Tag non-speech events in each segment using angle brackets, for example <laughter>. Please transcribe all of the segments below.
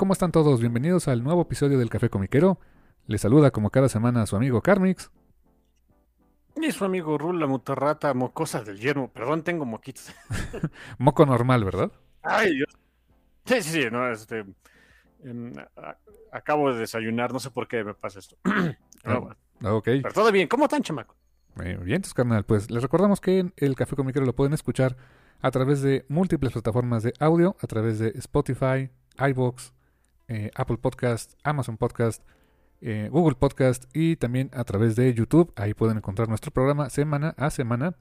¿Cómo están todos? Bienvenidos al nuevo episodio del Café Comiquero. Les saluda como cada semana su amigo Carmix. Y su amigo Rula, mutarrata, mocosa del yermo. Perdón, tengo moquitos. <laughs> Moco normal, ¿verdad? Ay, Dios. Sí, sí, sí, no, este. em, a- acabo de desayunar, no sé por qué me pasa esto. <clears throat> Pero, Ah, ok. pero todo bien, ¿cómo están, chamaco? Eh, bien, entonces, carnal, pues les recordamos que el Café Comiquero lo pueden escuchar a través de múltiples plataformas de audio, a través de Spotify, iVoox, eh, Apple Podcast, Amazon Podcast, eh, Google Podcast y también a través de YouTube. Ahí pueden encontrar nuestro programa semana a semana.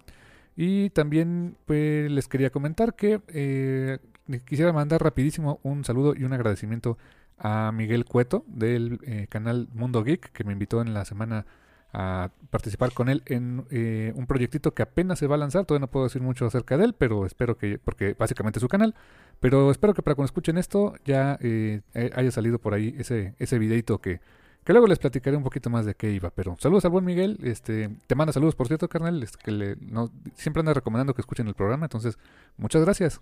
Y también pues, les quería comentar que eh, quisiera mandar rapidísimo un saludo y un agradecimiento a Miguel Cueto del canal Mundo Geek que me invitó en la semana a participar con él en eh, un proyectito que apenas se va a lanzar. Todavía no puedo decir mucho acerca de él, pero espero que, porque básicamente es su canal, pero espero que para cuando escuchen esto ya eh, haya salido por ahí ese, ese videito que, que luego les platicaré un poquito más de qué iba. Pero saludos al buen Miguel, este, te manda saludos por cierto, carnal, es que le, no, siempre anda recomendando que escuchen el programa, entonces muchas gracias.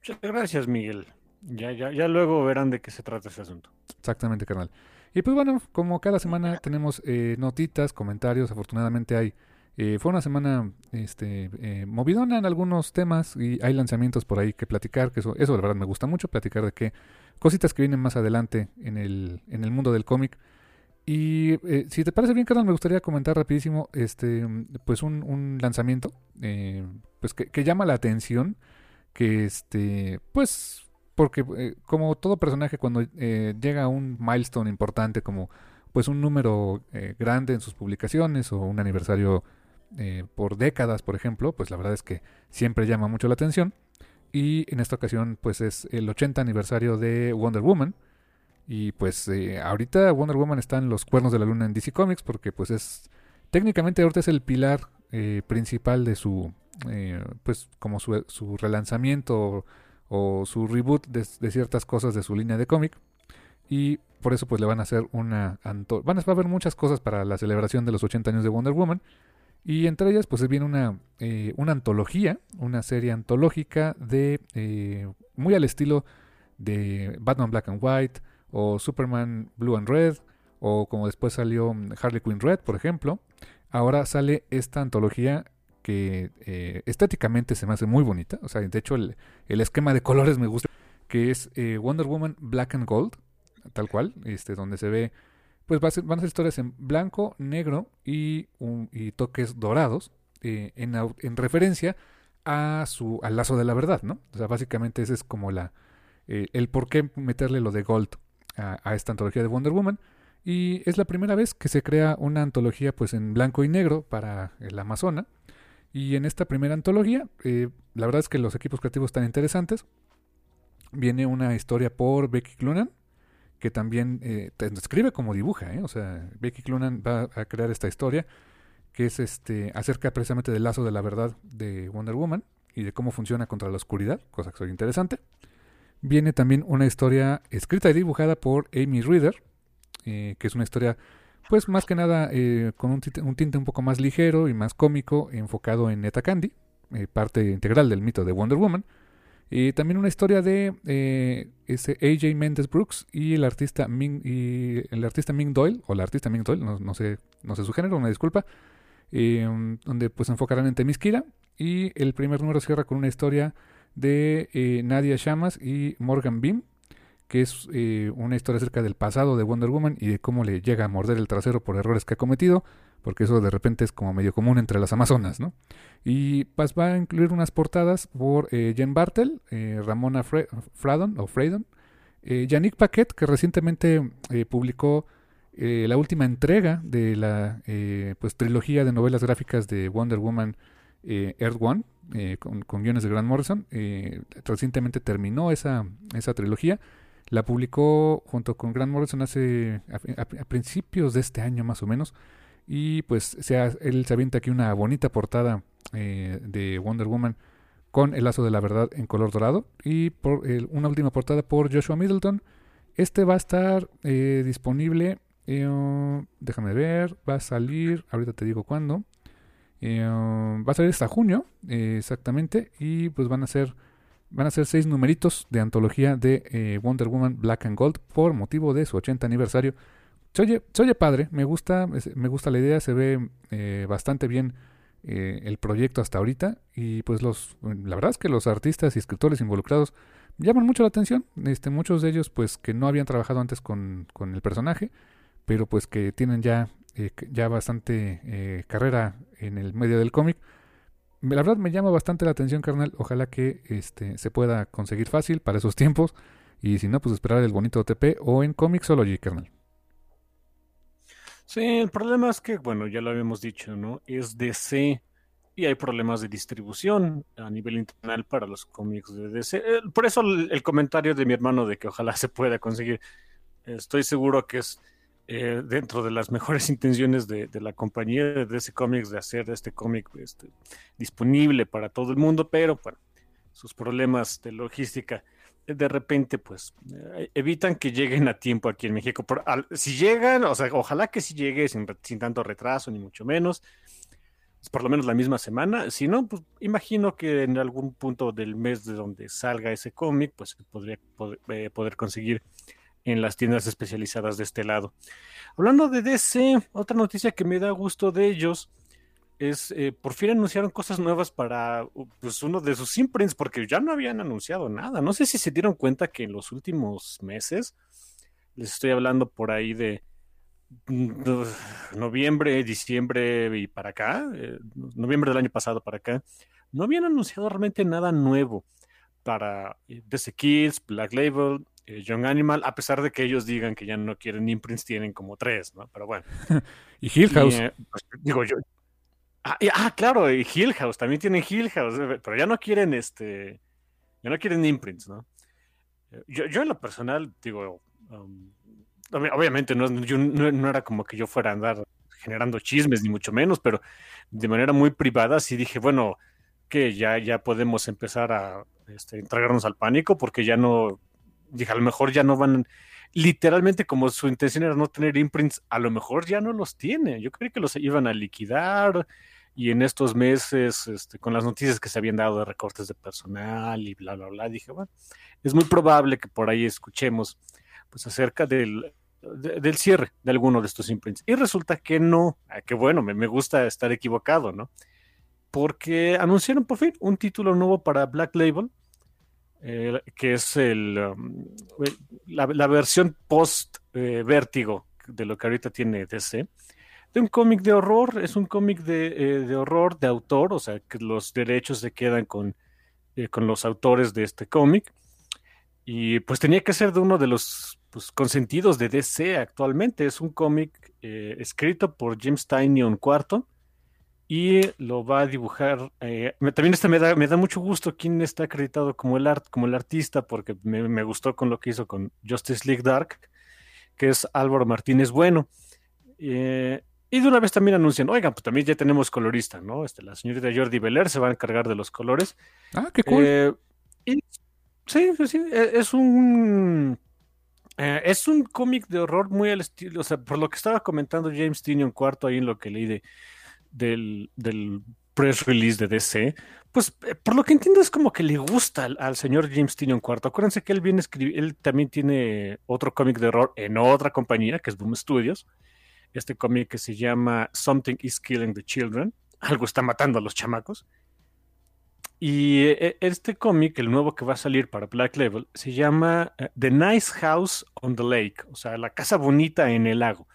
Muchas gracias, Miguel. Ya, ya, ya luego verán de qué se trata ese asunto. Exactamente, carnal. Y pues bueno, como cada semana tenemos eh, notitas, comentarios, afortunadamente hay. eh, fue una semana este, eh, movidona en algunos temas y hay lanzamientos por ahí que platicar, que eso, eso la verdad me gusta mucho, platicar de qué cositas que vienen más adelante en el, en el mundo del cómic. Y eh, si te parece bien, carnal, me gustaría comentar rapidísimo este, pues un, un lanzamiento eh, pues que, que llama la atención, que este, pues porque eh, como todo personaje cuando eh, llega a un milestone importante como pues un número eh, grande en sus publicaciones o un aniversario eh, por décadas por ejemplo pues la verdad es que siempre llama mucho la atención. Y en esta ocasión pues es el 80 aniversario de Wonder Woman. Y pues eh, ahorita Wonder Woman está en los cuernos de la luna en DC Comics porque pues es técnicamente ahorita es el pilar principal de su pues como su, su relanzamiento o su reboot de, ciertas cosas de su línea de cómic. Y por eso pues le van a hacer una van a, a haber muchas cosas para la celebración de los 80 años de Wonder Woman. Y entre ellas pues viene una, eh, una antología, una serie antológica de eh, muy al estilo de Batman Black and White o Superman Blue and Red o como después salió mm, Harley Quinn Red por ejemplo. Ahora sale esta antología que eh, estéticamente se me hace muy bonita. O sea, de hecho, el, el esquema de colores me gusta. Que es eh, Wonder Woman Black and Gold, tal cual, este, donde se ve. Pues van a ser historias en blanco, negro y, toques dorados, eh, en referencia a su, al lazo de la verdad, ¿no? O sea, básicamente ese es como la, eh, el por qué meterle lo de Gold a, a esta antología de Wonder Woman. Y es la primera vez que se crea una antología pues en blanco y negro para el Amazona. Y en esta primera antología, eh, la verdad es que los equipos creativos están interesantes. Viene una historia por Becky Clunan, que también eh, tanto escribe como dibuja. ¿eh? O sea, Becky Clunan va a crear esta historia que es este acerca precisamente del lazo de la verdad de Wonder Woman y de cómo funciona contra la oscuridad, cosa que soy interesante. Viene también una historia escrita y dibujada por Amy Reader, eh, que es una historia pues más que nada eh, con un tinte, un poco más ligero y más cómico, enfocado en Neta Candy, eh, parte integral del mito de Wonder Woman. Y también una historia de eh, ese AJ Mendes Brooks y el artista Ming, y el artista Ming Doyle, o la artista Ming Doyle, no, no sé, no sé su género, una disculpa, donde pues enfocarán en Temiskira y el primer número cierra con una historia de Nadia Shamas y Morgan Beam, que es una historia acerca del pasado de Wonder Woman y de cómo le llega a morder el trasero por errores que ha cometido, porque eso de repente es como medio común entre las Amazonas, ¿no? Y pues va a incluir unas portadas por eh, Jen Bartel, eh, Ramona Fradon, o Freydon, eh, Yannick Paquet, que recientemente eh, publicó la última entrega de la pues trilogía de novelas gráficas de Wonder Woman Earth One, con, con, guiones de Grant Morrison. recientemente terminó esa, esa trilogía. La publicó junto con Grant Morrison hace a principios de este año más o menos. Y pues se él se avienta aquí una bonita portada eh, de Wonder Woman con el lazo de la verdad en color dorado. Y por una última portada por Joshua Middleton. Este va a estar eh, disponible. Eh, déjame ver. Va a salir. Ahorita te digo cuándo. va a salir hasta junio. exactamente. Y pues van a ser. Van a ser seis numeritos de antología de Wonder Woman Black and Gold por motivo de su 80 aniversario. Se oye, padre, me gusta, me gusta la idea, se ve eh, bastante bien eh, el proyecto hasta ahorita y pues los, la verdad es que los artistas y escritores involucrados llaman mucho la atención, este, muchos de ellos pues que no habían trabajado antes con, con el personaje, pero pues que tienen ya, eh, ya bastante carrera en el medio del cómic. La verdad me llama bastante la atención, carnal, ojalá que este, se pueda conseguir fácil para esos <laughs> tiempos y si no, pues esperar el bonito OTP o en Comixology, carnal. Sí, el problema es que, bueno, ya lo habíamos dicho, ¿no? Es DC y hay problemas de distribución a nivel internacional para los cómics de DC. Por eso el, comentario de mi hermano de que ojalá se pueda conseguir, estoy seguro que es eh, dentro de las mejores <laughs> intenciones de, la compañía de DC Comics de hacer este cómic este, disponible para todo el mundo, pero bueno, sus problemas de logística de repente, pues, eh, evitan que lleguen a tiempo aquí en México. si llegan, o sea, ojalá que sí llegue sin, tanto retraso, ni mucho menos, pues, por lo menos la misma semana. Si no, pues, imagino que en algún punto del mes de donde salga ese cómic, pues, podría eh, poder conseguir en las tiendas especializadas de este lado. Hablando de DC, otra noticia que me da gusto de ellos es, eh, por fin anunciaron cosas nuevas para pues, uno de sus imprints, porque ya no habían anunciado nada. No sé si se dieron cuenta que en los últimos meses, les estoy hablando por ahí de mm, noviembre, diciembre y para acá, eh, noviembre del año pasado para acá, no habían anunciado realmente nada nuevo para eh, DC Kids, Black Label, Young Animal, a pesar de que ellos digan que ya no quieren imprints, tienen como tres, ¿no? Pero bueno. <laughs> y Hill House. Pues, digo, yo, Ah, ah, claro, y Hill House, también tienen Hill House, eh, pero ya no quieren este, ya no quieren imprints, ¿no? Yo, yo en lo personal, digo, um, obviamente no, no, era como que yo fuera a andar generando chismes, ni mucho menos, pero de manera muy privada sí dije, bueno, que ya, ya podemos empezar a este, entregarnos al pánico, porque ya no, dije, a lo mejor ya no van, literalmente como su intención era no tener imprints, a lo mejor ya no los tiene. Yo creí que los iban a liquidar y en estos meses, este, con las noticias que se habían dado de recortes de personal y bla, bla, bla, dije, bueno, es muy probable que por ahí escuchemos pues acerca del, del cierre de alguno de estos imprints. Y resulta que no, ah, que bueno, me, me gusta estar equivocado, ¿no? Porque anunciaron por fin un título nuevo para Black Label, eh, que es el, um, la, versión post-vértigo eh, de lo que ahorita tiene DC, de un cómic de horror, es un cómic de, eh, de, horror de autor, o sea, que los derechos se quedan con, con los autores de este cómic, y pues tenía que ser de uno de los pues, consentidos de DC actualmente, es un cómic escrito por James Tynion IV, y lo va a dibujar. Eh, también este me da, me da mucho gusto quién está acreditado como el, art, como el artista, porque me, gustó con lo que hizo con Justice League Dark, que es Álvaro Martínez Bueno. Eh, y de una vez también anuncian, oigan, pues también ya tenemos colorista, ¿no? Este, la señorita Jordi Beler se va a encargar de los colores. Ah, qué cool. Eh, sí, sí, e, es un... es un cómic de horror muy al estilo, o sea, por lo que estaba comentando James Tinion cuarto ahí en lo que leí de, del, del press release de DC, pues eh, por lo que entiendo es como que le gusta al, señor James Tynion cuarto. Acuérdense que él viene él también tiene otro cómic de horror en otra compañía, que es Boom Studios. este cómic que se llama Something is Killing the Children. Algo está matando a los chamacos. Y eh, este cómic, el nuevo que va a salir para Black Label, se llama eh, The Nice House on the Lake, o sea, la casa bonita en el lago.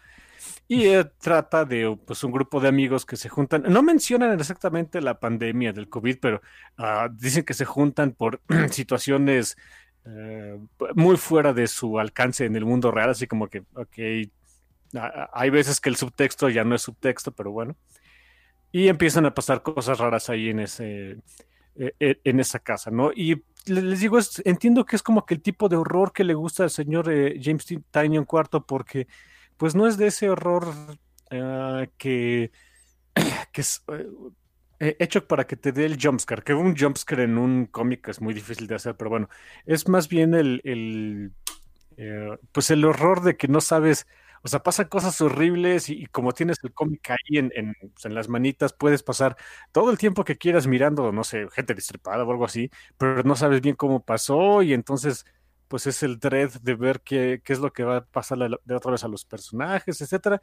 Y eh, trata de pues, un grupo de amigos que se juntan. No mencionan exactamente la pandemia del COVID, pero uh, dicen que se juntan por <clears throat> situaciones uh, muy fuera de su alcance en el mundo real. Así como que, ok, hay veces que el subtexto ya no es subtexto, pero bueno. Y empiezan a pasar cosas raras ahí en ese eh, eh, en esa casa, ¿no? Y les digo, entiendo que es como que el tipo de horror que le gusta al señor eh, James Tynion IV, porque pues no es de ese horror ah, que, <clears throat> que es hecho para que te dé el jumpscare, que un jumpscare en un cómic es muy difícil de hacer, pero bueno, es más bien el, el pues el horror de que no sabes o sea, pasan cosas horribles y, como tienes el cómic ahí en, pues, en, las manitas, puedes pasar todo el tiempo que quieras mirando, no sé, gente destripada o algo así, pero no sabes bien cómo pasó y entonces pues es el dread de ver qué, qué es lo que va a pasar de otra vez a los personajes, etcétera.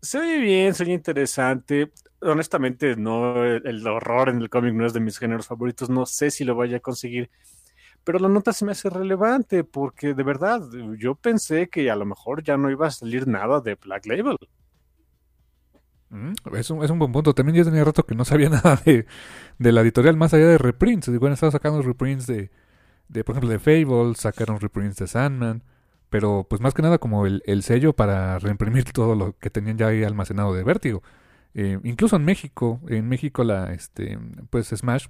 Se oye bien, se oye interesante. Honestamente, no, el horror en el cómic no es de mis géneros favoritos. No sé si lo vaya a conseguir pero la nota se me hace relevante porque de verdad yo pensé que a lo mejor ya no iba a salir nada de Black Label. Mm, es, un, es un buen punto. También yo tenía rato que no sabía <laughs> nada de, la editorial más allá de reprints. Han estado sacando reprints de, de, por ejemplo, de Fable, sacaron reprints de Sandman, pero pues más que nada como el, sello para reimprimir <laughs> todo lo que tenían ya ahí almacenado de Vértigo. Eh, incluso en México, en México la, este, pues Smash,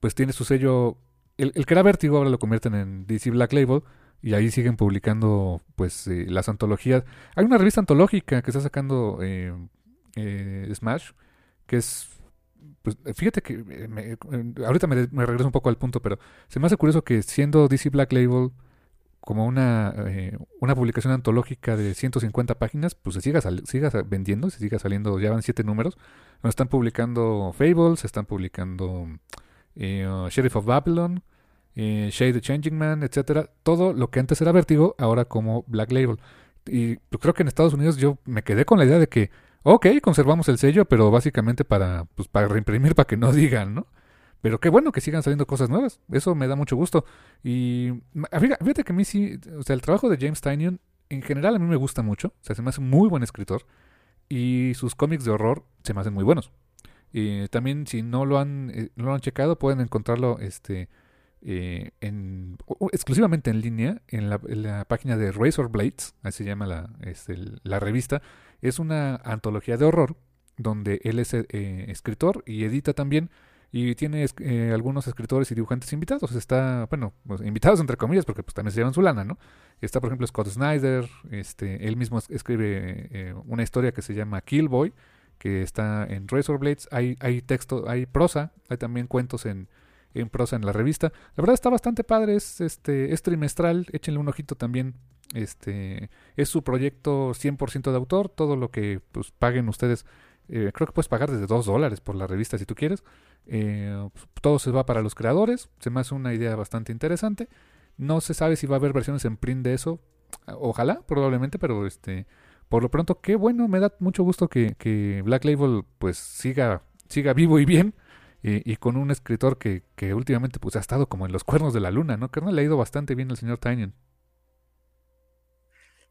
pues tiene su sello el, que era Vértigo ahora lo convierten en DC Black Label y ahí siguen publicando pues eh, las antologías. Hay una revista antológica que está sacando eh, Smash que es pues fíjate que ahorita me, regreso un poco al punto, pero se me hace curioso que siendo DC Black Label como una, una publicación antológica de 150 páginas, pues se siga, siga vendiendo, se siga saliendo, ya van siete números. Están publicando Fables, se están publicando uh, Sheriff of Babylon, eh, Shade the Changing Man, etcétera. Todo lo que antes era Vértigo, ahora como Black Label. Y pues, creo que en Estados Unidos yo me quedé con la idea de que, ok, conservamos el sello, pero básicamente para, pues, para reimprimir, <laughs> para que no digan, ¿no? Pero qué bueno que sigan saliendo cosas nuevas. Eso me da mucho gusto. Y fíjate que a mí sí, o sea, el trabajo de James Tynion en general a mí me gusta mucho. O sea, se me hace muy buen escritor. Y sus cómics de horror se me hacen muy buenos. Y también si no lo han, eh, no lo han checado, pueden encontrarlo este, eh, en, exclusivamente en línea en la, página de Razor Blades, así se llama la, este, la revista. Es una antología de horror donde él es eh, escritor y edita también y tiene algunos escritores y dibujantes invitados. Está, bueno, pues, invitados entre comillas porque pues también se llevan su lana, ¿no? Está, por ejemplo, Scott Snyder, este, él mismo escribe una historia que se llama Killboy que está en Razor Blades. Hay, hay texto, hay prosa, hay también cuentos en, en prosa en la revista. La verdad está bastante padre, es, este, es trimestral, échenle un ojito también. Este, es su proyecto 100% de autor, todo lo que pues, paguen ustedes, eh, creo que puedes pagar desde 2 dólares por la revista si tú quieres. Eh, todo se va para los creadores, se me hace una idea bastante interesante. No se sabe si va a haber versiones en print de eso, ojalá, probablemente, pero este, por lo pronto, qué bueno, me da mucho gusto que, Black Label pues siga, siga vivo y bien. Y, con un escritor que, que, últimamente pues ha estado como en los cuernos de la luna, ¿no? Que no le ha ido bastante bien al señor Tynion.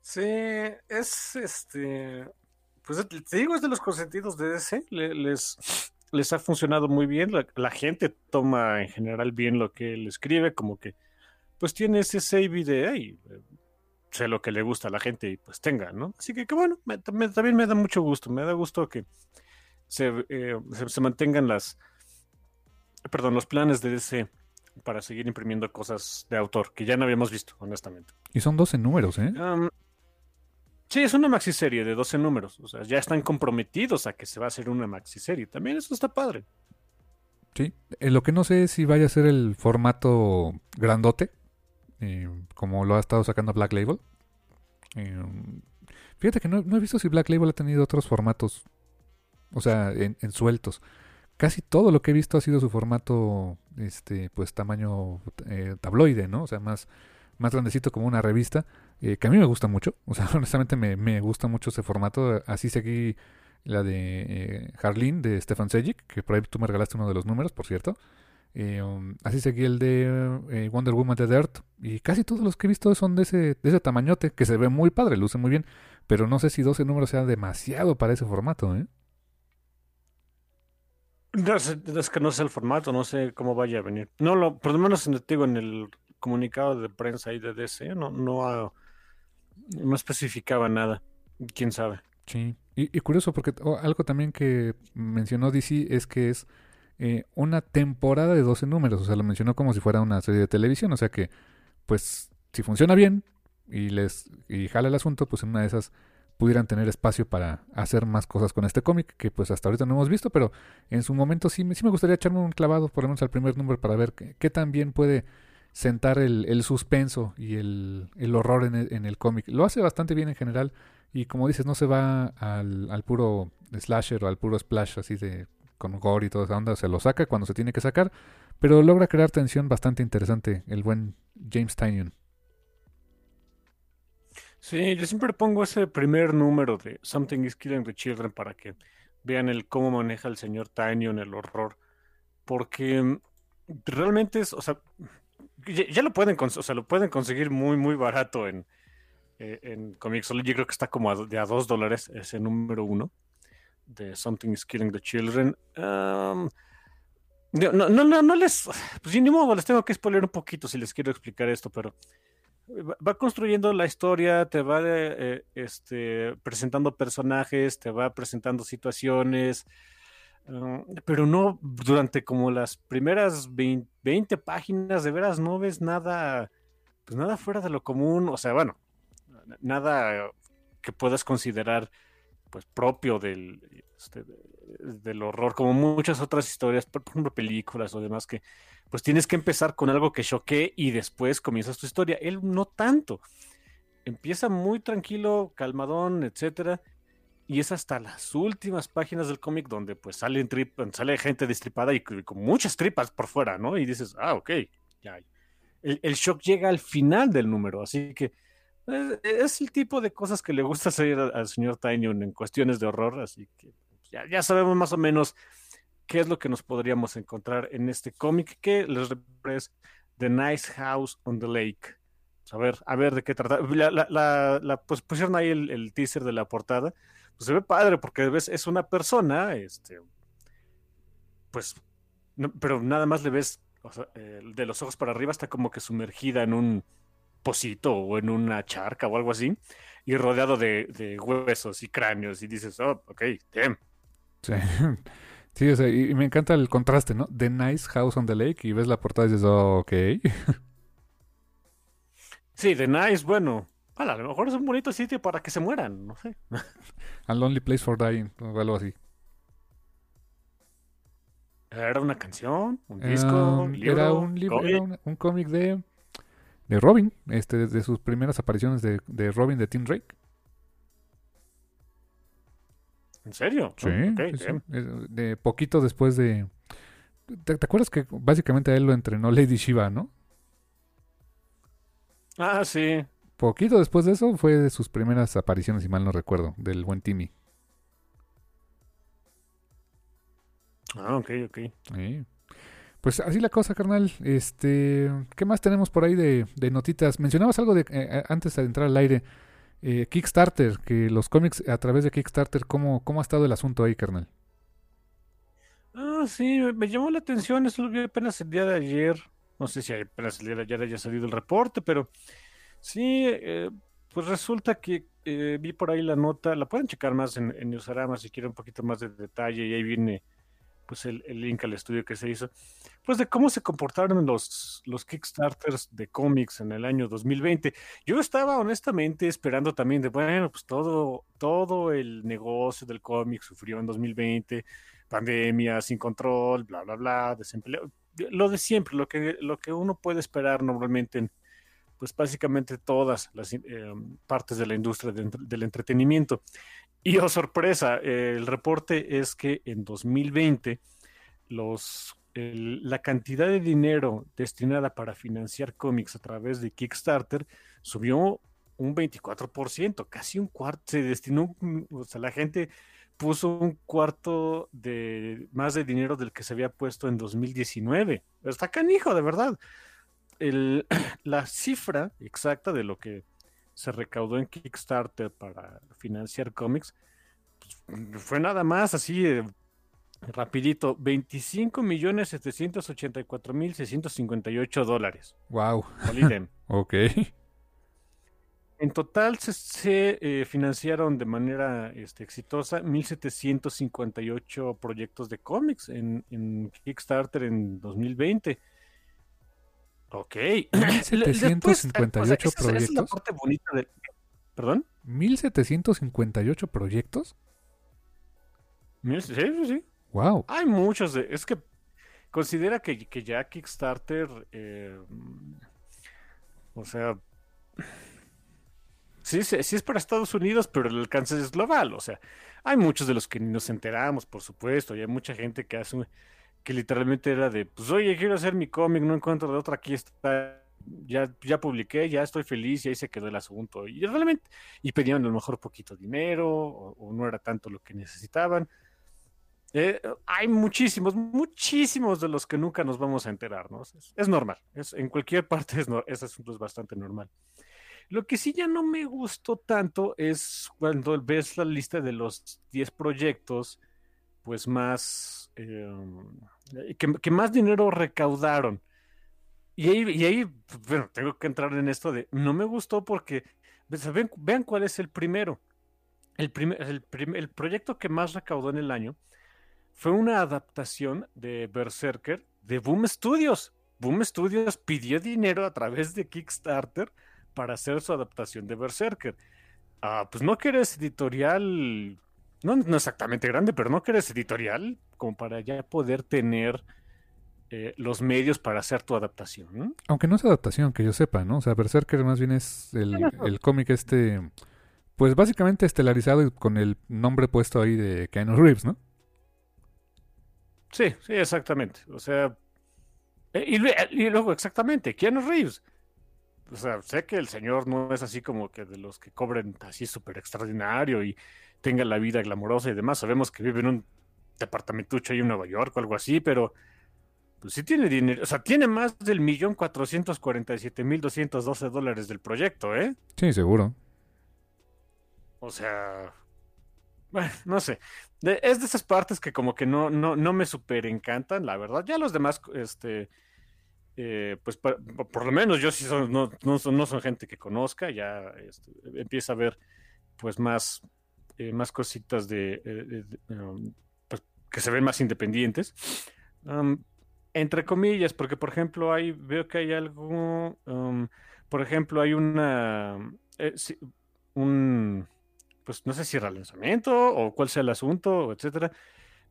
Sí, es este. Pues te digo, es de los consentidos de DC. les, les ha funcionado muy bien. La, gente toma en general bien lo que él escribe, como que pues tiene ese save de ahí sé lo que le gusta a la gente y pues tenga, ¿no? Así que, que bueno, también me da mucho gusto, me da gusto que eh, se, se, mantengan las, perdón, los planes de ese para seguir imprimiendo cosas de autor que ya no habíamos visto, honestamente. Y son 12 números, ¿eh? sí, es una maxiserie de 12 números, o sea, ya están comprometidos a que se va a hacer una maxiserie, también eso está padre. Sí, eh, lo que no sé es si vaya a ser el formato grandote, eh, como lo ha estado sacando Black Label. Eh, fíjate que no, he visto si Black Label ha tenido otros formatos, o sea, en, sueltos. Casi todo lo que he visto ha sido su formato, este, pues tamaño eh, tabloide, ¿no? O sea, más, más grandecito como una revista. eh, que a mí me gusta mucho. O sea, <laughs> honestamente me, me gusta mucho ese formato. Así seguí la de eh, Harleen de Stefan Sejic, que por ahí tú me regalaste uno de los números, por cierto. Eh, um, así seguí el de Wonder Woman de Dirt. Y casi todos los que he visto son de ese, de ese tamañote, que se ve muy padre, luce muy bien. Pero no sé si 12 números sea demasiado para ese formato, ¿eh? No, es, que no sé el formato, no sé cómo vaya a venir. No, lo, por lo menos en, el comunicado de prensa ahí de DC, no, no, ha- no especificaba nada. Quién sabe. Sí. Y, y curioso, porque oh, algo también que mencionó DC es que es eh, una temporada de 12 números. O sea, lo mencionó como si fuera una serie de televisión. O sea que, pues, si funciona bien y les y jala el asunto, pues en una de esas pudieran tener espacio para hacer más cosas con este cómic, que pues hasta ahorita no hemos visto, pero en su momento sí, sí me gustaría echarme un clavado, por lo menos al primer número, para ver qué, qué tan bien puede sentar el, el suspenso y el, el horror en el, en el cómic. Lo hace bastante bien en general y como dices, no se va al, al puro slasher o al puro splash así de con gore y toda esa onda, se lo saca cuando se tiene que sacar, pero logra crear tensión bastante interesante el buen James Tynion. Sí, yo siempre pongo ese primer número de Something is Killing the Children para que vean el cómo maneja el señor Tanyon el horror. Porque realmente es, o sea, ya, ya lo pueden, o sea, lo pueden conseguir muy, muy barato en, eh, en Comixology. Creo que está como a, de a dos dólares ese número uno de Something is Killing the Children. No, no, no, no, no les, pues ni modo, les tengo que spoiler un poquito si les quiero explicar esto, pero va construyendo la historia, te va eh, este, presentando personajes, te va presentando situaciones, uh, pero no durante como las primeras 20, 20 páginas, de veras no ves nada, pues nada fuera de lo común, o sea, bueno, nada que puedas considerar pues propio del, este, de- del horror, como muchas otras historias, por ejemplo, películas o demás que pues tienes que empezar con algo que choque y después comienzas tu historia. Él no tanto. Empieza muy tranquilo, calmadón, etcétera, y es hasta las últimas páginas del cómic donde pues trip, sale gente destripada y con muchas tripas por fuera, ¿no? Y dices, ah, ok, ya. El, el shock llega al final del número, así que es, es el tipo de cosas que le gusta hacer al, señor Tynion en cuestiones de horror, así que ya, ya sabemos más o menos qué es lo que nos podríamos encontrar en este cómic que les es The Nice House on the Lake. Pues, a ver, a ver de qué trata. La, la- la- la- pues pusieron ahí el, teaser de la portada. Pues se ve padre porque ves, es una persona, este, pues, pero nada más le ves eh, de los ojos para arriba está como que sumergida en un pocito o en una charca o algo así y rodeado de, de huesos y cráneos y dices, oh, ok, damn. Sí. <laughs> Sí, o sea, y, y me encanta el contraste, ¿no? The Nice House on the Lake y ves la portada y dices, oh, ok. Sí, The Nice, bueno, a lo mejor es un bonito sitio para que se mueran, no sé. A Lonely Place for Dying o algo así. Era una canción, un Era, disco, un libro, era un libro, era un, un cómic de, de Robin, este, de sus primeras apariciones de, de Robin de Tim Drake. ¿En serio? Sí, Ah, sí, sí. De poquito después de... ¿Te, te acuerdas que básicamente a él lo entrenó Lady Shiva, no? Ah, sí. Poquito después de eso fue de sus primeras apariciones, si mal no recuerdo, del buen Timmy. Ah, ok, ok. Sí. Pues así la cosa, carnal. Este, ¿qué más tenemos por ahí de, de notitas? Mencionabas algo de eh, antes de entrar al aire, eh, Kickstarter, que los cómics a través de Kickstarter, ¿cómo, cómo ha estado el asunto ahí, carnal? Ah, sí, me, llamó la atención, eso lo vi apenas el día de ayer. No sé si apenas el día de ayer haya salido el reporte, pero sí, eh, pues resulta que eh, vi por ahí la nota, la pueden checar más en, en Newsarama si quieren un poquito más de detalle y ahí viene pues el, el link al estudio que se hizo, pues de cómo se comportaron los, los Kickstarters de cómics en el año 2020. Yo estaba honestamente esperando también de, bueno, pues todo, todo el negocio del cómic sufrió en 2020, pandemia, sin control, bla, bla, bla, desempleo, lo de siempre, lo que, lo que uno puede esperar normalmente en, pues básicamente todas las eh, partes de la industria de, del entretenimiento. Y oh sorpresa, el reporte es que en 2020 los, la cantidad de dinero destinada para financiar cómics a través de Kickstarter subió un 24%, casi un cuarto, se destinó, o sea, la gente puso un cuarto de más de dinero del que se había puesto en 2019. Está canijo, de verdad. El, <clears throat> la cifra exacta de lo que se recaudó en Kickstarter para financiar cómics pues, fue nada más así eh, rapidito, 25 millones 784 mil 658 dólares. Wow. <laughs> ok. En total se, eh, financiaron de manera este, exitosa 1.758 proyectos de cómics en, Kickstarter en 2020. Ok. 1.758 <clears throat> proyectos. la parte bonita de... ¿Perdón? ¿1.758 proyectos? Sí, sí, sí. Wow. Hay muchos. De, es que considera que, que ya Kickstarter... Eh, o sea Sí, sí, es para Estados Unidos, pero el alcance es global. O sea, hay muchos de los que ni nos enteramos, por supuesto, y hay mucha gente que hace que literalmente era de, pues oye, quiero hacer mi cómic, no encuentro de otra, aquí está, ya, ya publiqué, ya estoy feliz y ahí se quedó el asunto. Y realmente, y pedían a lo mejor poquito dinero, o, no era tanto lo que necesitaban. Eh, hay muchísimos, muchísimos de los que nunca nos vamos a enterar, ¿no? Es, normal, es, en cualquier parte es, ese asunto es bastante normal. Lo que sí ya no me gustó tanto es cuando ves la lista de los 10 proyectos, pues más, em, que, más dinero recaudaron. Y ahí, bueno, tengo que entrar en esto de, no me gustó porque, vean, cuál es el primero. El, el, el proyecto que más recaudó en el año fue una adaptación de Berserker de Boom Studios. Boom Studios pidió dinero a través de Kickstarter para hacer su adaptación de Berserker. Ah, pues no que editorial, no, no, exactamente grande, pero no que eres editorial como para ya poder tener eh, los medios para hacer tu adaptación. Aunque no es adaptación, que yo sepa, ¿no? O sea, Berserker más bien es el, cómic este, pues básicamente estelarizado con el nombre puesto ahí de Keanu Reeves, ¿no? Sí, sí, exactamente. O sea, eh, y, y luego exactamente, Keanu Reeves o sea, sé que el señor no es así como que de los que cobren así súper extraordinario y tenga la vida glamorosa y demás. Sabemos que vive en un departamentucho ahí en Nueva York o algo así, pero pues sí tiene dinero. O sea, tiene más del millón cuatrocientos cuarenta y siete mil doscientos doce dólares del proyecto, ¿eh? Sí, seguro. O sea, bueno, no sé. es de esas partes que como que no, no, no me súper encantan, la verdad. Ya los demás, este eh, pues por, lo menos yo sí son, no, no, son, no son gente que conozca, ya este, empieza a ver pues más, eh, más cositas de, eh, um, pues, que se ven más independientes. Um, entre comillas, porque por ejemplo hay, veo que hay algo, um, por ejemplo hay una, un, pues no sé si era lanzamiento o cuál sea el asunto, etcétera,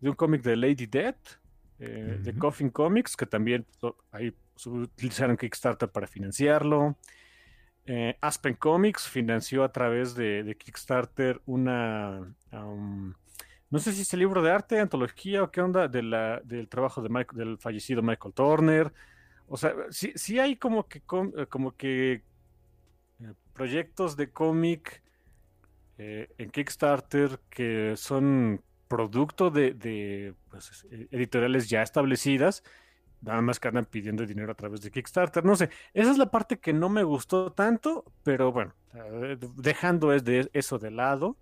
de un cómic de Lady Death, de Coffin Comics, que también hay utilizaron Kickstarter para financiarlo. Eh, Aspen Comics financió a través de, Kickstarter una, no sé si es el libro de arte, antología o qué onda, de del trabajo de del fallecido Michael Turner. O sea, sí, hay como que, eh, como que eh, proyectos de cómic en Kickstarter que son producto de, pues, editoriales ya establecidas Nada más que andan pidiendo dinero a través de Kickstarter. No sé, esa es la parte que no me gustó tanto, pero bueno, eh, dejando eso de lado,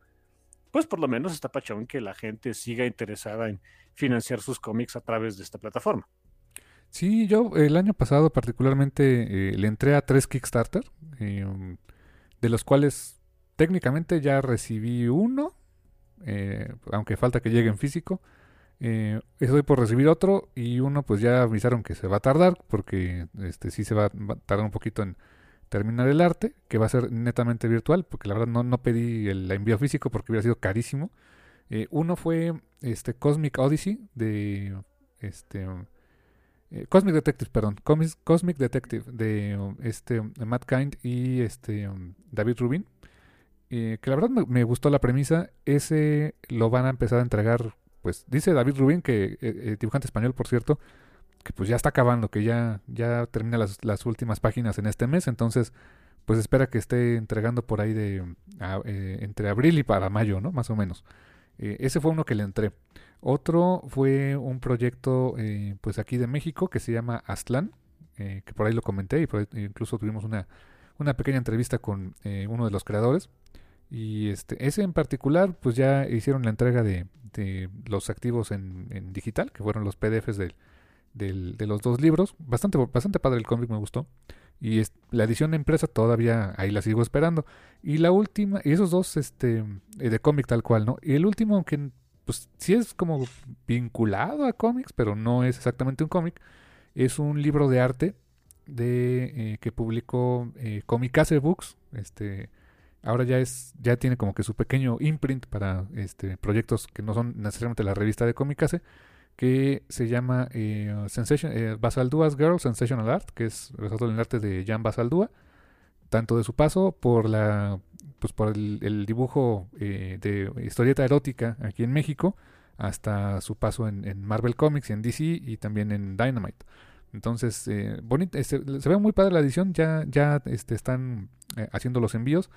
pues por lo menos está pachón que la gente siga interesada en financiar sus cómics a través de esta plataforma. Sí, yo el año pasado particularmente eh, le entré a tres Kickstarter, eh, de los cuales técnicamente ya recibí uno, aunque falta que llegue en físico. Eh, estoy por recibir otro y uno pues ya avisaron que se va a tardar porque este sí se va, a tardar un poquito en terminar el arte, que va a ser netamente virtual, porque la verdad no, no pedí el envío físico porque hubiera sido carísimo. Eh, uno fue este Cosmic Odyssey de este eh, Cosmic Detective, perdón, Cosmic, Detective de este Matt Kind y este David Rubin. Eh, que la verdad me, me, gustó la premisa. Ese lo van a empezar a entregar pues dice David Rubin, que eh, eh, dibujante español, por cierto, que pues ya está acabando, que ya, ya termina las, últimas páginas en este mes, entonces pues espera que esté entregando por ahí de eh, entre abril y para mayo, ¿no? Más o menos. Ese fue uno que le entré. Otro fue un proyecto, pues aquí de México, que se llama Aztlán, que por ahí lo comenté y incluso tuvimos una, una pequeña entrevista con uno de los creadores. Y este, ese en particular, pues ya hicieron la entrega de, de los activos en, digital, que fueron los PDFs del, del, de los dos libros. Bastante, bastante padre el cómic, me gustó. Y la edición de empresa todavía ahí la sigo esperando. Y la última, y esos dos este, eh, de cómic tal cual, ¿no? Y el último, aunque pues sí es como vinculado a cómics, pero no es exactamente un cómic, es un libro de arte de eh, que publicó eh, Comicase Books. Este, ahora ya es, ya tiene como que su pequeño imprint para este, proyectos que no son necesariamente la revista de Comicase que se llama eh, Sensation, eh, Basaldua's Girl Sensational Art, que es en el arte de Jan Basaldúa, tanto de su paso por la pues por el, dibujo eh, de historieta erótica aquí en México, hasta su paso en, Marvel Comics y en DC y también en Dynamite. Entonces, eh, bonita, este, se ve muy padre la edición, ya, ya este, están haciendo los envíos.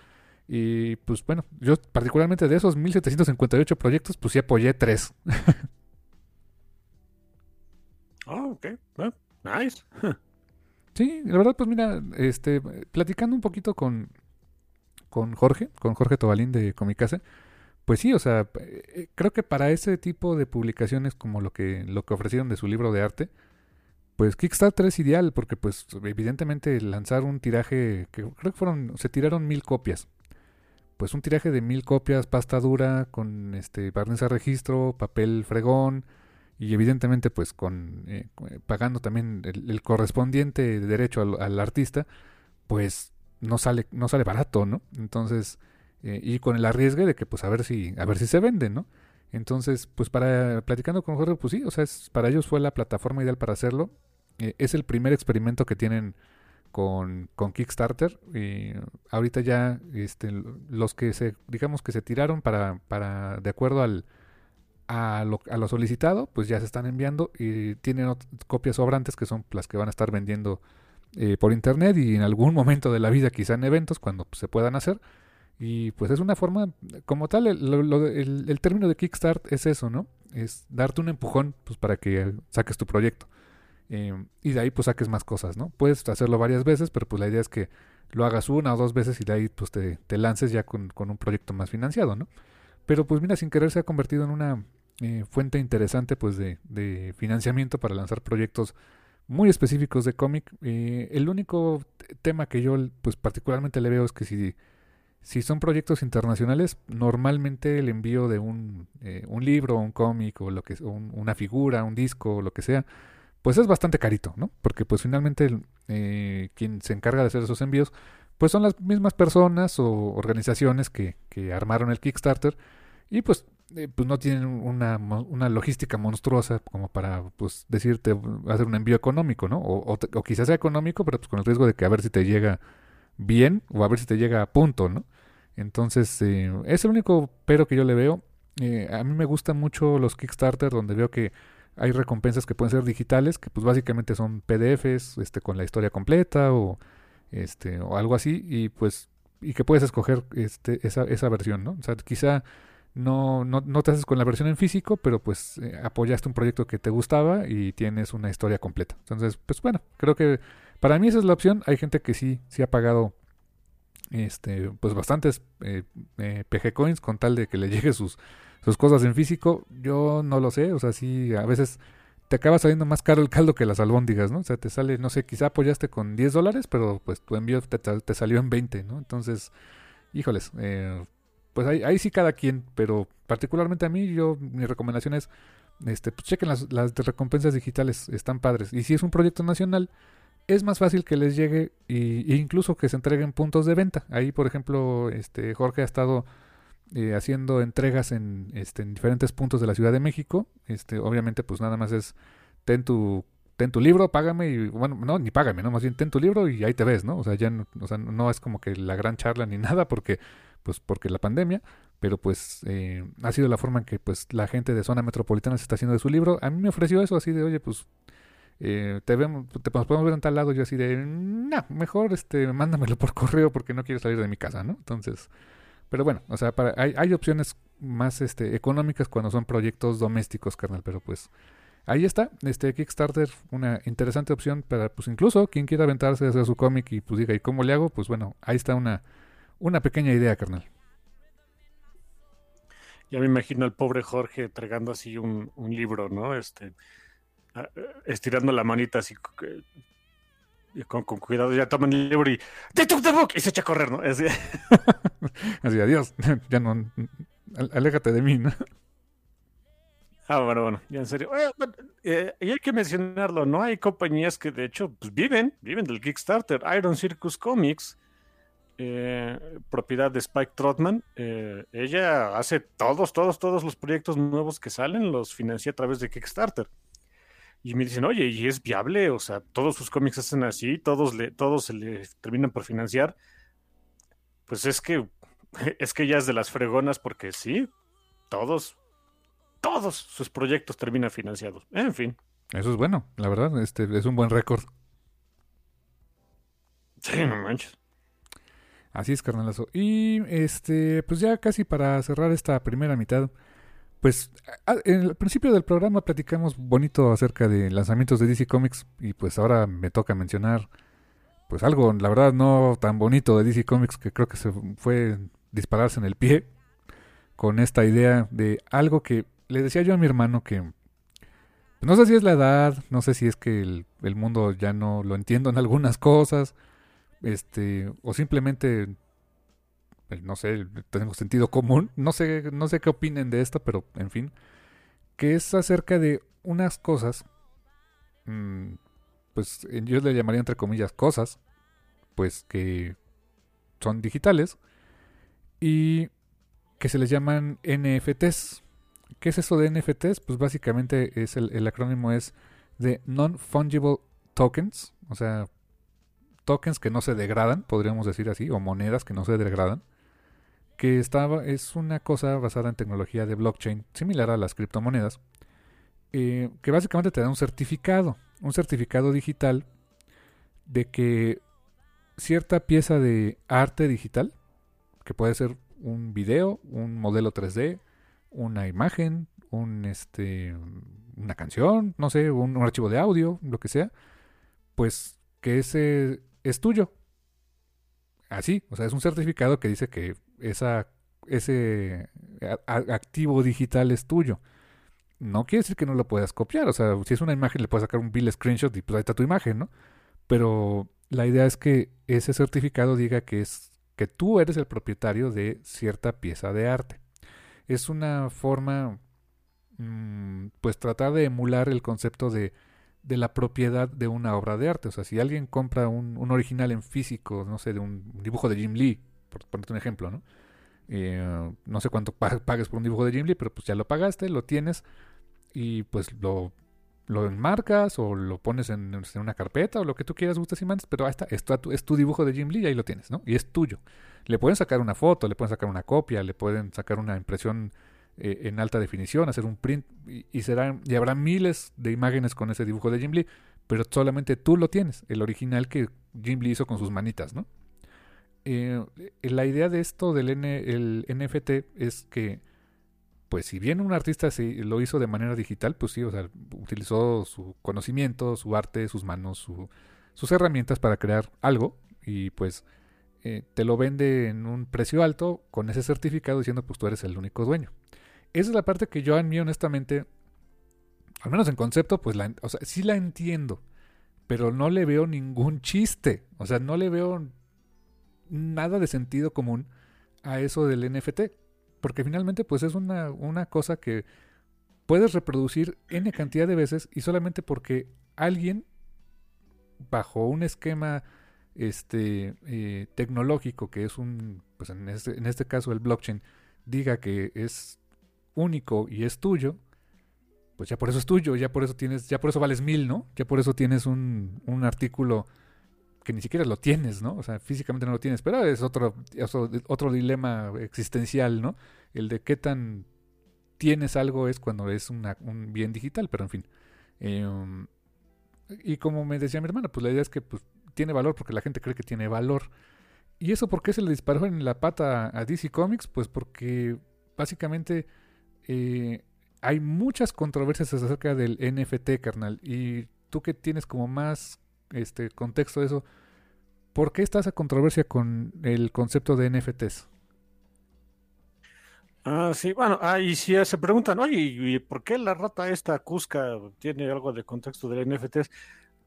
Y pues bueno, yo particularmente de esos 1758 proyectos, pues sí apoyé tres. <laughs> Oh, ok. nice. <laughs> sí, la verdad, pues mira, este, platicando un poquito con, con Jorge, con Jorge Tobalín de Comicase, pues sí, o sea, eh, creo que para ese tipo de publicaciones como lo que, lo que ofrecieron de su libro de arte, pues Kickstarter es ideal porque pues evidentemente lanzar un tiraje que creo que fueron, se tiraron mil copias. Pues un tiraje de mil copias, pasta dura, con este barniz a registro, papel fregón, y evidentemente pues con eh, pagando también el, correspondiente derecho al, artista pues no sale no sale barato no entonces eh, y con el arriesgue de que pues a ver si a ver si se vende no entonces pues para platicando con Jorge pues sí o sea es, para ellos fue la plataforma ideal para hacerlo. Eh, es el primer experimento que tienen con, con Kickstarter y ahorita ya este los que se digamos que se tiraron para para de acuerdo al a lo, a lo, solicitado, pues ya se están enviando y tienen copias sobrantes que son las que van a estar vendiendo eh, por internet y en algún momento de la vida, quizá en eventos, cuando se puedan hacer. Y pues es una forma, como tal, el, el, término de Kickstart es eso, ¿no? Es darte un empujón pues, para que saques tu proyecto. Eh, y de ahí pues saques más cosas, ¿no? Puedes hacerlo varias veces, pero pues la idea es que lo hagas una o dos veces y de ahí pues te, te lances ya con, con un proyecto más financiado, ¿no? Pero pues mira, sin querer se ha convertido en una eh, fuente interesante pues de, financiamiento para lanzar proyectos muy específicos de cómic. Eh, el único tema que yo pues particularmente le veo es que si, si son proyectos internacionales, normalmente el envío de un, eh, un libro, un cómic o lo que una figura, un disco o lo que sea, pues es bastante carito, ¿no? Porque pues finalmente quien se encarga de hacer esos envíos, pues son las mismas personas o organizaciones que, que armaron el Kickstarter y pues eh, pues no tienen una, una, logística monstruosa como para pues decirte hacer un envío económico, ¿no? O, o, quizás sea económico, pero pues con el riesgo de que a ver si te llega bien o a ver si te llega a punto, ¿no? Entonces, eh, es el único pero que yo le veo. Eh, a mí me gustan mucho los Kickstarter donde veo que hay recompensas que pueden ser digitales, que pues básicamente son PDFs este, con la historia completa o, este, o algo así, y pues y que puedes escoger este, esa, esa versión, ¿no? O sea, quizá no, no, no te haces con la versión en físico, pero pues eh, apoyaste un proyecto que te gustaba y tienes una historia completa. Entonces, pues bueno, creo que para mí esa es la opción. Hay gente que sí, sí ha pagado este, pues bastantes eh, eh PG coins con tal de que le <laughs> llegue sus, sus cosas en físico. Yo no lo sé, o sea, sí, a veces te acaba saliendo más caro el caldo que las albóndigas, ¿no? O sea, te sale, no sé, quizá apoyaste con 10 dólares, pero pues tu envío te, salió en 20, ¿no? Entonces, híjoles, eh, pues ahí, sí cada quien, pero particularmente a mí, yo, mi recomendación es, este, pues chequen las, las recompensas digitales, están padres. Y si es un proyecto nacional, es más fácil que les llegue y, e incluso que se entreguen puntos de venta. Ahí, por ejemplo, este Jorge ha estado eh, haciendo entregas en, este, en diferentes puntos de la Ciudad de México. Este, obviamente, pues nada más es ten tu ten tu libro, págame y bueno, no, ni págame, no, más bien ten tu libro y ahí te ves, ¿no? O sea, ya no, o sea, no es como que la gran charla ni <laughs> nada porque pues porque la pandemia, pero pues eh, ha sido la forma en que pues la gente de zona metropolitana se está haciendo de su libro. A mí me ofreció eso así de, oye, pues eh, te, vemos, te podemos ver en tal lado, yo así de, no, mejor este, mándamelo por correo porque no quiero salir de mi casa, ¿no? Entonces, pero bueno, o sea, para, hay, hay opciones más este, económicas cuando son proyectos domésticos, carnal, pero pues ahí está, este Kickstarter, una interesante opción para, pues incluso quien quiera aventarse a hacer su cómic y pues diga, ¿y cómo le hago? Pues bueno, ahí está una, una pequeña idea, carnal. Ya me imagino al pobre Jorge entregando así un, un libro, ¿no? Este, estirando la manita así con, con, cuidado, ya toman el libro y ¡They took the book! Y se echa a correr, ¿no? <laughs> Así, <laughs> así adiós, <laughs> ya no, aléjate de mí, ¿no? Ah, bueno, bueno, ya en serio. Eh, y hay que mencionarlo, ¿no? Hay compañías que de hecho pues, viven, viven del Kickstarter. Iron Circus Comics, eh, propiedad de Spike Trotman. Eh, ella hace todos, todos, todos los proyectos nuevos que salen, los financia a través de Kickstarter. Y me dicen, oye, ¿y es viable? O sea, todos sus cómics hacen así, todos, le, todos se le terminan por financiar. Pues es que, <laughs> es que ya es de las fregonas porque sí, todos, todos sus proyectos terminan financiados. En fin. Eso es bueno, la verdad, este es un buen récord. Sí, no manches. Así es, carnalazo. Y este, pues ya casi para cerrar esta primera mitad, pues en el principio del programa platicamos bonito acerca de lanzamientos de DC Comics y pues ahora me toca mencionar pues algo, la verdad no tan bonito de DC Comics que creo que se fue dispararse en el pie con esta idea de algo que le decía yo a mi hermano que no sé si es la edad, no sé si es que el, el mundo ya no lo entiendo en algunas cosas, este, o simplemente pues, no sé, tenemos sentido común, no sé, no sé qué opinen de esto, pero en fin, que es acerca de unas cosas, mm, pues yo le llamaría entre comillas cosas, pues que son digitales y que se les llaman NFTs. ¿Qué es eso de NFTs? Pues básicamente es el, el acrónimo es de Non-Fungible Tokens, o sea, tokens que no se degradan, podríamos decir así, o monedas que no se degradan que estaba, es una cosa basada en tecnología de blockchain, similar a las criptomonedas, eh, que básicamente te da un certificado, un certificado digital de que cierta pieza de arte digital, que puede ser un video, un modelo 3D, una imagen, un este una canción, no sé, un, un archivo de audio, lo que sea, pues que ese es tuyo. Así, o sea, es un certificado que dice que ese activo digital es tuyo. No quiere decir que no lo puedas copiar. O sea, si es una imagen, le puedes sacar un bill screenshot y pues ahí está tu imagen, ¿no? Pero la idea es que ese certificado diga que es que tú eres el propietario de cierta pieza de arte. Es una forma, mm, pues tratar de emular el concepto de, de, la propiedad de una obra de arte. O sea, si alguien compra un, un original en físico, no sé, de un dibujo de Jim Lee, por ponerte un ejemplo, ¿no? Eh, no sé cuánto pagues por un dibujo de Jim Lee, pero pues ya lo pagaste, lo tienes y pues lo, lo enmarcas o lo pones en, una carpeta o lo que tú quieras, gustas y mandes, pero ahí está, es tu, dibujo de Jim Lee y ahí lo tienes, ¿no? Y es tuyo. Le pueden sacar una foto, le pueden sacar una copia, le pueden sacar una impresión eh, en alta definición, hacer un print y, y, y habrá miles de imágenes con ese dibujo de Jim Lee, pero solamente tú lo tienes, el original que Jim hizo con sus manitas, ¿no? Eh, la idea de esto del el NFT es que, pues si bien un artista lo hizo de manera digital, pues sí, o sea, utilizó su conocimiento, su arte, sus manos, sus herramientas para crear algo y pues eh, te lo vende en un precio alto con ese certificado diciendo pues tú eres el único dueño. Esa es la parte que yo a mí honestamente, al menos en concepto, pues la, sí la entiendo, pero no le veo ningún chiste, o sea, no le veo nada de sentido común a eso del NFT. Porque finalmente pues es una, una cosa que puedes reproducir n cantidad de veces y solamente porque alguien bajo un esquema este eh, tecnológico que es un pues en este, en este caso el blockchain diga que es único y es tuyo pues ya por eso es tuyo ya por eso tienes ya por eso vales mil no ya por eso tienes un, un artículo que ni siquiera lo tienes, ¿no? O sea, físicamente no lo tienes, pero es otro, otro, dilema existencial, ¿no? El de qué tan tienes algo es cuando es un bien digital, pero en fin. Em, Y como me decía mi hermana, pues la idea es que pues, tiene valor porque la gente cree que tiene valor. ¿Y eso por qué se le disparó en la pata a DC Comics? Pues porque básicamente eh, hay muchas controversias acerca del NFT, carnal. Y tú que tienes como más este contexto de eso, ¿por qué está esa controversia con el concepto de NFTs? Ah, sí, bueno, ah, y si se preguntan, oye, ¿y por qué la rata esta Cusca tiene algo de contexto de NFTs?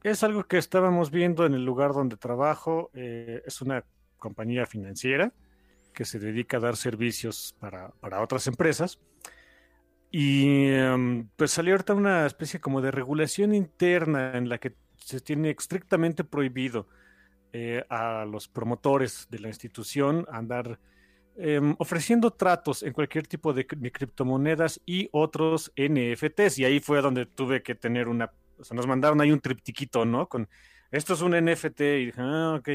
Es algo que estábamos viendo en el lugar donde trabajo. Eh, es una compañía financiera que se dedica a dar servicios para otras empresas. Y em, pues salió ahorita una especie como de regulación interna en la que se tiene estrictamente prohibido eh, a los promotores de la institución andar em, ofreciendo tratos en cualquier tipo de, criptomonedas y otros NFTs. Y ahí fue donde tuve que tener una, o sea, nos mandaron ahí un triptiquito, ¿no? Con, esto es un NFT y dije, ah, ok.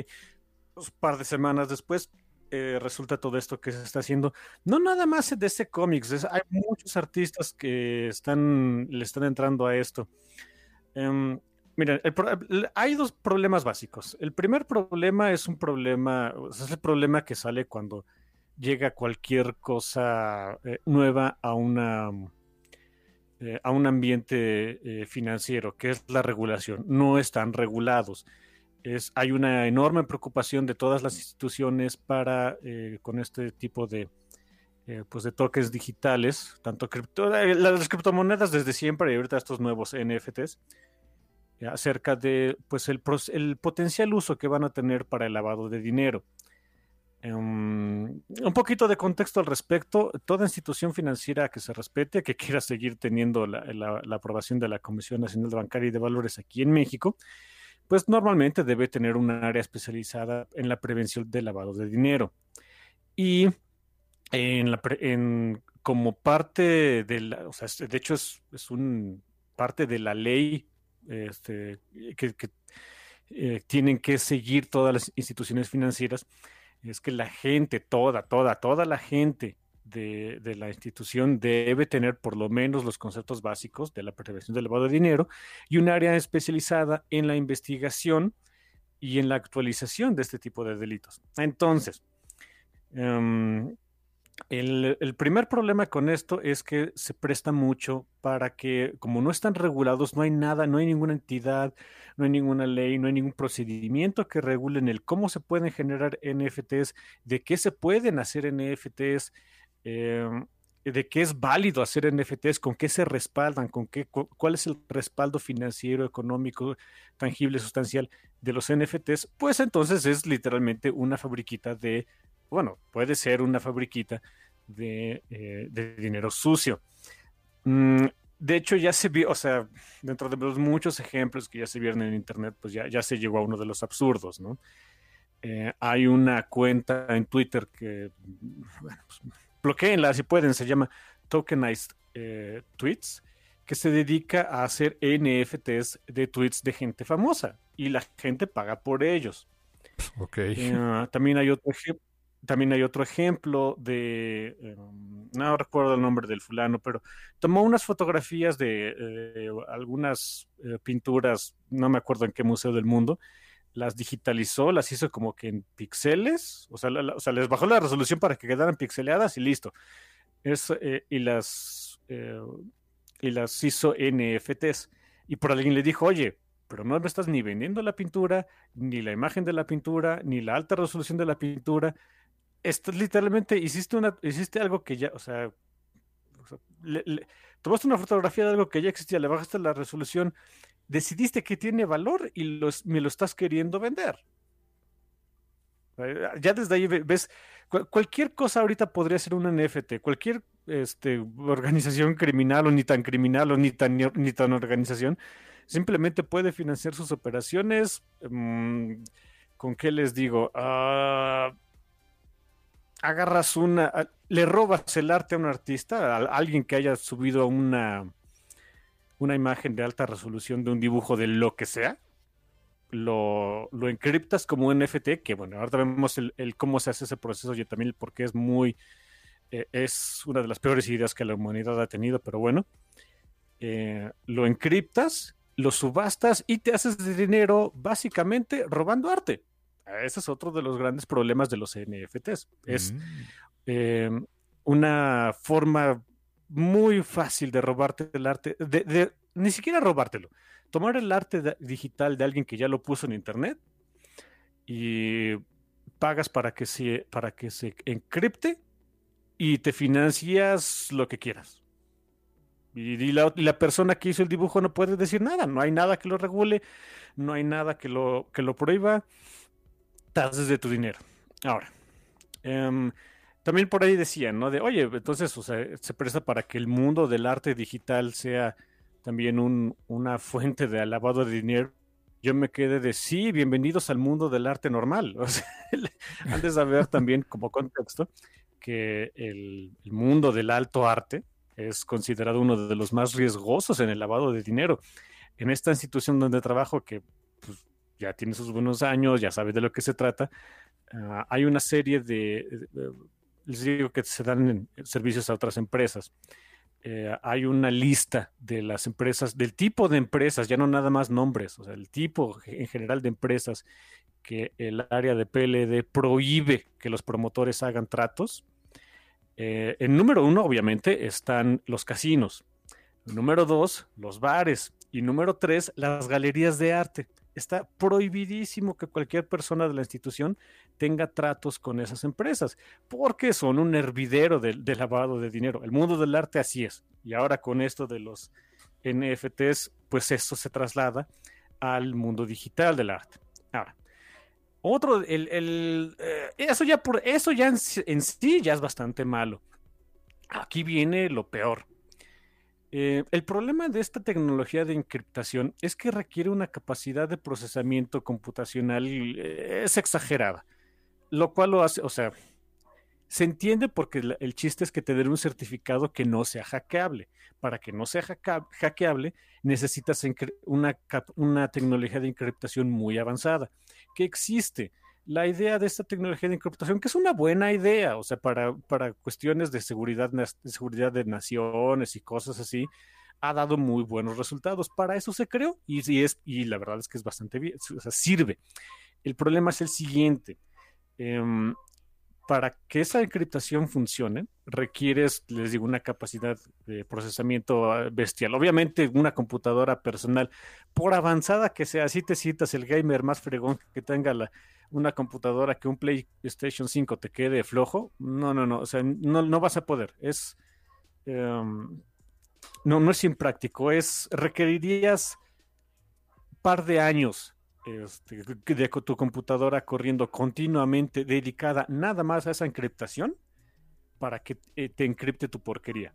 Un par de semanas después, eh, resulta todo esto que se está haciendo. No nada más de ese cómics, hay muchos artistas que están, le están entrando a esto. Em, miren, hay dos problemas básicos. El primer problema es un problema, es el problema que sale cuando llega cualquier cosa eh, nueva a una eh, a un ambiente financiero, que es la regulación. No están regulados hay una enorme preocupación de todas las instituciones para eh, con este tipo de eh, pues de toques digitales, tanto cripto, eh, las criptomonedas desde siempre y ahorita estos nuevos NFTs acerca de pues el, el, potencial uso que van a tener para el lavado de dinero. Um, un poquito de contexto al respecto, toda institución financiera que se respete, que quiera seguir teniendo la, la aprobación de la Comisión Nacional de Bancaria y de Valores aquí en México, pues normalmente debe tener un área especializada en la prevención del lavado de dinero. Y en la, en, como parte de la, o sea, de hecho es, es un parte de la ley este, que, eh, tienen que seguir todas las instituciones financieras, es que la gente, toda, toda, toda la gente de, la institución debe tener por lo menos los conceptos básicos de la prevención del lavado de dinero y un área especializada en la investigación y en la actualización de este tipo de delitos. Entonces, em, el, primer problema con esto es que se presta mucho para que, como no están regulados, no hay nada, no hay ninguna entidad, no hay ninguna ley, no hay ningún procedimiento que regulen el cómo se pueden generar NFTs, de qué se pueden hacer NFTs, Em, de qué es válido hacer NFTs, con qué se respaldan, con qué, cuál es el respaldo financiero, económico, tangible, sustancial de los NFTs, pues entonces es literalmente una fabriquita de, bueno, puede ser una fabriquita de, eh, dinero sucio. Mm, de hecho, ya se vio, o sea, dentro de los muchos ejemplos que ya se vieron en Internet, pues ya, ya se llegó a uno de los absurdos, ¿no? Eh, hay una cuenta en Twitter que, bueno, pues, bloqueenla si pueden, se llama Tokenized eh, Tweets, que se dedica a hacer NFTs de tweets de gente famosa y la gente paga por ellos. Ok. Eh, también, hay otro también hay otro ejemplo de, em, no recuerdo el nombre del fulano, pero tomó unas fotografías de eh, algunas pinturas, no me acuerdo en qué museo del mundo, las digitalizó, las hizo como que en píxeles, o sea, o sea, les bajó la resolución para que quedaran pixeleadas y listo. Eh, y, las, eh, y las hizo NFTs. Y por alguien le dijo, oye, pero no me estás ni vendiendo la pintura, ni la imagen de la pintura, ni la alta resolución de la pintura. Esto literalmente hiciste, una, hiciste algo que ya, o sea, tomaste una fotografía de algo que ya existía, le bajaste la resolución decidiste que tiene valor y me lo estás queriendo vender. Eh, ya desde ahí ves, cualquier cosa ahorita podría ser un NFT, cualquier este, organización criminal o ni tan criminal o ni tan, ni tan organización, simplemente puede financiar sus operaciones. Mm, ¿Con qué les digo? Ah, agarras una, le robas el arte a un artista, a alguien que haya subido una una imagen de alta resolución de un dibujo de lo que sea, lo, lo encriptas como un NFT, que bueno, ahora vemos el, cómo se hace ese proceso y también porque es muy, eh, es una de las peores ideas que la humanidad ha tenido, pero bueno, eh, lo encriptas lo subastas y te haces de dinero básicamente robando arte. Ese es otro de los grandes problemas de los NFTs. Es Mm. eh, una forma muy fácil de robarte el arte, de, de- ni siquiera robártelo, tomar el arte de- digital de alguien que ya lo puso en internet y pagas para que se, para que se encripte y te financias lo que quieras. Y, y la, y la persona que hizo el dibujo no puede decir nada, no hay nada que lo regule, no hay nada que lo, que lo prohíba, haces de tu dinero. Ahora, em, también por ahí decían, ¿no? De, oye, entonces, o sea, se presta para que el mundo del arte digital sea también un- una fuente de lavado de dinero. Yo me quedé de, sí, bienvenidos al mundo del arte normal. <laughs> O sea, han de saber también como contexto que el, mundo del alto arte es considerado uno de los más riesgosos en el lavado de dinero. En esta institución donde trabajo, que pues, ya tiene sus buenos años, ya sabe de lo que se trata, ah, hay una serie de- les digo que se dan en- servicios a otras empresas. Eh, hay una lista de las empresas, del tipo de empresas, ya no nada más nombres, o sea, el tipo en general de empresas que el área de PLD prohíbe que los promotores hagan tratos. Eh, en número uno, obviamente, están los casinos. Número dos, los bares. Y número tres, las galerías de arte. Está prohibidísimo que cualquier persona de la institución tenga tratos con esas empresas, porque son un hervidero de, lavado de dinero. El mundo del arte así es. Y ahora con esto de los NFTs, pues esto se traslada al mundo digital del arte. Ahora, otro, el, el, eh, eso ya por eso ya en sí ya es bastante malo. Aquí viene lo peor. Eh, el problema de esta tecnología de encriptación es que requiere una capacidad de procesamiento computacional, eh, es exagerada, lo cual lo hace, o sea, se entiende porque el chiste es que te den un certificado que no sea hackeable. Para que no sea hackeable, necesitas una, una tecnología de encriptación muy avanzada, que existe. La idea de esta tecnología de encriptación, que es una buena idea, o sea, para, para cuestiones de seguridad, de seguridad de naciones y cosas así, ha dado muy buenos resultados. Para eso se creó y, es, y la verdad es que es bastante bien, o sea, sirve. El problema es el siguiente. em, para que esa encriptación funcione, requieres, les digo, una capacidad de procesamiento ah, bestial. Obviamente, una computadora personal, por avanzada que sea, si te citas el gamer más fregón que tenga la, una computadora que un PlayStation 5 te quede flojo, no, no, no, o sea, no, vas a poder. Es, em, no, no es impráctico, es, requerirías par de años este, de tu computadora corriendo continuamente, dedicada nada más a esa encriptación para que eh, te encripte tu porquería.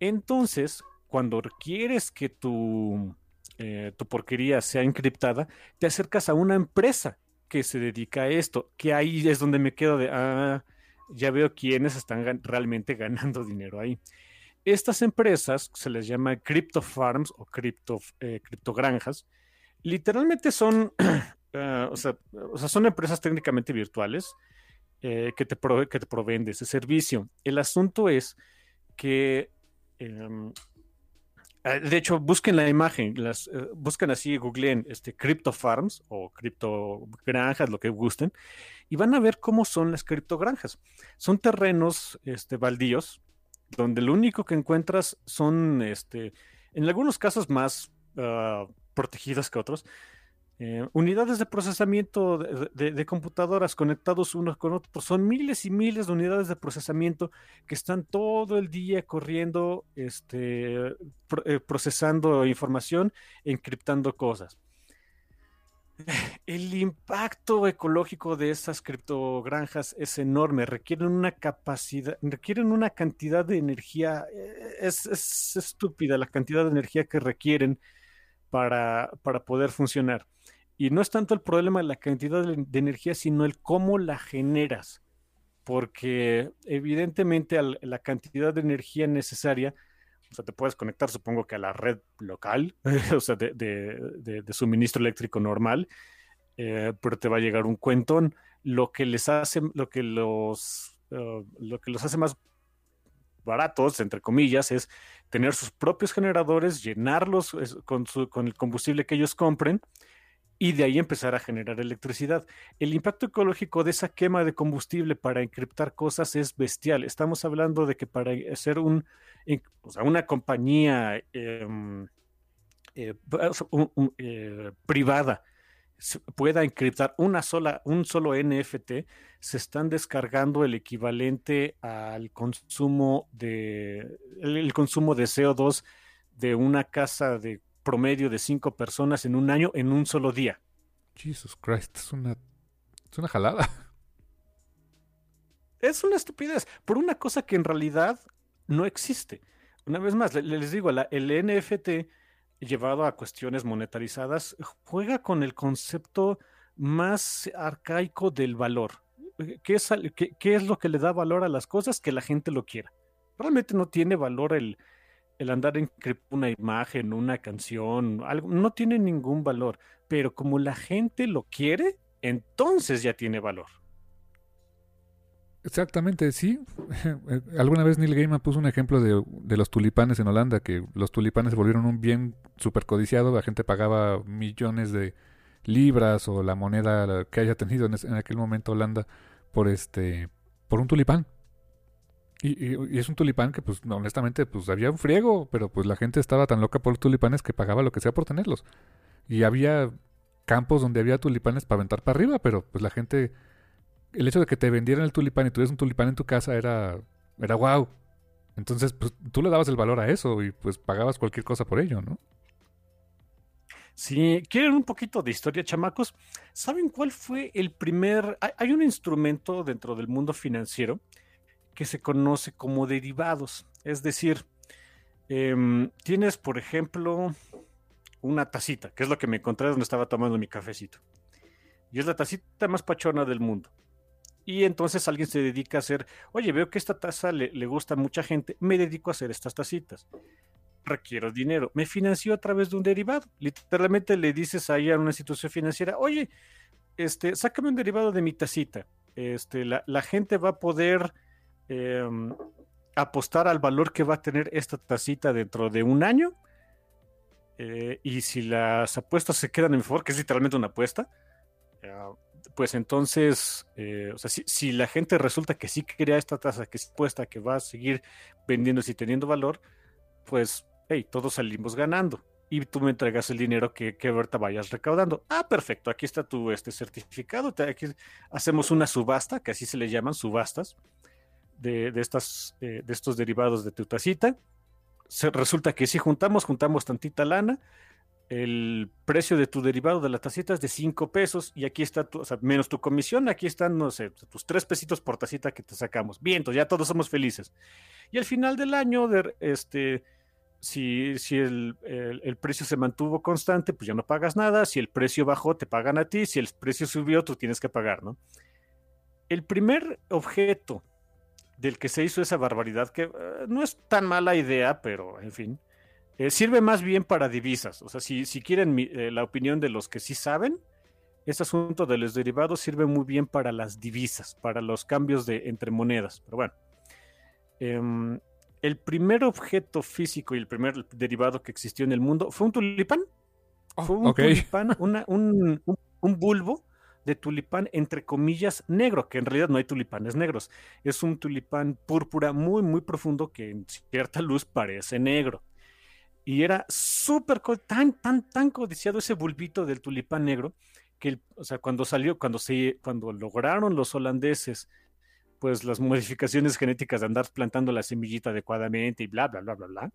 Entonces, cuando quieres que tu, eh, tu porquería sea encriptada, te acercas a una empresa que se dedica a esto, que ahí es donde me quedo de, ah, ya veo quiénes están realmente ganando <laughs> dinero ahí. Estas empresas se les llama crypto farms o cripto, eh, criptogranjas. Literalmente son, <clears throat> uh, o, sea, son empresas técnicamente virtuales eh, que, te prove que te proveen de ese servicio. El asunto es que eh, de hecho, busquen la imagen, uh, busquen así, googleen este, Crypto Farms o Crypto Granjas, lo que gusten, y van a ver cómo son las criptogranjas. Son terrenos este, baldíos, donde lo único que encuentras son, este, en algunos casos más uh, protegidos que otros, eh, unidades de procesamiento de, computadoras conectados unos con otros. Son miles y miles de unidades de procesamiento que están todo el día corriendo, este, eh, procesando información, encriptando cosas. El impacto ecológico de esas criptogranjas es enorme, requieren una capacidad, requieren una cantidad de energía, es, es estúpida la cantidad de energía que requieren para, para poder funcionar. Y no es tanto el problema de la cantidad de, energía, sino el cómo la generas. Porque evidentemente la cantidad de energía necesaria, o sea, te puedes conectar, supongo que a la red local, <laughs> o sea, de, de, suministro eléctrico normal, eh, pero te va a llegar un cuentón. Lo que les hace, lo que los, uh, lo que los hace más baratos, entre comillas, es tener sus propios generadores, llenarlos con, con el combustible que ellos compren y de ahí empezar a generar electricidad. El impacto ecológico de esa quema de combustible para encriptar cosas es bestial. Estamos hablando de que para hacer un, una compañía em, eh, eh, privada pueda encriptar una sola, un solo NFT, se están descargando el equivalente al consumo de el, consumo de CO2 de una casa de promedio de cinco personas en un año en un solo día. Jesus Christ, es una, es una jalada. <laughs> Es una estupidez por una cosa que en realidad no existe. Una vez más, les digo, la, el NFT llevado a cuestiones monetarizadas, juega con el concepto más arcaico del valor. ¿Qué es, qué, es, lo que le da valor a las cosas? Que la gente lo quiera. Realmente no tiene valor el, el andar en una imagen, una canción, algo, no tiene ningún valor. Pero como la gente lo quiere, entonces ya tiene valor. Exactamente, sí. <laughs> Eh, alguna vez Neil Gaiman puso un ejemplo de, los tulipanes en Holanda, que los tulipanes se volvieron un bien súper codiciado, la gente pagaba millones de libras o la moneda que haya tenido en, aquel momento Holanda por este por un tulipán. Y, es un tulipán que pues honestamente pues había un friego, pero pues la gente estaba tan loca por los tulipanes que pagaba lo que sea por tenerlos. Y había campos donde había tulipanes para aventar para arriba, pero pues la gente el hecho de que te vendieran el tulipán y tuvieras un tulipán en tu casa era, era wow. Entonces, pues tú le dabas el valor a eso y pues pagabas cualquier cosa por ello, ¿no? Si quieren un poquito de historia, chamacos, ¿saben cuál fue el primer... Hay un instrumento dentro del mundo financiero que se conoce como derivados. Es decir, em, tienes, por ejemplo, una tacita, que es lo que me encontré donde estaba tomando mi cafecito. Y es la tacita más pachona del mundo. Y entonces alguien se dedica a hacer, oye, veo que esta taza le, gusta a mucha gente, me dedico a hacer estas tacitas. Requiero dinero. Me financió a través de un derivado. Literalmente le dices ahí a una institución financiera, oye, este, sácame un derivado de mi tacita. Este, la, gente va a poder em, apostar al valor que va a tener esta tacita dentro de un año. Eh, y si las apuestas se quedan en mi favor, que es literalmente una apuesta, pues entonces, eh, o sea, si, la gente resulta que sí crea esta tasa, que es puesta, que va a seguir vendiéndose y teniendo valor, pues, hey, todos salimos ganando. Y tú me entregas el dinero que, que ahorita vayas recaudando. Ah, perfecto, aquí está tu este certificado. Aquí hacemos una subasta, que así se le llaman subastas, de, estas, eh, de estos derivados de tu tacita. Se, resulta que si juntamos, juntamos tantita lana, el precio de tu derivado de la tacita es de 5 pesos y aquí está tu, o sea, menos tu comisión, aquí están, no sé, tus 3 pesitos por tacita que te sacamos. Bien, entonces ya todos somos felices. Y al final del año, este, si, si el, el, precio se mantuvo constante, pues ya no pagas nada. Si el precio bajó, te pagan a ti. Si el precio subió, tú tienes que pagar, ¿no? El primer objeto del que se hizo esa barbaridad, que eh, no es tan mala idea, pero en fin, eh, sirve más bien para divisas. O sea, si, si quieren eh, la opinión de los que sí saben, este asunto de los derivados sirve muy bien para las divisas, para los cambios de, entre monedas. Pero bueno, em, el primer objeto físico y el primer derivado que existió en el mundo fue un tulipán. Oh, fue un tulipán, <laughs> un, un bulbo de tulipán entre comillas negro, que en realidad no hay tulipanes negros. Es un tulipán púrpura muy, muy profundo que en cierta luz parece negro y era súper, tan, tan, tan codiciado ese bulbito del tulipán negro, que, o sea, cuando salió, cuando, se, cuando lograron los holandeses, pues las modificaciones genéticas de andar plantando la semillita adecuadamente y bla, bla, bla, bla, bla,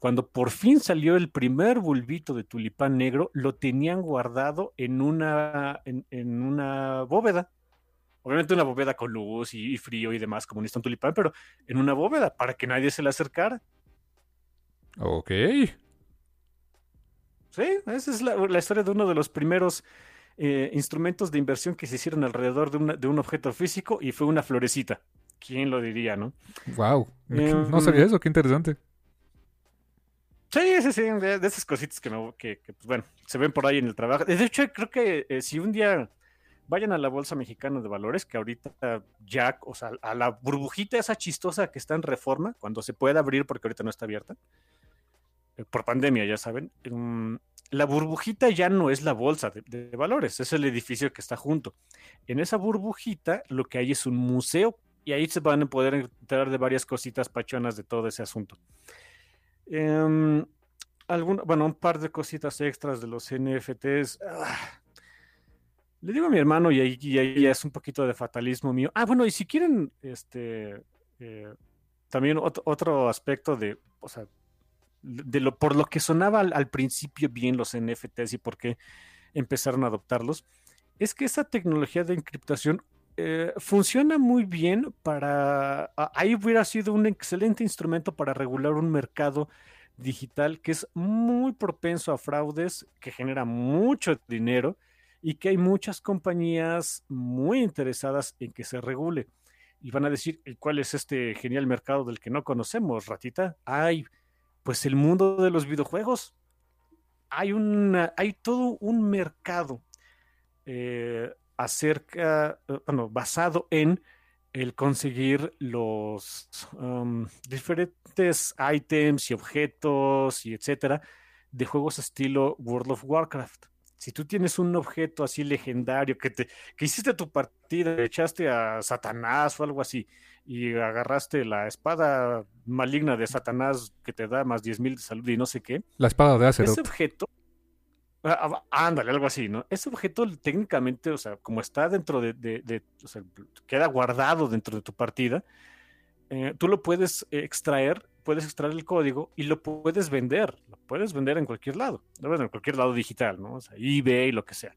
cuando por fin salió el primer bulbito de tulipán negro, lo tenían guardado en una, en, una bóveda. Obviamente una bóveda con luz y, frío y demás, como un tulipán, pero en una bóveda para que nadie se le acercara. Ok. Sí, esa es la, historia de uno de los primeros eh, instrumentos de inversión que se hicieron alrededor de, de, un objeto físico y fue una florecita. ¿Quién lo diría, no? Wow. no em, sabía eso, qué interesante. Sí, sí, sí, de, esas cositas que, me, que, pues, bueno, se ven por ahí en el trabajo. De hecho, creo que eh, si un día vayan a la Bolsa Mexicana de Valores, que ahorita ya, o sea, a la burbujita esa chistosa que está en reforma, cuando se puede abrir porque ahorita no está abierta, por pandemia, ya saben, mm, la burbujita ya no es la bolsa de, valores, es el edificio que está junto. En esa burbujita lo que hay es un museo y ahí se van a poder enterar de varias cositas pachonas de todo ese asunto. Em, bueno, un par de cositas extras de los NFTs. Ah, le digo a mi hermano y ahí, es un poquito de fatalismo mío. Ah, bueno, y si quieren, este, eh, también otro aspecto de, o sea, de lo, por lo que sonaba al, principio bien los NFTs y por qué empezaron a adoptarlos, es que esa tecnología de encriptación eh, funciona muy bien para... Ahí hubiera sido un excelente instrumento para regular un mercado digital que es muy propenso a fraudes, que genera mucho dinero y que hay muchas compañías muy interesadas en que se regule. Y van a decir, ¿cuál es este genial mercado del que no conocemos, ratita? Hay pues el mundo de los videojuegos. Hay, una, hay todo un mercado eh, acerca, eh, bueno, basado en el conseguir los um, diferentes items y objetos y etcétera de juegos estilo World of Warcraft. Si tú tienes un objeto así legendario que te que hiciste tu partida, echaste a Satanás o algo así, y agarraste la espada maligna de Satanás que te da más 10.000 de salud y no sé qué. La espada de Azeroth. Ese objeto, ah, ah, ándale, algo así, ¿no? Ese objeto técnicamente, o sea, como está dentro de, o sea, queda guardado dentro de tu partida, eh, tú lo puedes extraer, puedes extraer el código y lo puedes vender, lo puedes vender en cualquier lado, en cualquier lado digital, ¿no? O sea, eBay, lo que sea.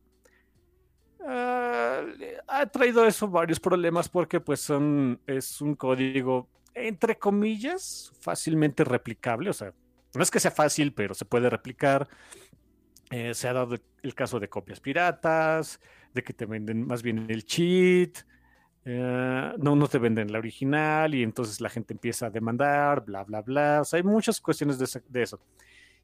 Ah, ha traído eso varios problemas porque pues son, es un código entre comillas fácilmente replicable, o sea, no es que sea fácil, pero se puede replicar. Eh, se ha dado el caso de copias piratas, de que te venden más bien el cheat, eh, no, no te venden la original y entonces la gente empieza a demandar, bla, bla, bla. O sea, hay muchas cuestiones de eso.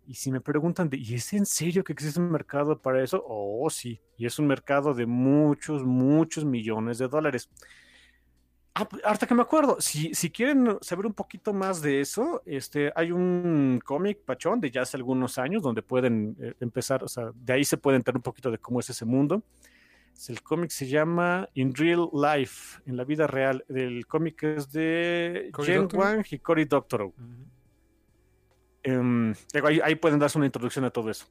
Y si me preguntan, de, ¿y es en serio que existe un mercado para eso? Oh, sí, y es un mercado de muchos, muchos millones de dólares. Ah, ahorita que me acuerdo, si, si quieren saber un poquito más de eso, este, hay un cómic pachón de ya hace algunos años donde pueden eh, empezar, o sea, de ahí se puede entender un poquito de cómo es ese mundo. El cómic se llama In Real Life, en la vida real. El cómic es de Jen Wang y Cory Doctorow. Em, ahí, pueden darse una introducción a todo eso.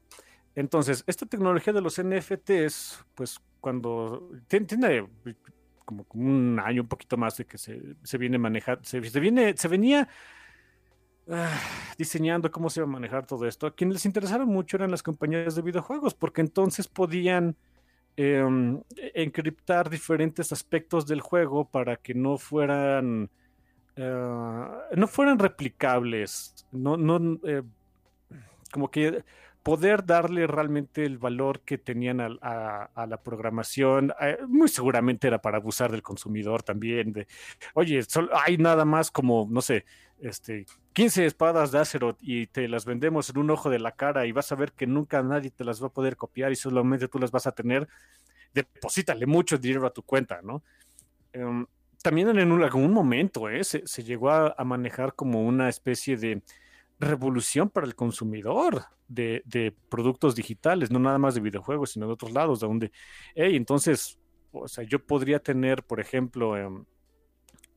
Entonces, esta tecnología de los NFTs, pues cuando tiene, como, un año, un poquito más de que se, viene manejando, se, viene, se venía ah, diseñando cómo se iba a manejar todo esto. A quienes les interesaron mucho eran las compañías de videojuegos, porque entonces podían em, encriptar diferentes aspectos del juego para que no fueran eh, no fueran replicables, no, no, eh, como que poder darle realmente el valor que tenían a, la programación, eh, muy seguramente era para abusar del consumidor también, de, oye, hay nada más como, no sé, este, 15 espadas de Azeroth y te las vendemos en un ojo de la cara y vas a ver que nunca nadie te las va a poder copiar y solamente tú las vas a tener, deposítale mucho dinero a tu cuenta, ¿no? Em, también en algún momento ¿eh? se, llegó a, manejar como una especie de revolución para el consumidor de, productos digitales, no nada más de videojuegos, sino de otros lados, donde, hey, entonces, o sea, yo podría tener, por ejemplo, em,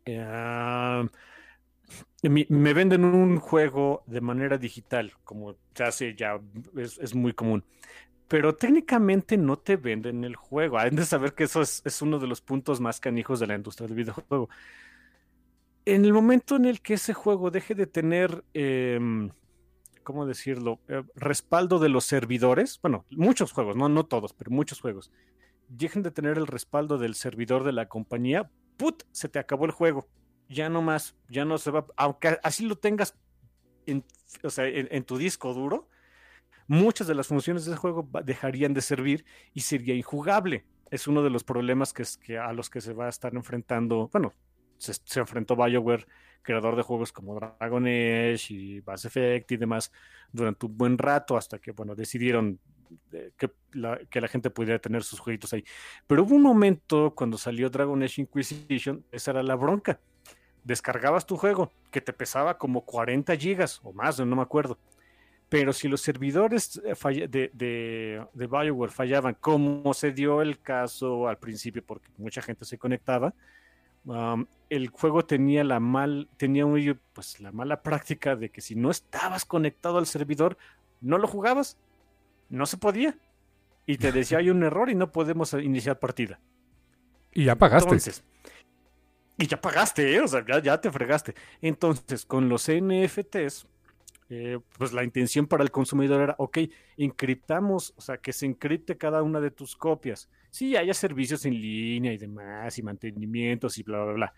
em, me, venden un juego de manera digital, como se hace ya, es muy común pero técnicamente no te venden el juego. Hay de saber que eso es, uno de los puntos más canijos de la industria del videojuego. En el momento en el que ese juego deje de tener, em, ¿cómo decirlo?, eh, respaldo de los servidores, bueno, muchos juegos, no, no todos, pero muchos juegos, dejen de tener el respaldo del servidor de la compañía, ¡put! Se te acabó el juego. Ya no más, ya no se va, aunque así lo tengas en, en tu disco duro, muchas de las funciones del juego dejarían de servir y sería injugable. Es uno de los problemas que, es, que a los que se va a estar enfrentando, bueno, se, enfrentó BioWare, creador de juegos como Dragon Age y Mass Effect y demás, durante un buen rato hasta que, bueno, decidieron que, la, que la gente pudiera tener sus jueguitos ahí. Pero hubo un momento cuando salió Dragon Age Inquisition, esa era la bronca. Descargabas tu juego, que te pesaba como 40 gigas o más, no me acuerdo. Pero si los servidores eh, de, de, de Bioware fallaban, como se dio el caso al principio, porque mucha gente se conectaba, el juego tenía la mal, tenía pues la mala práctica de que si no estabas conectado al servidor, no lo jugabas, no se podía. Y te decía hay un error y no podemos iniciar partida. Y ya pagaste. y ya pagaste, ¿eh? o sea, ya, te fregaste. Entonces, con los NFTs, eh, pues la intención para el consumidor era, ok, encriptamos, o sea, que se encripte cada una de tus copias sí haya servicios en línea y demás, y mantenimientos y bla, bla, bla.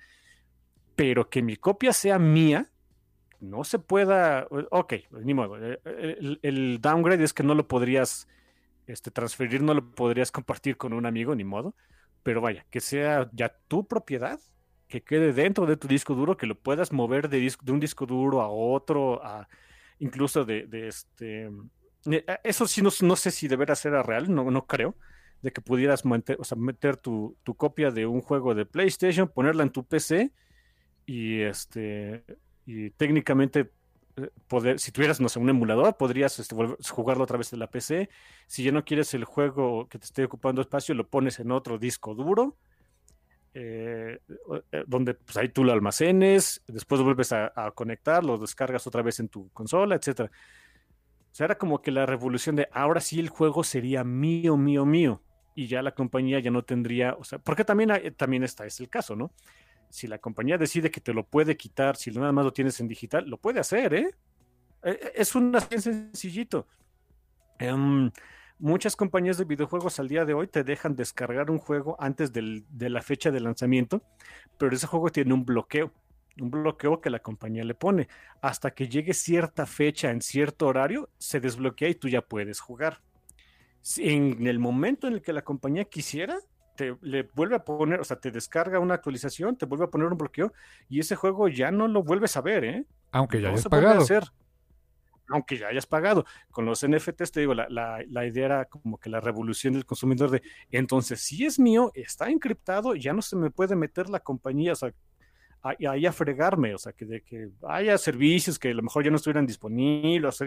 Pero que mi copia sea mía, no se pueda. Ok, ni modo. Eh, el, downgrade es que no lo podrías este, transferir, no lo podrías compartir con un amigo, ni modo. Pero vaya, que sea ya tu propiedad, que quede dentro de tu disco duro, que lo puedas mover de, de un disco duro a otro, a, incluso de, este. Eh, eso sí, no, sé si deberá ser real, no, creo de que pudieras meter, tu, copia de un juego de PlayStation, ponerla en tu PC y este y técnicamente eh, poder, si tuvieras, no sé, un emulador, podrías este, jugarlo otra vez en la PC. Si ya no quieres el juego que te esté ocupando espacio, lo pones en otro disco duro, eh, eh, donde pues, ahí tú lo almacenes, después vuelves a, a, conectar, lo descargas otra vez en tu consola, etcétera. O sea, era como que la revolución de ahora sí el juego sería mío, mío, mío y ya la compañía ya no tendría, o sea, porque también, también está, es el caso, ¿no? Si la compañía decide que te lo puede quitar, si nada más lo tienes en digital, lo puede hacer, ¿eh? E, e, es un sencillito. Em, muchas compañías de videojuegos al día de hoy te dejan descargar un juego antes de la fecha de lanzamiento, pero ese juego tiene un bloqueo, un bloqueo que la compañía le pone. Hasta que llegue cierta fecha en cierto horario, se desbloquea y tú ya puedes jugar en el momento en el que la compañía quisiera, te le vuelve a poner, o sea, te descarga una actualización, te vuelve a poner un bloqueo y ese juego ya no lo vuelves a ver, ¿eh? Aunque ya hayas pagado. Hacer, aunque ya hayas pagado. Con los NFTs, te digo, la, la, idea era como que la revolución del consumidor de, entonces, si es mío, está encriptado, ya no se me puede meter la compañía, o sea, ahí a, fregarme, o sea, que de que haya servicios que a lo mejor ya no estuvieran disponibles,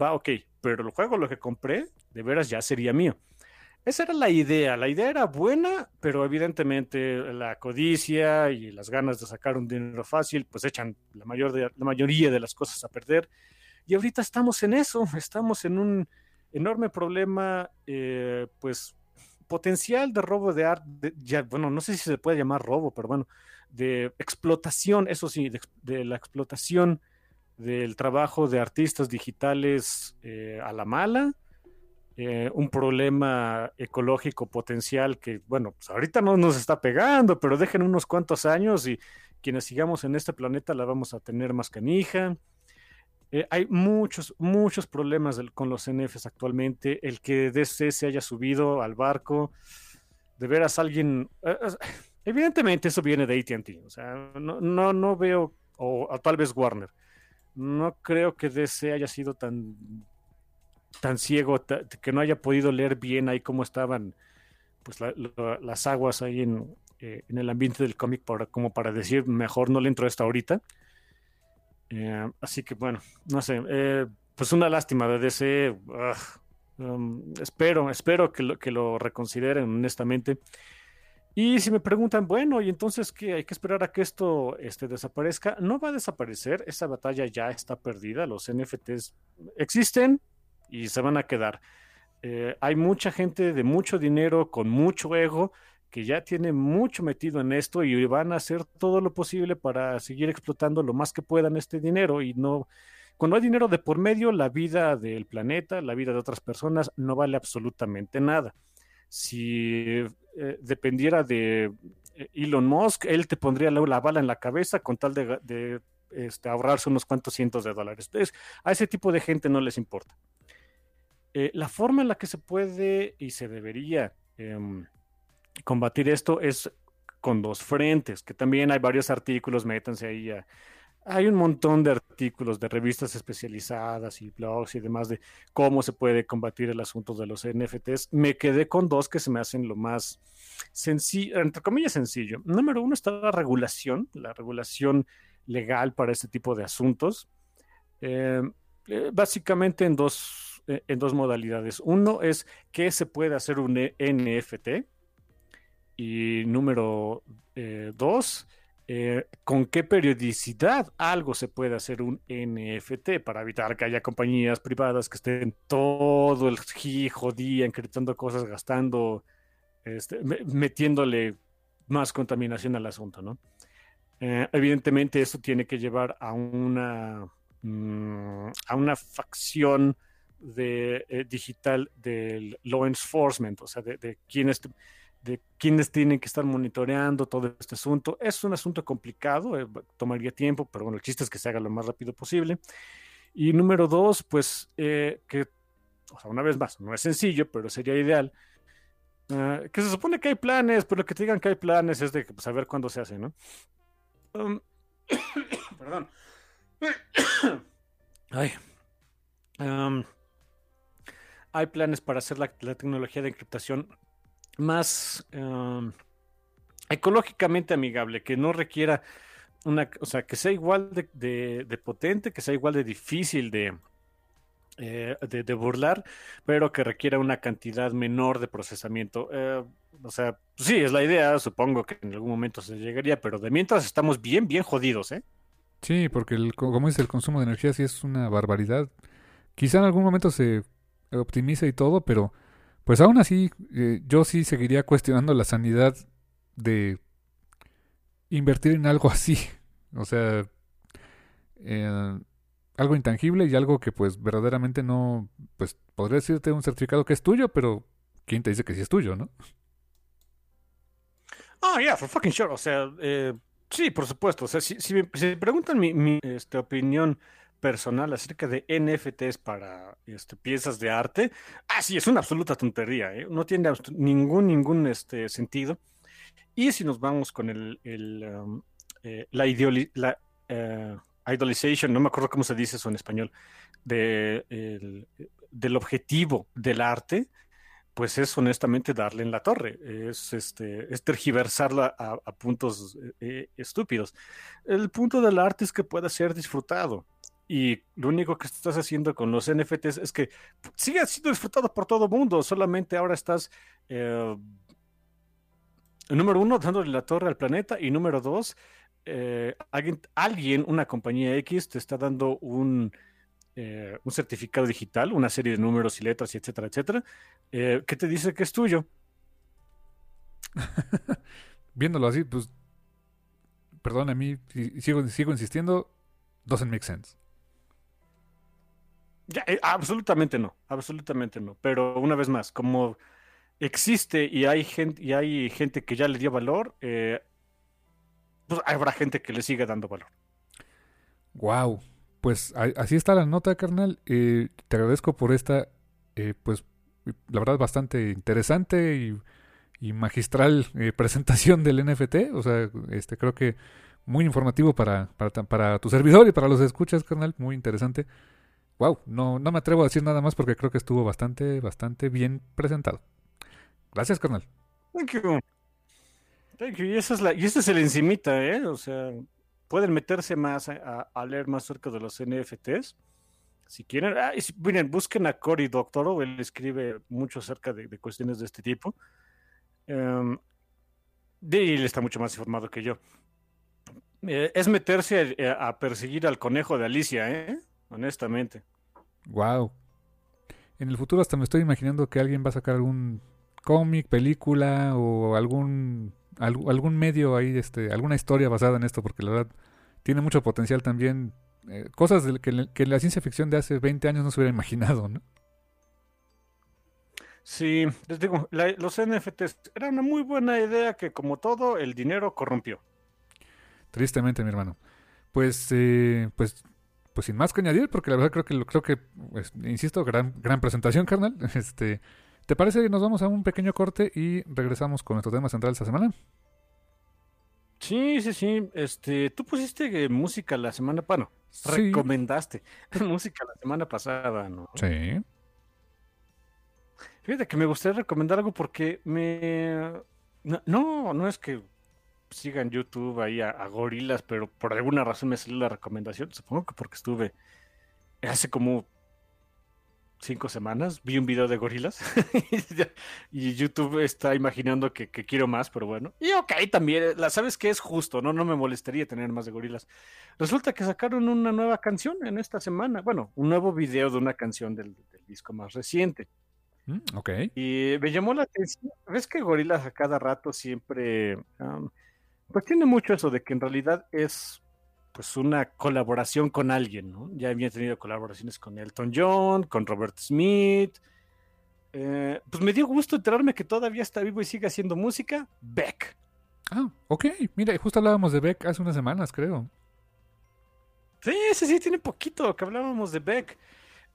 va, ok, pero el juego, lo que compré, de veras ya sería mío. Esa era la idea, la idea era buena, pero evidentemente la codicia y las ganas de sacar un dinero fácil, pues echan la, mayor de, la mayoría de las cosas a perder. Y ahorita estamos en eso, <laughs> estamos en un enorme problema, eh, pues potencial de robo de arte, ya, bueno, no sé si se puede llamar robo, pero bueno, de explotación, eso sí, de la explotación del trabajo de artistas digitales eh, a la mala, eh, un problema ecológico potencial que, bueno, pues ahorita no nos está pegando, pero dejen unos cuantos años y quienes sigamos en este planeta la vamos a tener más canija. Eh, hay muchos, muchos problemas con los NFs actualmente. El que DC se haya subido al barco, de veras alguien... evidentemente eso viene de ATT, o sea, no, no, no veo, o tal vez Warner no creo que DC haya sido tan, tan ciego, que no haya podido leer bien ahí cómo estaban pues las aguas ahí en, eh, en, el ambiente del cómic como para decir mejor no le entro a esta ahorita. Eh, así que bueno, no sé, eh, pues una lástima de DC. Um, espero, espero que lo, que lo reconsideren honestamente. Y si me preguntan, bueno, ¿y entonces qué? ¿Hay que esperar a que esto este, desaparezca? No va a desaparecer, esa batalla ya está perdida, los NFTs existen y se van a quedar. Eh, hay mucha gente de mucho dinero, con mucho ego, que ya tiene mucho metido en esto y van a hacer todo lo posible para seguir explotando lo más que puedan este dinero y no... Cuando hay dinero de por medio, la vida del planeta, la vida de otras personas no vale absolutamente nada si eh, dependiera de eh, Elon Musk, él te pondría la, bala en la cabeza con tal de, este, ahorrarse unos cuantos cientos de dólares. Entonces, a ese tipo de gente no les importa. Eh, la forma en la que se puede y se debería em, combatir esto es con dos frentes, que también hay varios artículos, métanse ahí a, hay un montón de artículos de revistas especializadas y blogs y demás de cómo se puede combatir el asunto de los NFTs. Me quedé con dos que se me hacen lo más sencillo, entre comillas sencillo. Número uno está la regulación, la regulación legal para este tipo de asuntos. Eh, eh, básicamente en dos, eh, en dos modalidades. Uno es qué se puede hacer un NFT. Y número dos, con qué periodicidad algo se puede hacer un NFT para evitar que haya compañías privadas que estén todo el día encriptando cosas, gastando, este, metiéndole más contaminación al asunto, ¿no? evidentemente, eso tiene que llevar a una Mm, a una facción de, eh, digital del law enforcement, o sea, de, quienes, de quienes tienen que estar monitoreando todo este asunto. Es un asunto complicado, eh, tomaría tiempo, pero bueno, el chiste es que se haga lo más rápido posible. Y número dos, pues eh, que, o sea, una vez más, no es sencillo, pero sería ideal. que se supone que hay planes, pero que te digan que hay planes es de saber cuándo se hace, ¿no? Um, <coughs> perdón. <coughs> hay planes para hacer la, tecnología de encriptación más ecológicamente amigable, que no requiera una, o sea, que sea igual de, potente, que sea igual de difícil eh, de, de, burlar, pero que requiera una cantidad menor de procesamiento. Eh, o sea, sí, es la idea, supongo que en algún momento se llegaría, pero de mientras estamos bien, bien jodidos, ¿eh? Sí, porque el, como dice, el consumo de energía sí es una barbaridad. Quizá en algún momento se optimice y todo, pero pues aún así eh, yo sí seguiría cuestionando la sanidad de invertir en algo <laughs> así. O sea, eh, algo intangible y algo que pues verdaderamente no, pues podría decirte un certificado que es tuyo, pero ¿quién te dice que sí es tuyo, no? Ah, yeah, for fucking sure. O sea, eh, Sí, por supuesto. O sea, si, me, preguntan mi, este, opinión personal acerca de NFTs para este, piezas de arte, ah, sí, es una absoluta tontería, ¿eh? no tiene ningún, ningún este, sentido. Y si nos vamos con el, um, eh, la, la uh, no me acuerdo cómo se dice eso en español, de, del objetivo del arte, pues es honestamente darle en la torre, es, este, es tergiversarla a, puntos estúpidos. El punto del arte es que pueda ser disfrutado. Y lo único que estás haciendo con los NFTs es que sigue siendo disfrutado por todo mundo, solamente ahora estás, eh, número uno, dándole la torre al planeta, y número dos, alguien, alguien, una compañía X, te está dando un eh, un certificado digital, una serie de números y letras, y etcétera, etcétera, eh, ¿qué te dice que es tuyo? <laughs> Viéndolo así, pues, perdón, a mí sigo, sigo insistiendo, doesn't make sense. Eh, absolutamente no, absolutamente no. Pero una vez más, como existe y hay gente, y hay gente que ya le dio valor, pues habrá gente que le sigue dando valor. Wow, pues así está la nota, carnal. Eh, te agradezco por esta, eh, pues, la verdad, bastante interesante y, magistral eh, <laughs> presentación del NFT. O sea, este creo que muy informativo para, para, para, tu servidor y para los escuchas, carnal. Muy interesante. Wow, no, no me atrevo a decir nada más porque creo que estuvo bastante, bastante bien presentado. Gracias, carnal. Thank you. Thank you. Y, esa es la, y este es el encimita, ¿eh? O sea, pueden meterse más a, leer más acerca de los NFTs. Si quieren, ah, miren, busquen a Cory Doctorow, él escribe mucho acerca de, cuestiones de este tipo. Um, él está mucho más informado que yo. Eh, es meterse a, perseguir al conejo de Alicia, ¿eh? Honestamente. Wow. En el futuro hasta me estoy imaginando que alguien va a sacar algún cómic, película o algún algún medio ahí, este, alguna historia basada en esto, porque la verdad tiene mucho potencial también. Eh, cosas que, que, la ciencia ficción de hace 20 años no se hubiera imaginado, ¿no? Sí, les digo, los NFTs era una muy buena idea que como todo el dinero corrompió. Tristemente, mi hermano. Pues, eh, pues, pues sin más que añadir, porque la verdad creo que, creo que, pues, insisto, gran, gran presentación, carnal. <laughs> Este, ¿Te parece que nos vamos a un pequeño corte y regresamos con nuestro tema central esta semana? Sí, sí, sí. Este, tú pusiste eh, música la semana, bueno, Sí. recomendaste <laughs> música la semana pasada, ¿no? Sí. Fíjate que me gustaría recomendar algo porque me... No, no, no es que sigan YouTube ahí a, a gorilas, pero por alguna razón me salió la recomendación. Supongo que porque estuve hace como cinco semanas, vi un video de gorilas <laughs> y YouTube está imaginando que, que quiero más, pero bueno. Y ok, también, la sabes que es justo, ¿no? No me molestaría tener más de gorilas. Resulta que sacaron una nueva canción en esta semana. Bueno, un nuevo video de una canción del, del disco más reciente. Mm, ok. Y me llamó la atención. Ves que Gorilas a cada rato siempre. Pues tiene mucho eso de que en realidad es pues una colaboración con alguien, ¿no? Ya había tenido colaboraciones con Elton John, con Robert Smith. Eh, pues me dio gusto enterarme que todavía está vivo y sigue haciendo música. Beck. Ah, ok. Mira, justo hablábamos de Beck hace unas semanas, creo. Sí, sí, sí, tiene poquito que hablábamos de Beck.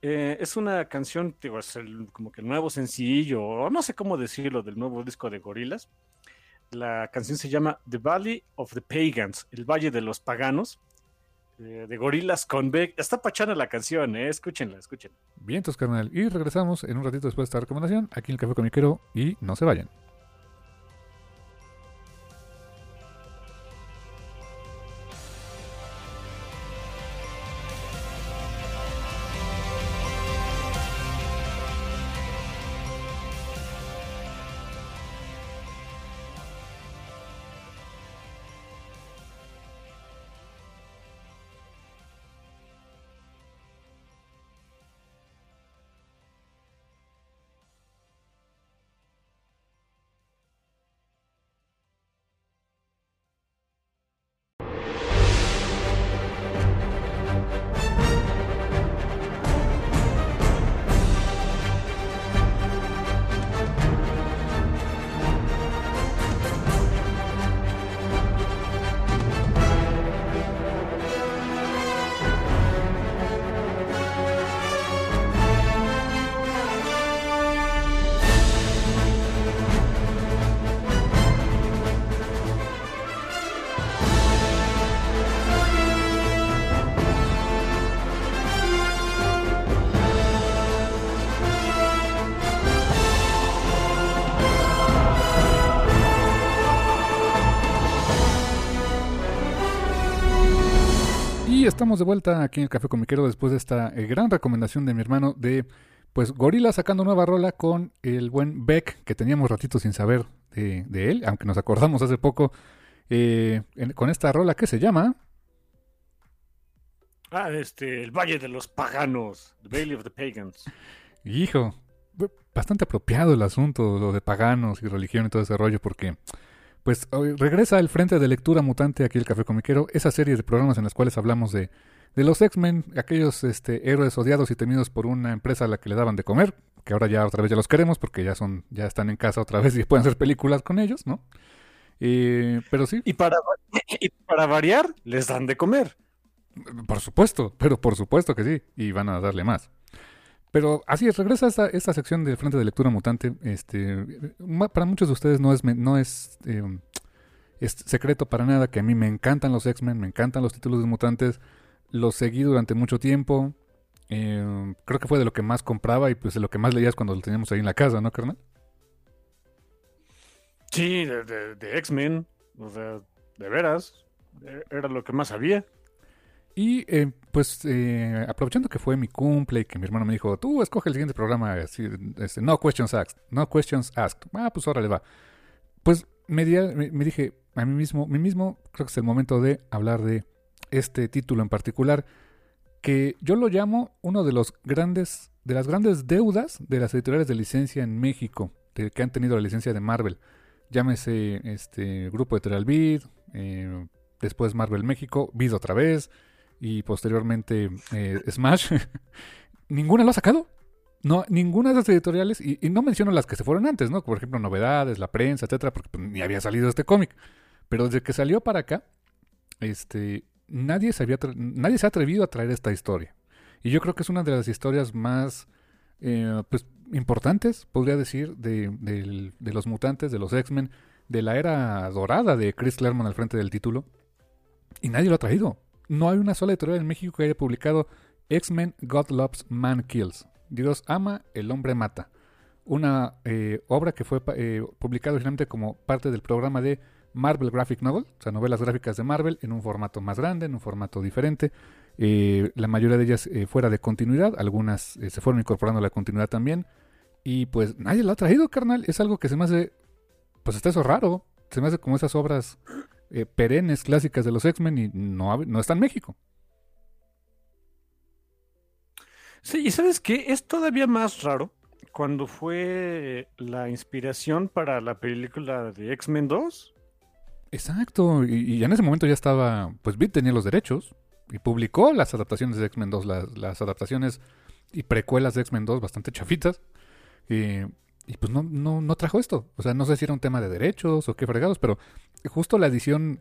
Eh, es una canción, digo, es el- como que el nuevo sencillo, o no sé cómo decirlo, del nuevo disco de Gorillaz. La canción se llama The Valley of the Pagans, el Valle de los Paganos, eh, de Gorillaz con Beck. Está pachana la canción, eh, escúchenla, escúchenla. Bien, entonces, carnal. Y regresamos en un ratito después de esta recomendación aquí en el Café Comiquero y no se vayan. Estamos de vuelta aquí en el Café Comiquero después de esta eh, gran recomendación de mi hermano de, pues, Gorila sacando nueva rola con el buen Beck, que teníamos ratito sin saber de, de él, aunque nos acordamos hace poco, eh, en- con esta rola que se llama... Ah, este, el Valle de los Paganos, The Valley of the Pagans. Hijo, bastante apropiado el asunto, lo de paganos y religión y todo ese rollo, porque pues regresa el Frente de Lectura Mutante aquí el Café Comiquero, esa serie de programas en las cuales hablamos de, de los X-Men, aquellos este, héroes odiados y temidos por una empresa a la que le daban de comer, que ahora ya otra vez ya los queremos porque ya son ya están en casa otra vez y pueden hacer películas con ellos, ¿no? Eh, pero sí, Y para, y para variar, les dan de comer. Por supuesto, pero por supuesto que sí, y van a darle más. Pero así es, regresa esta, esta sección del Frente de Lectura Mutante. Este, para muchos de ustedes no es, no eh, es secreto para nada que a mí me encantan los X-Men, me encantan los títulos de mutantes. Los seguí durante mucho tiempo. eh, creo que fue de lo que más compraba y pues de lo que más leías cuando lo teníamos ahí en la casa, ¿no, carnal? Sí, de, de- de X-Men. O sea, de veras. e- Era lo que más había. Y eh, pues eh, aprovechando que fue mi cumple y que mi hermano me dijo, tú escoge el siguiente programa, así, este, no questions asked, no questions asked. Ah, pues órale va. Pues me, di- me, dije a mí mismo, mí mismo, creo que es el momento de hablar de este título en particular, que yo lo llamo uno de los grandes, de las grandes deudas de las editoriales de licencia en México, que han tenido la licencia de Marvel. Llámese este grupo Editorial Vid, eh, después Marvel México, Vid otra vez, y posteriormente eh, Smash. <laughs> ninguna lo ha sacado. No, ninguna de esas editoriales, y, no menciono las que se fueron antes, ¿no? Por ejemplo, novedades, la prensa, etcétera, porque pues, ni había salido este cómic. Pero desde que salió para acá, este, nadie se, había nadie se ha atrevido a traer esta historia. Y yo creo que es una de las historias más eh, pues, importantes, podría decir, de, del- de los mutantes, de los X-Men, de la era dorada de Chris Claremont al frente del título. Y nadie lo ha traído. No hay una sola editorial en México que haya publicado X-Men God Loves Man Kills. Dios ama, el hombre mata. Una eh, obra que fue eh, publicada originalmente como parte del programa de Marvel Graphic Novel, o sea, novelas gráficas de Marvel en un formato más grande, en un formato diferente. Eh, la mayoría de ellas fuera de continuidad, algunas se fueron incorporando a la continuidad también. Y pues nadie la ha traído, carnal. Es algo que se me hace, pues está eso raro. Se me hace como esas obras perennes, clásicas de los X-Men y no, no está en México. Sí, y sabes qué, es todavía más raro cuando fue la inspiración para la película de X-Men 2. Exacto, y, ya en ese momento ya estaba, pues Beat tenía los derechos y publicó las adaptaciones de X-Men 2, las, adaptaciones y precuelas de X-Men 2 bastante chafitas. y pues no, no, no trajo esto. O sea, no sé si era un tema de derechos o qué fregados, pero justo la edición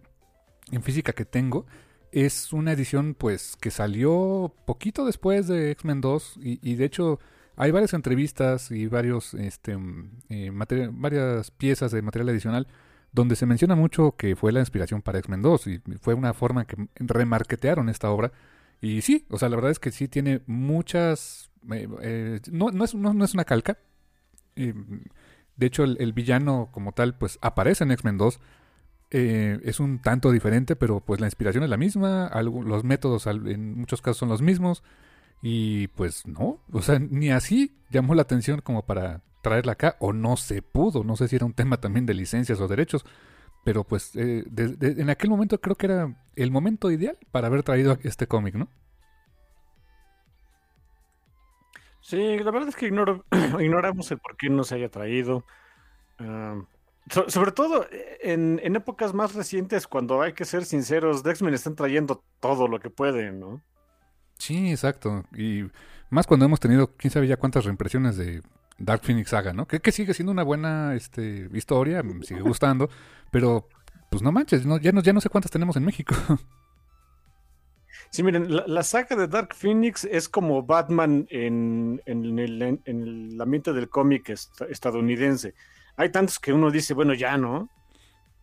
en física que tengo es una edición pues que salió poquito después de X-Men 2 y, de hecho hay varias entrevistas y varios este eh, varias piezas de material adicional donde se menciona mucho que fue la inspiración para X-Men 2 y fue una forma que remarquetearon esta obra. Y sí, o sea, la verdad es que sí tiene muchas eh, eh, no, no, es, no, es una calca. De hecho el, el, villano como tal pues aparece en X-Men 2 eh, es un tanto diferente, pero pues la inspiración es la misma, los métodos en muchos casos son los mismos y pues no, o sea, ni así llamó la atención como para traerla acá o no se pudo, no sé si era un tema también de licencias o derechos, pero pues eh, en aquel momento creo que era el momento ideal para haber traído este cómic, ¿no? Sí, la verdad es que <clears throat> ignoramos el por qué no se haya traído. Sobre todo eh, en, épocas más recientes, cuando hay que ser sinceros, X-Men están trayendo todo lo que pueden, ¿no? Sí, exacto. Y más cuando hemos tenido, quién sabe ya cuántas reimpresiones de Dark Phoenix Saga, ¿no? Que, sigue siendo una buena este, historia, me sigue gustando, <laughs> pero pues no manches, no, ya, no, ya no sé cuántas tenemos en México. <laughs> Sí, miren, la, saga de Dark Phoenix es como Batman en, en, el, en el, ambiente del cómic estadounidense hay tantos que uno dice, bueno, ya, ¿no?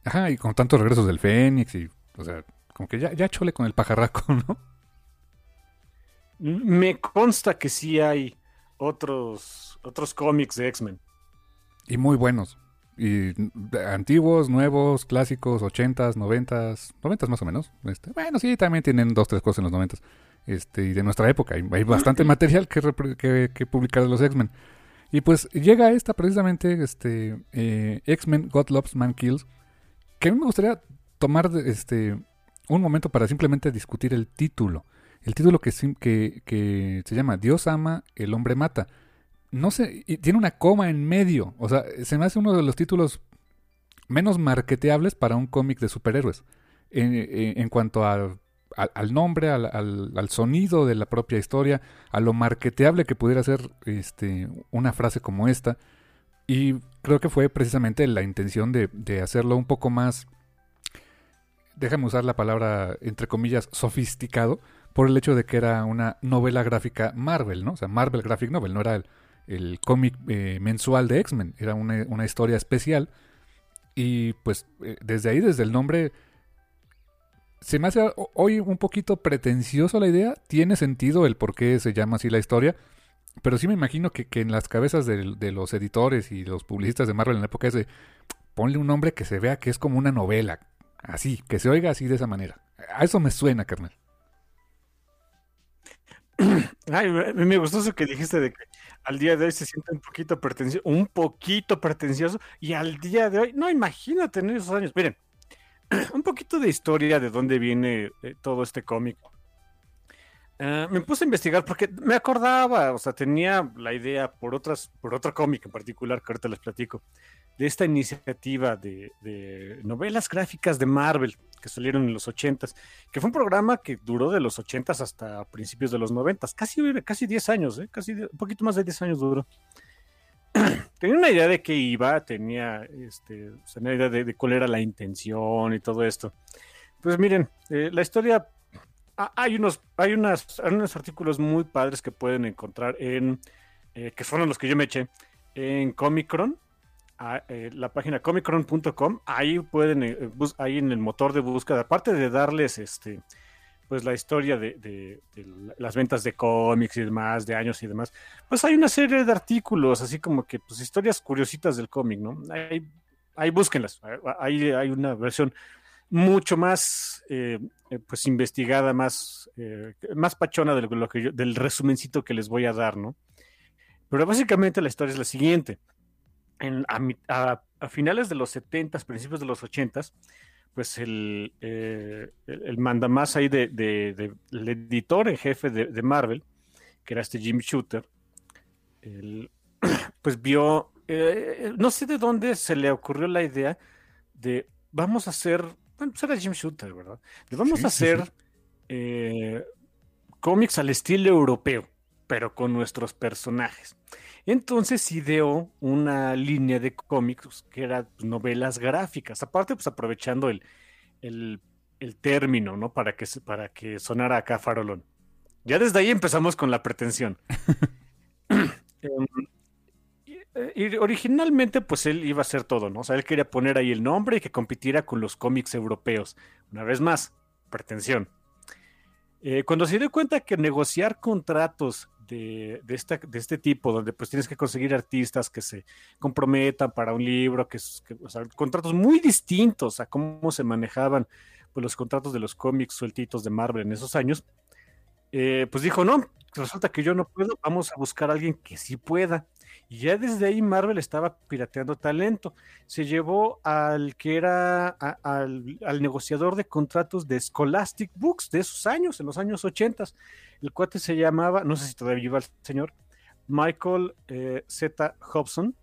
Ajá, y con tantos regresos del Fénix y, o sea, como que ya, ya chole con el pajarraco, <laughs> ¿no? Me consta que sí hay otros, otros cómics de X-Men. Y muy buenos. Y antiguos, nuevos, clásicos, ochentas, noventas, noventas más o menos. Este, bueno, sí, también tienen dos, tres cosas en los noventas. Este, y de nuestra época. Hay, hay bastante material que, que, que publicar de los X-Men. Y pues llega esta precisamente, este, eh, X-Men God Loves Man Kills, que a mí me gustaría tomar este, un momento para simplemente discutir el título. El título que, que, que se llama Dios ama, el hombre mata. No sé, tiene una coma en medio. O sea, se me hace uno de los títulos menos marketeables para un cómic de superhéroes. En, en, cuanto a al, nombre, al, sonido de la propia historia, a lo marketeable que pudiera ser este, una frase como esta. Y creo que fue precisamente la intención de, hacerlo un poco más, déjame usar la palabra entre comillas, sofisticado, por el hecho de que era una novela gráfica Marvel, ¿no? O sea, Marvel Graphic Novel, no era el, cómic eh, mensual de X-Men, era una, historia especial. Y pues eh, desde ahí, desde el nombre, se me hace hoy un poquito pretencioso la idea. Tiene sentido el por qué se llama así la historia. Pero sí me imagino que, en las cabezas de, los editores y los publicistas de Marvel en la época es de ponle un nombre que se vea que es como una novela. Así, que se oiga así de esa manera. A eso me suena, carnal. <clears throat> Ay, me gustó eso que dijiste de que al día de hoy se siente un poquito pretencioso, un poquito pretencioso, y al día de hoy, no, imagínate en esos años. Miren, <clears throat> un poquito de historia de dónde viene eh, todo este cómic. Ah, me puse a investigar porque me acordaba, o sea, tenía la idea por otras, por otro cómic en particular que ahorita les platico, de esta iniciativa de, novelas gráficas de Marvel que salieron en los 80 que fue un programa que duró de los 80 hasta principios de los 90 casi, casi 10 años, ¿eh? casi un poquito más de 10 años duró. <clears throat> tenía una idea de qué iba, tenía este, una idea de, cuál era la intención y todo esto. Pues miren, eh, la historia, hay unos, hay unas, unos artículos muy padres que pueden encontrar en, eh, que fueron los que yo me eché, en Comicron. eh, la página comicron.com. Ahí pueden, eh, ahí en el motor de búsqueda, aparte de darles este pues la historia de, de, las ventas de cómics y demás, de años y demás, pues hay una serie de artículos, así como que pues historias curiositas del cómic, ¿no? Ahí, ahí búsquenlas, ahí hay una versión mucho más eh, pues investigada, más, más pachona de lo que del resumencito que les voy a dar, ¿no? Pero básicamente la historia es la siguiente a, finales de los 70 principios de los 80 pues el, eh, el, mandamás ahí de, el editor en jefe de, Marvel, que era este Jim Shooter, <clears throat> pues vio, eh, no sé de dónde se le ocurrió la idea de vamos a hacer, bueno, pues era Jim Shooter, ¿verdad? De vamos a hacer eh, cómics al estilo europeo, pero con nuestros personajes. Entonces ideó una línea de cómics que era pues, novelas gráficas, aparte pues aprovechando el, el, término, ¿no? Para que, para que sonara acá farolón. Ya desde ahí empezamos con la pretensión. <laughs> Em, y originalmente, pues él iba a hacer todo, ¿no? O sea, él quería poner ahí el nombre y que compitiera con los cómics europeos. Una vez más, pretensión. Eh, cuando se dio cuenta que negociar contratos de, de, este tipo, donde pues tienes que conseguir artistas que se comprometan para un libro, que, sea, contratos muy distintos a cómo se manejaban pues, los contratos de los cómics sueltitos de Marvel en esos años, eh, pues dijo, no, resulta que yo no puedo, vamos a buscar a alguien que sí pueda. Y ya desde ahí Marvel estaba pirateando talento. Se llevó al que era al, negociador de contratos de Scholastic Books de esos años, en los años 80. El cuate se llamaba, no sé si todavía viva el señor, Michael eh, Z. Hobson.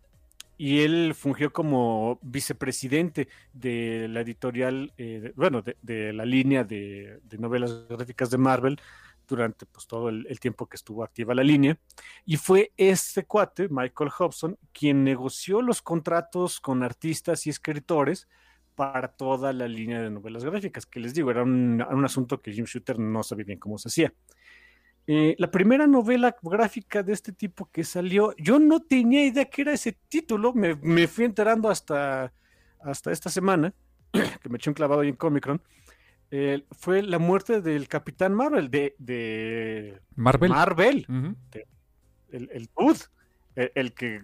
Y él fungió como vicepresidente de la editorial, eh, bueno, de, la línea de, de novelas gráficas de Marvel, durante pues, todo el, tiempo que estuvo activa la línea. Y fue este cuate, Michael Hobson, quien negoció los contratos con artistas y escritores para toda la línea de novelas gráficas, que les digo, era un, asunto que Jim Shooter no sabía bien cómo se hacía. Eh, la primera novela gráfica de este tipo que salió, yo no tenía idea que era ese título, me, me fui enterando hasta, hasta esta semana, <clears throat> que me eché un clavado ahí en Comic Fue la muerte del Capitán Marvel, de, de Marvel. Marvel. el, el el, que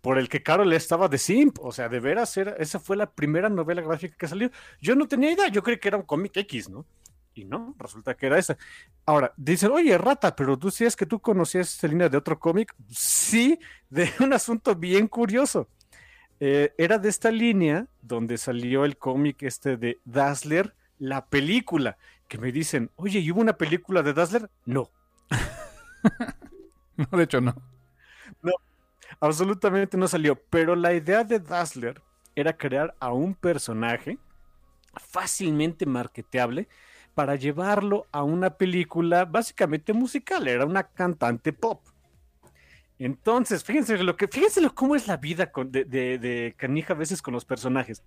por el que Carol estaba de Simp. O sea, de veras, era, esa fue la primera novela gráfica que salió. Yo no tenía idea, yo creí que era un cómic X, ¿no? Y no, resulta que era esa. Ahora, dicen, oye, rata, pero tú es que tú conocías esta línea de otro cómic. Sí, de <laughs> un asunto bien curioso. Eh, era de esta línea donde salió el cómic este de Dazzler la película, que me dicen, oye, ¿y hubo una película de Dazzler? No. <laughs> no, de hecho no. No, absolutamente no salió. Pero la idea de Dazzler era crear a un personaje fácilmente marketeable para llevarlo a una película básicamente musical. Era una cantante pop. Entonces, fíjense lo que, fíjense lo, cómo es la vida de, de, de Canija a veces con los personajes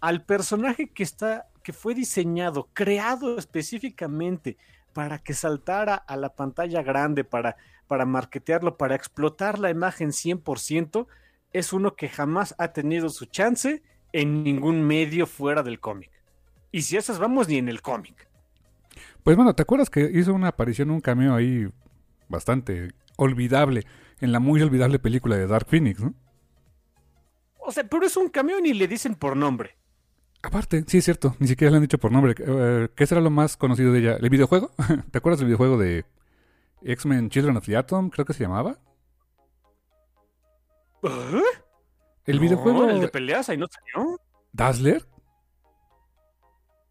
al personaje que está, que fue diseñado, creado específicamente para que saltara a la pantalla grande, para, para marketearlo, para explotar la imagen 100%, es uno que jamás ha tenido su chance en ningún medio fuera del cómic. Y si esas vamos, ni en el cómic. Pues bueno, ¿te acuerdas que hizo una aparición, un cameo ahí bastante olvidable en la muy olvidable película de Dark Phoenix, ¿no? O sea, pero es un cameo y le dicen por nombre. Aparte, sí es cierto, ni siquiera le han dicho por nombre. Eh, ¿Qué será lo más conocido de ella? ¿El videojuego? <laughs> ¿Te acuerdas del videojuego de X-Men Children of the Atom? Creo que se llamaba. ¿Eh? El videojuego. ¿El de peleas ahí no salió? ¿Dazzler?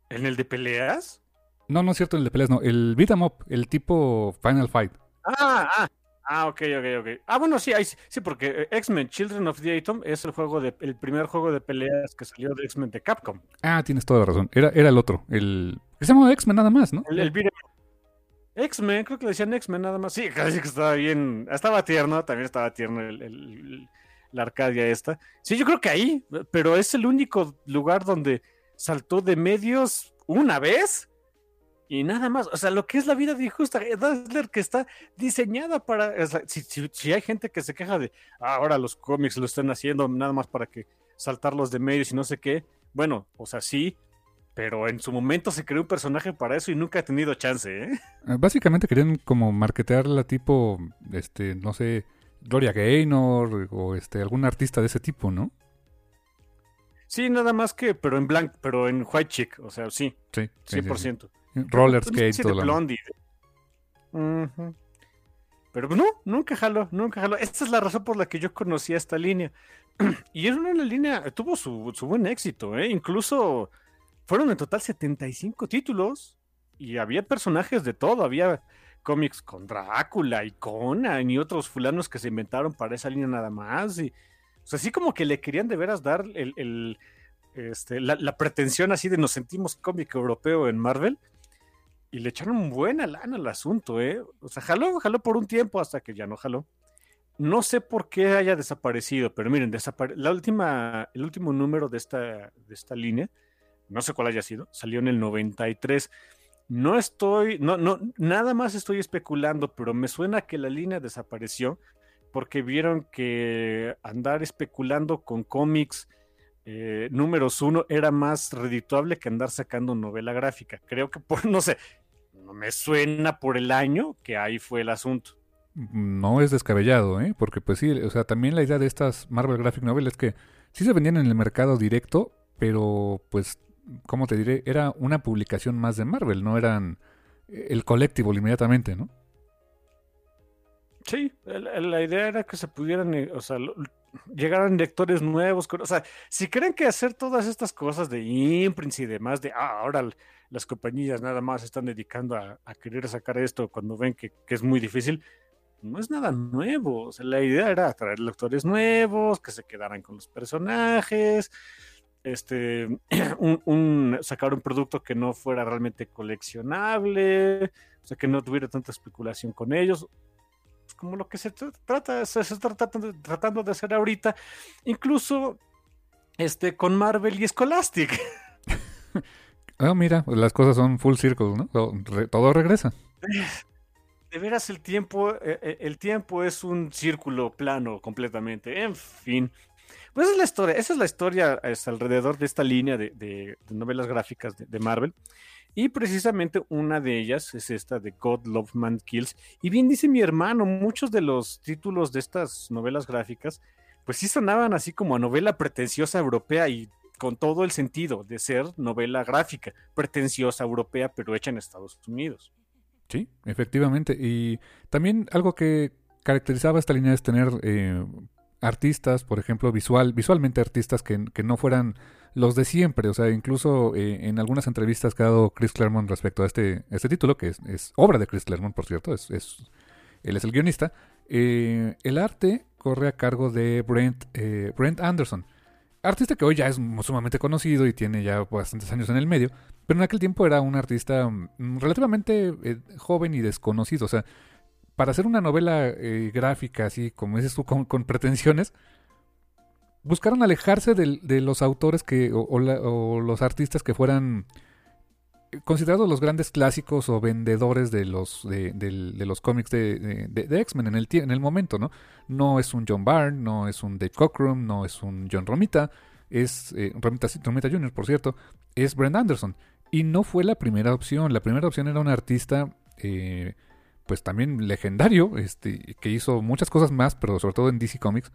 ¿En el de peleas? No, no es cierto, el de peleas no. El beat em up, el tipo Final Fight. Ah, ah, Ah, ok, ok, ok. Ah, bueno, sí, sí, porque eh, X-Men Children of the Atom es el juego de, el primer juego de peleas que salió de X-Men de Capcom. Ah, tienes toda la razón. Era, era el otro, el se llama X-Men nada más, ¿no? El, el X-Men, creo que le decían X-Men nada más. Sí, <laughs> casi que estaba bien. Estaba tierno, también estaba tierno el, la Arcadia esta. Sí, yo creo que ahí, pero es el único lugar donde saltó de medios una vez Y nada más, o sea, lo que es la vida de injusta, Dazzler que está diseñada para, si, hay gente que se queja de, ah, ahora los cómics lo están haciendo nada más para que saltarlos de medios y no sé qué, bueno, o sea, sí, pero en su momento se creó un personaje para eso y nunca ha tenido chance, ¿eh? Ah, básicamente querían como marketearla tipo, este, no sé, Gloria Gaynor o este, algún artista de ese tipo, ¿no? Sí, nada más que, pero en blanco, pero en white chick, o sea, sí. Sí. 100%. Roller skate, todo Blondie. Pero no, nunca jaló, nunca jaló. Esta es la razón por la que yo conocía esta línea. <clears throat> y es una línea, tuvo su, su buen éxito, ¿eh? Incluso fueron en total 75 títulos y había personajes de todo, había cómics con Drácula y Conan y otros fulanos que se inventaron para esa línea nada más. Y, o sea, así como que le querían de veras dar el, este, la, pretensión así de nos sentimos cómic europeo en Marvel y le echaron buena lana al asunto, ¿eh? O sea, jaló, jaló por un tiempo hasta que ya no jaló. No sé por qué haya desaparecido, pero miren, la última, el último número de esta, de esta línea, no sé cuál haya sido, salió en el 93. No estoy, no, no, nada más estoy especulando, pero me suena que la línea desapareció porque vieron que andar especulando con cómics eh, números uno era más redituable que andar sacando novela gráfica. Creo que por, <laughs> no sé, no me suena por el año que ahí fue el asunto. No es descabellado, ¿eh? Porque pues sí, o sea, también la idea de estas Marvel Graphic Novel es que sí se vendían en el mercado directo, pero pues, ¿cómo te diré? Era una publicación más de Marvel, no eran el colectivo inmediatamente, ¿no? Sí, la, idea era que se pudieran, eh, o sea, llegaran lectores nuevos. O sea, si creen que hacer todas estas cosas de imprints y demás, de ah, ahora las compañías nada más están dedicando a, querer sacar esto cuando ven que, es muy difícil, no es nada nuevo. O sea, la idea era traer lectores nuevos, que se quedaran con los personajes, este, <clears throat> sacar un producto que no fuera realmente coleccionable, o sea, que no tuviera tanta especulación con ellos como lo que se trata, se, está tratando, tratando, de hacer ahorita, incluso este, con Marvel y Scholastic. <laughs> Ah, mira, las cosas son full circle, ¿no? Todo, regresa. <laughs> De veras, el tiempo, eh, eh, el tiempo es un círculo plano completamente. En fin. Pues esa es la historia, esa es la historia alrededor de esta línea de, novelas gráficas de, Marvel. Y precisamente una de ellas es esta de God Love Man Kills. Y bien dice mi hermano, muchos de los títulos de estas novelas gráficas, pues sí sonaban así como a novela pretenciosa europea y con todo el sentido de ser novela gráfica, pretenciosa europea, pero hecha en Estados Unidos. Sí, efectivamente. Y también algo que caracterizaba esta línea es tener eh, artistas, por ejemplo, visual, visualmente artistas que, no fueran los de siempre. O sea, incluso eh, en algunas entrevistas que ha dado Chris Claremont respecto a este, este título, que es, obra de Chris Claremont, por cierto, es, él es el guionista, eh, el arte corre a cargo de Brent, eh, Brent Anderson. Artista que hoy ya es sumamente conocido y tiene ya bastantes años en el medio, pero en aquel tiempo era un artista mm, relativamente joven y desconocido. O sea, para hacer una novela eh, gráfica, así como dices tú, con, pretensiones, buscaron alejarse de, los autores que, o, los artistas que fueran considerados los grandes clásicos o vendedores de los, de, los cómics de, X-Men en el, en el momento, ¿no? No es un John Byrne, no es un Dave Cockrum, no es un John Romita, es eh, Romita, Romita Jr., por cierto, es Brent Anderson. Y no fue la primera opción. La primera opción era un artista eh, pues también legendario, este, que hizo muchas cosas más, pero sobre todo en DC Comics,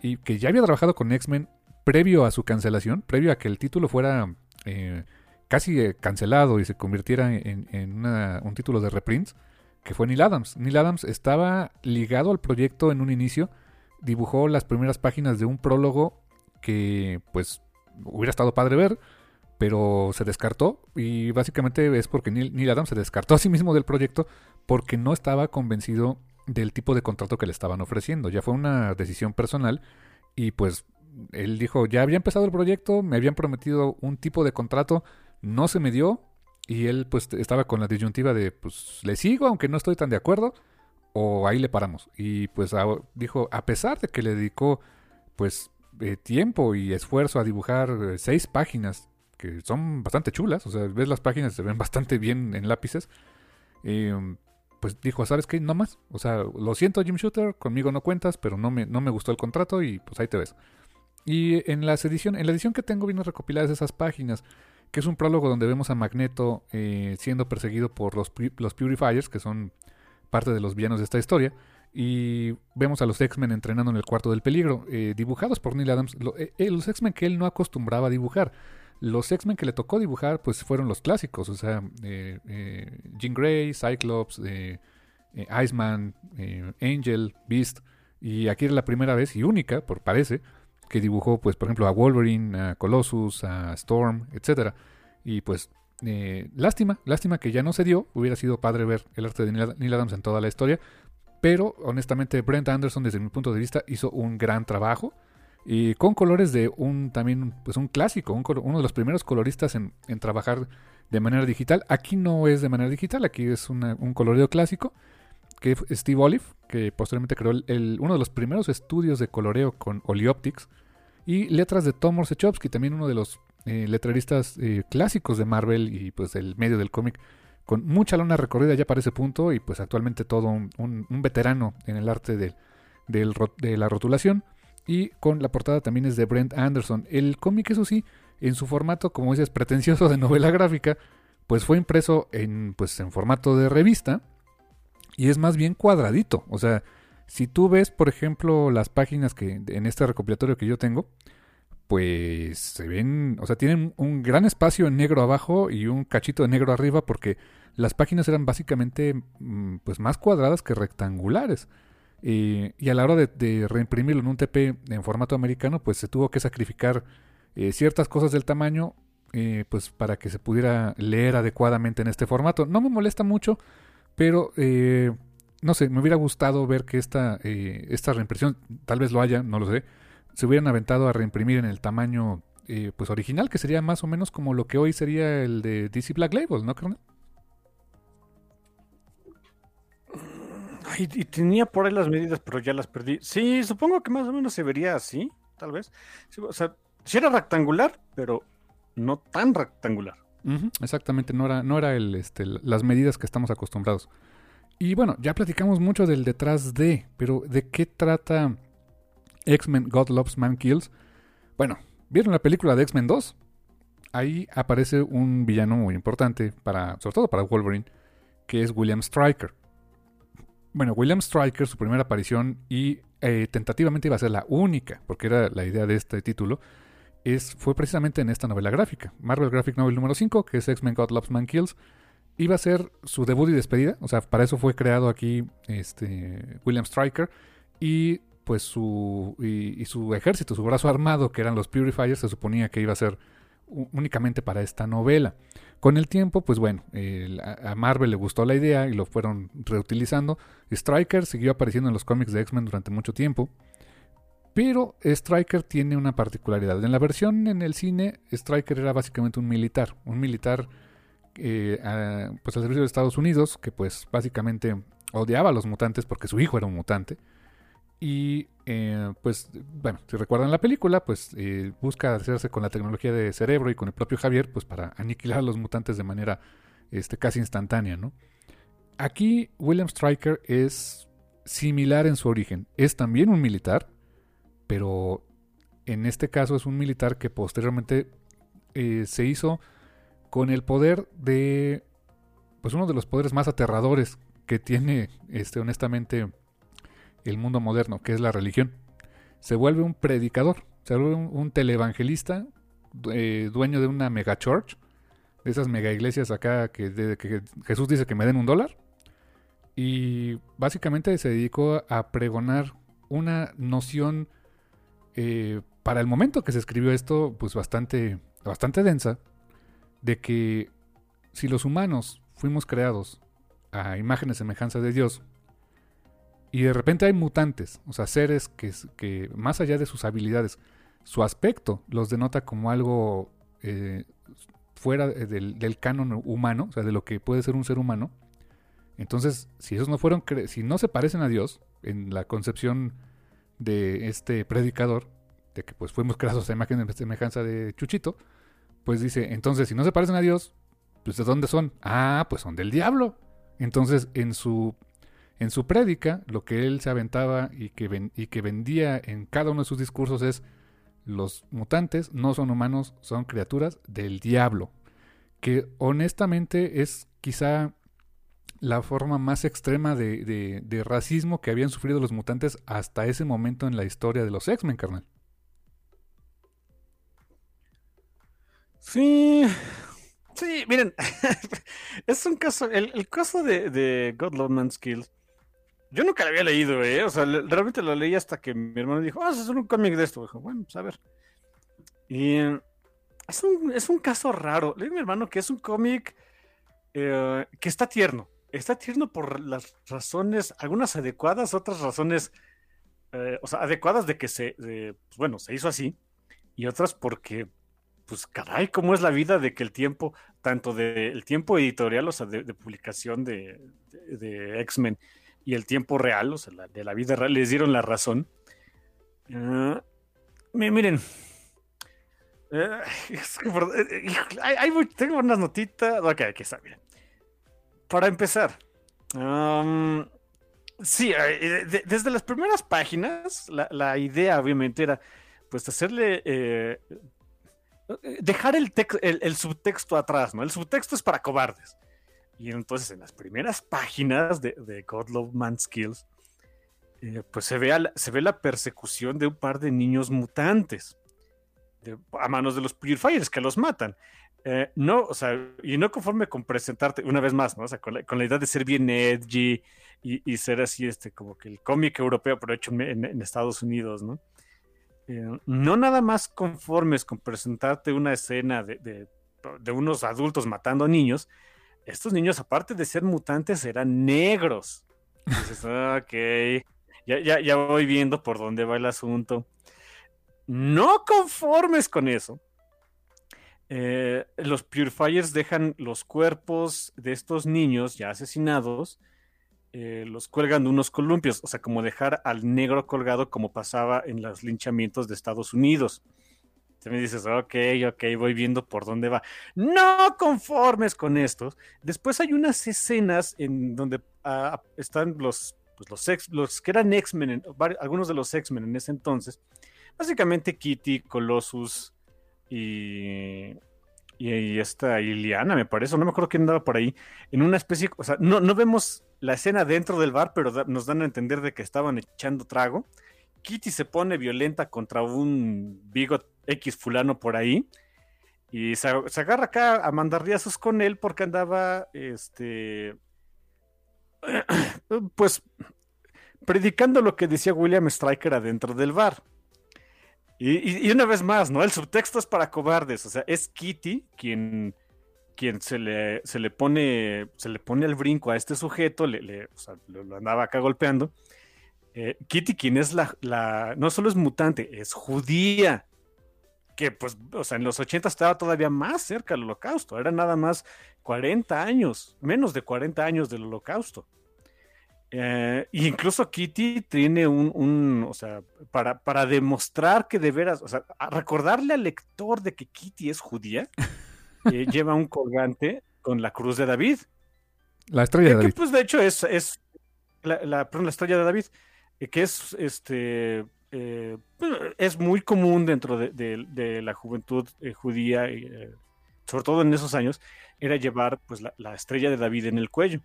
y que ya había trabajado con X-Men previo a su cancelación, previo a que el título fuera eh, casi eh, cancelado y se convirtiera en, un título de reprints, que fue Neil Adams. Neil Adams estaba ligado al proyecto en un inicio, dibujó las primeras páginas de un prólogo que pues hubiera estado padre ver, pero se descartó y básicamente es porque Neil, Adams se descartó a sí mismo del proyecto porque no estaba convencido del tipo de contrato que le estaban ofreciendo. Ya fue una decisión personal y pues él dijo, ya había empezado el proyecto, me habían prometido un tipo de contrato, no se me dio y él pues estaba con la disyuntiva de pues le sigo aunque no estoy tan de acuerdo o ahí le paramos. Y pues dijo, a pesar de que le dedicó pues eh, tiempo y esfuerzo a dibujar eh, seis páginas que son bastante chulas, o sea, ves las páginas, se ven <laughs> bastante bien en lápices. Eh, pues dijo, ¿sabes qué? No más. O sea, lo siento Jim Shooter, conmigo no cuentas, pero no me, no me gustó el contrato y pues ahí te ves. Y en, las edición, en la edición que tengo vienen recopiladas esas páginas, que es un prólogo donde vemos a Magneto eh, siendo perseguido por los, los Purifiers, que son parte de los villanos de esta historia. Y vemos a los X-Men entrenando en el cuarto del peligro, eh, dibujados por Neil Adams. Eh, los X-Men que él no acostumbraba a dibujar. Los X-Men que le tocó dibujar, pues fueron los clásicos, o sea, eh, Jean Grey, Cyclops, Iceman, Angel, Beast. Y aquí era la primera vez y única, por parece, que dibujó, pues, por ejemplo, a Wolverine, a Colossus, a Storm, etc. Y pues, lástima, lástima que ya no se dio. Hubiera sido padre ver el arte de Neil Adams en toda la historia. Pero honestamente Brent Anderson desde mi punto de vista hizo un gran trabajo y con colores de un también pues un clásico, uno de los primeros coloristas en, trabajar de manera digital. Aquí no es de manera digital, aquí es un coloreo clásico que Steve Olive, que posteriormente creó el, uno de los primeros estudios de coloreo con Olioptics y letras de Tom Morsechowski, también uno de los eh, letreristas eh, clásicos de Marvel y pues del medio del cómic con mucha lona recorrida ya para ese punto y pues actualmente todo un, veterano en el arte de, de la rotulación. Y con la portada también es de Brent Anderson. El cómic, eso sí, en su formato, como dices, pretencioso de novela gráfica, pues fue impreso en, pues, en formato de revista y es más bien cuadradito. O sea, si tú ves, por ejemplo, las páginas que en este recopilatorio que yo tengo, pues se ven, o sea, tienen un gran espacio en negro abajo y un cachito de negro arriba porque las páginas eran básicamente mm, pues más cuadradas que rectangulares. Y a la hora de, reimprimirlo en un TP en formato americano, pues se tuvo que sacrificar eh, ciertas cosas del tamaño eh, pues para que se pudiera leer adecuadamente en este formato. No me molesta mucho, pero eh, no sé, me hubiera gustado ver que esta, esta reimpresión, tal vez lo haya, no lo sé, se hubieran aventado a reimprimir en el tamaño eh, pues original, que sería más o menos como lo que hoy sería el de DC Black Label, ¿no, carnal? Y tenía por ahí las medidas, pero ya las perdí. Sí, supongo que más o menos se vería así, tal vez. o sea, sí era rectangular, pero no tan rectangular. exactamente, no era, no era el, este, las medidas que estamos acostumbrados. Y bueno, ya platicamos mucho del detrás de, pero ¿de qué trata X-Men God Loves Man Kills. Bueno, ¿vieron la película de X-Men 2? Ahí aparece un villano muy importante, para, sobre todo para Wolverine, que es William Stryker. Bueno, William Stryker, su primera aparición y eh, tentativamente iba a ser la única, porque era la idea de este título, es, fue precisamente en esta novela gráfica, Marvel Graphic Novel número 5, que es X-Men God Loves Man Kills. Iba a ser su debut y despedida, o sea, para eso fue creado aquí este, William Stryker. Y pues su, y, su ejército, su brazo armado, que eran los Purifiers, se suponía que iba a ser únicamente para esta novela. Con el tiempo, pues bueno, a Marvel le gustó la idea y lo fueron reutilizando. Striker siguió apareciendo en los cómics de X-Men durante mucho tiempo. Pero Striker tiene una particularidad. En la versión en el cine, Striker era básicamente un militar. Un militar eh, pues al servicio de Estados Unidos, que pues básicamente odiaba a los mutantes porque su hijo era un mutante. Y eh, pues, bueno, si recuerdan la película, pues eh, busca hacerse con la tecnología de cerebro y con el propio Javier, pues para aniquilar a los mutantes de manera este, casi instantánea, ¿no? Aquí William Stryker es similar en su origen. Es también un militar, pero en este caso es un militar que posteriormente eh, se hizo con el poder de, pues uno de los poderes más aterradores que tiene, este, honestamente, el mundo moderno, que es la religión. Se vuelve un predicador, se vuelve un, televangelista, eh, dueño de una mega church, de esas mega iglesias acá que, que Jesús dice que me den un dólar. Y básicamente se dedicó a pregonar una noción eh, para el momento que se escribió esto, pues bastante, bastante densa, de que si los humanos fuimos creados a imagen y semejanza de Dios, y de repente hay mutantes, o sea, seres que, que más allá de sus habilidades, su aspecto los denota como algo eh, fuera del, canon humano, o sea, de lo que puede ser un ser humano. Entonces, si esos no fueron, si no se parecen a Dios en la concepción de este predicador, de que pues fuimos creados a imagen y semejanza de Chuchito, pues dice, entonces si no se parecen a Dios, pues ¿de dónde son? Ah, pues son del diablo. Entonces en su, en su prédica, lo que él se aventaba y que, y que vendía en cada uno de sus discursos es, los mutantes no son humanos, son criaturas del diablo. Que honestamente es quizá la forma más extrema de, de, racismo que habían sufrido los mutantes hasta ese momento en la historia de los X-Men, carnal. Sí, sí, miren, <laughs> es un caso, el, caso de, de God Love Skills, yo nunca lo había leído, ¿eh? O sea, realmente lo leí hasta que mi hermano dijo, ah, es un cómic de esto. Dijo, bueno, pues a ver. Y es un, es un caso raro. Leí mi hermano que es un cómic eh, que está tierno está tierno por las razones, algunas adecuadas, otras razones, eh, o sea, adecuadas de que se, pues, bueno, se hizo así, y otras porque, pues caray, cómo es la vida de que el tiempo, tanto del tiempo editorial, o sea, de, publicación de, X-Men, y el tiempo real, o sea, de la vida real, les dieron la razón. Miren, eh, tengo unas notitas. Ok, aquí está, miren para empezar, sí, eh, desde las primeras páginas, la, idea obviamente era pues hacerle... Eh, dejar el, el, subtexto atrás, ¿no? El subtexto es para cobardes. Y entonces en las primeras páginas de, de God Love Man Skills, eh, pues se ve, se ve la persecución de un par de niños mutantes a manos de los Purifiers que los matan. Eh, no, o sea, y no conforme con presentarte, una vez más, ¿no? O sea, con la, idea de ser bien edgy y, ser así, este, como que el cómic europeo, pero hecho en, Estados Unidos, ¿no? Eh, no nada más conformes con presentarte una escena de, unos adultos matando a niños, estos niños, aparte de ser mutantes, eran negros. Dices, <laughs> ok, ya, ya, ya voy viendo por dónde va el asunto. No conformes con eso eh, los Purifiers dejan los cuerpos de estos niños ya asesinados, eh, los cuelgan de unos columpios, o sea, como dejar al negro colgado como pasaba en los linchamientos de Estados Unidos. Me dices, ok, ok, voy viendo por dónde va. No conformes con esto. Después hay unas escenas en donde ah, están los, pues los, ex, los que eran X-Men, algunos de los X-Men en ese entonces. Básicamente Kitty, Colossus, y, y, esta Iliana, me parece, no me acuerdo quién andaba por ahí, en una especie, o sea, no, no vemos la escena dentro del bar, pero nos dan a entender de que estaban echando trago. Kitty se pone violenta contra un Bigot X fulano por ahí. Y se, agarra acá a mandar riazos con él porque andaba, este, <clears throat> pues, predicando lo que decía William Stryker adentro del bar. Y, una vez más, ¿no? El subtexto es para cobardes. O sea, es Kitty quien, quien se, le, se le pone se le pone el brinco a este sujeto, le, o sea, lo, andaba acá golpeando. Eh, Kitty, quien es la, la, no solo es mutante, es judía. Que pues, o sea, en los 80 estaba todavía más cerca del holocausto. Era nada más 40 años, menos de 40 años del holocausto. Eh, incluso Kitty tiene un, o sea, para, para, demostrar que de veras, o sea, recordarle al lector de que Kitty es judía, <laughs> eh, lleva un colgante con la cruz de David. La estrella de David. Que, pues de hecho es, es la, la, estrella de David, eh, que es este es muy común dentro de, la juventud judía, sobre todo en esos años, era llevar pues la estrella de David en el cuello.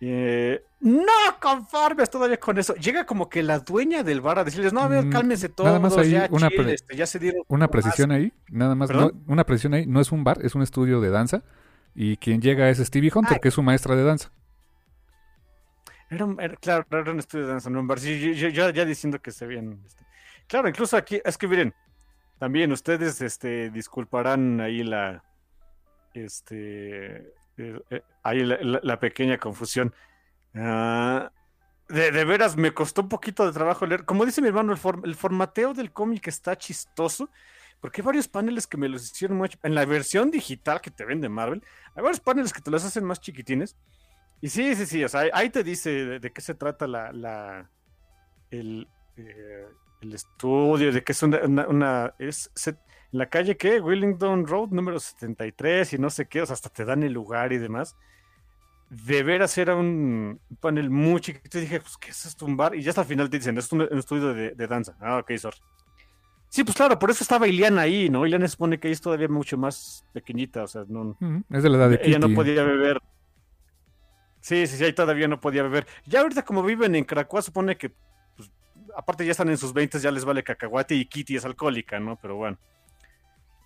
Eh, no conformes todavía con eso. Llega como que la dueña del bar a decirles, no, a ver, mm, cálmense todos. Nada más ya, una, este, ya se dieron una precisión ahí. Nada más, una precisión ahí. No es un bar, es un estudio de danza. Y quien llega es Stevie Hunter, que es su maestra de danza. Era, claro, era un estudio de danza, no un bar. Sí, yo, ya diciendo que se bien. Este. Claro, incluso aquí, es que miren, también ustedes este, disculparán ahí la. Este eh, eh, ahí la, pequeña confusión. Ah, de, veras, me costó un poquito de trabajo leer. Como dice mi hermano, el, formateo del cómic está chistoso. Porque hay varios paneles que me los hicieron mucho. En la versión digital que te vende Marvel, hay varios paneles que te los hacen más chiquitines. Y sí, sí, sí. O sea, ahí te dice de, qué se trata la, la el, eh, el, estudio, de que es una. es, en la calle, ¿qué? Willingdon Road, número 73 y no sé qué, o sea, hasta te dan el lugar y demás. De veras era un panel muy chiquito. Y dije, pues, ¿qué es esto? Un bar. Y ya hasta el final te dicen, es un, estudio de, danza. Ah, ok, sorry. Sí, pues claro, por eso estaba Iliana ahí, ¿no? Iliana supone que ella es todavía mucho más pequeñita, o sea, no. Es de la edad de Ella no podía beber. Sí, sí, sí, ahí todavía no podía beber. Ya ahorita como viven en Cracua, supone que, pues, aparte ya están en sus 20, ya les vale cacahuate y Kitty es alcohólica, ¿no? Pero bueno.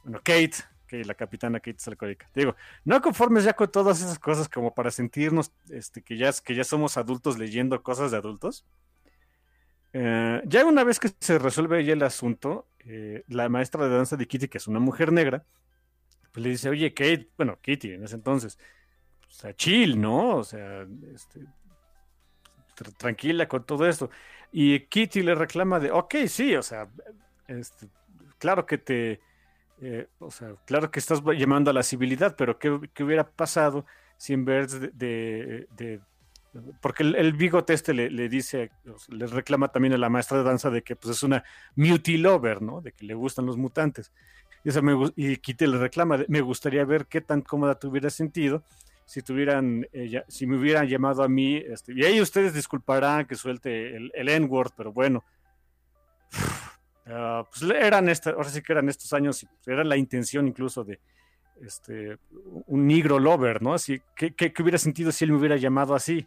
Bueno, Kate, que la capitana Kate es alcohólica. Digo, no conformes ya con todas esas cosas como para sentirnos este, que, ya, que ya somos adultos leyendo cosas de adultos. Eh, ya una vez que se resuelve ya el asunto, eh, la maestra de danza de Kitty, que es una mujer negra, pues le dice, oye, Kate, bueno, Kitty en ese entonces, o sea, chill, ¿no? O sea, este, tranquila con todo esto. Y Kitty le reclama de, ok, sí, o sea, este, claro que te, eh, o sea, claro que estás llamando a la civilidad, pero ¿qué, hubiera pasado si en vez de... porque el, bigote este le, dice, le reclama también a la maestra de danza de que pues, es una muty lover, ¿no? De que le gustan los mutantes. Y, me, y le reclama, me gustaría ver qué tan cómoda te hubiera sentido si tuvieran, eh, si me hubieran llamado a mí, este, y ahí ustedes disculparán que suelte el, el N-word, pero bueno, Ah, pues eran ahora sí que eran estos años, era la intención incluso de este, un negro lover, ¿no? Así, ¿qué, qué, hubiera sentido si él me hubiera llamado así?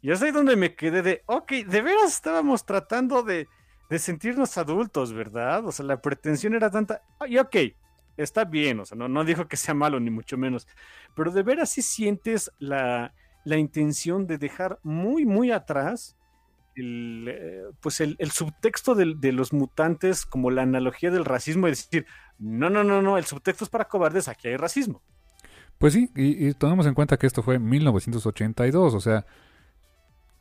Y es ahí donde me quedé de, ok, de veras estábamos tratando de, de sentirnos adultos, ¿verdad? O sea, la pretensión era tanta, y ok, está bien, o sea, no, no dijo que sea malo, ni mucho menos, pero de veras sí sientes la, la intención de dejar muy, muy atrás el, eh, pues el, subtexto de, los mutantes como la analogía del racismo y decir, no, no, no, no, el subtexto es para cobardes, aquí hay racismo. Pues sí, y, tomemos en cuenta que esto fue en 1982, o sea,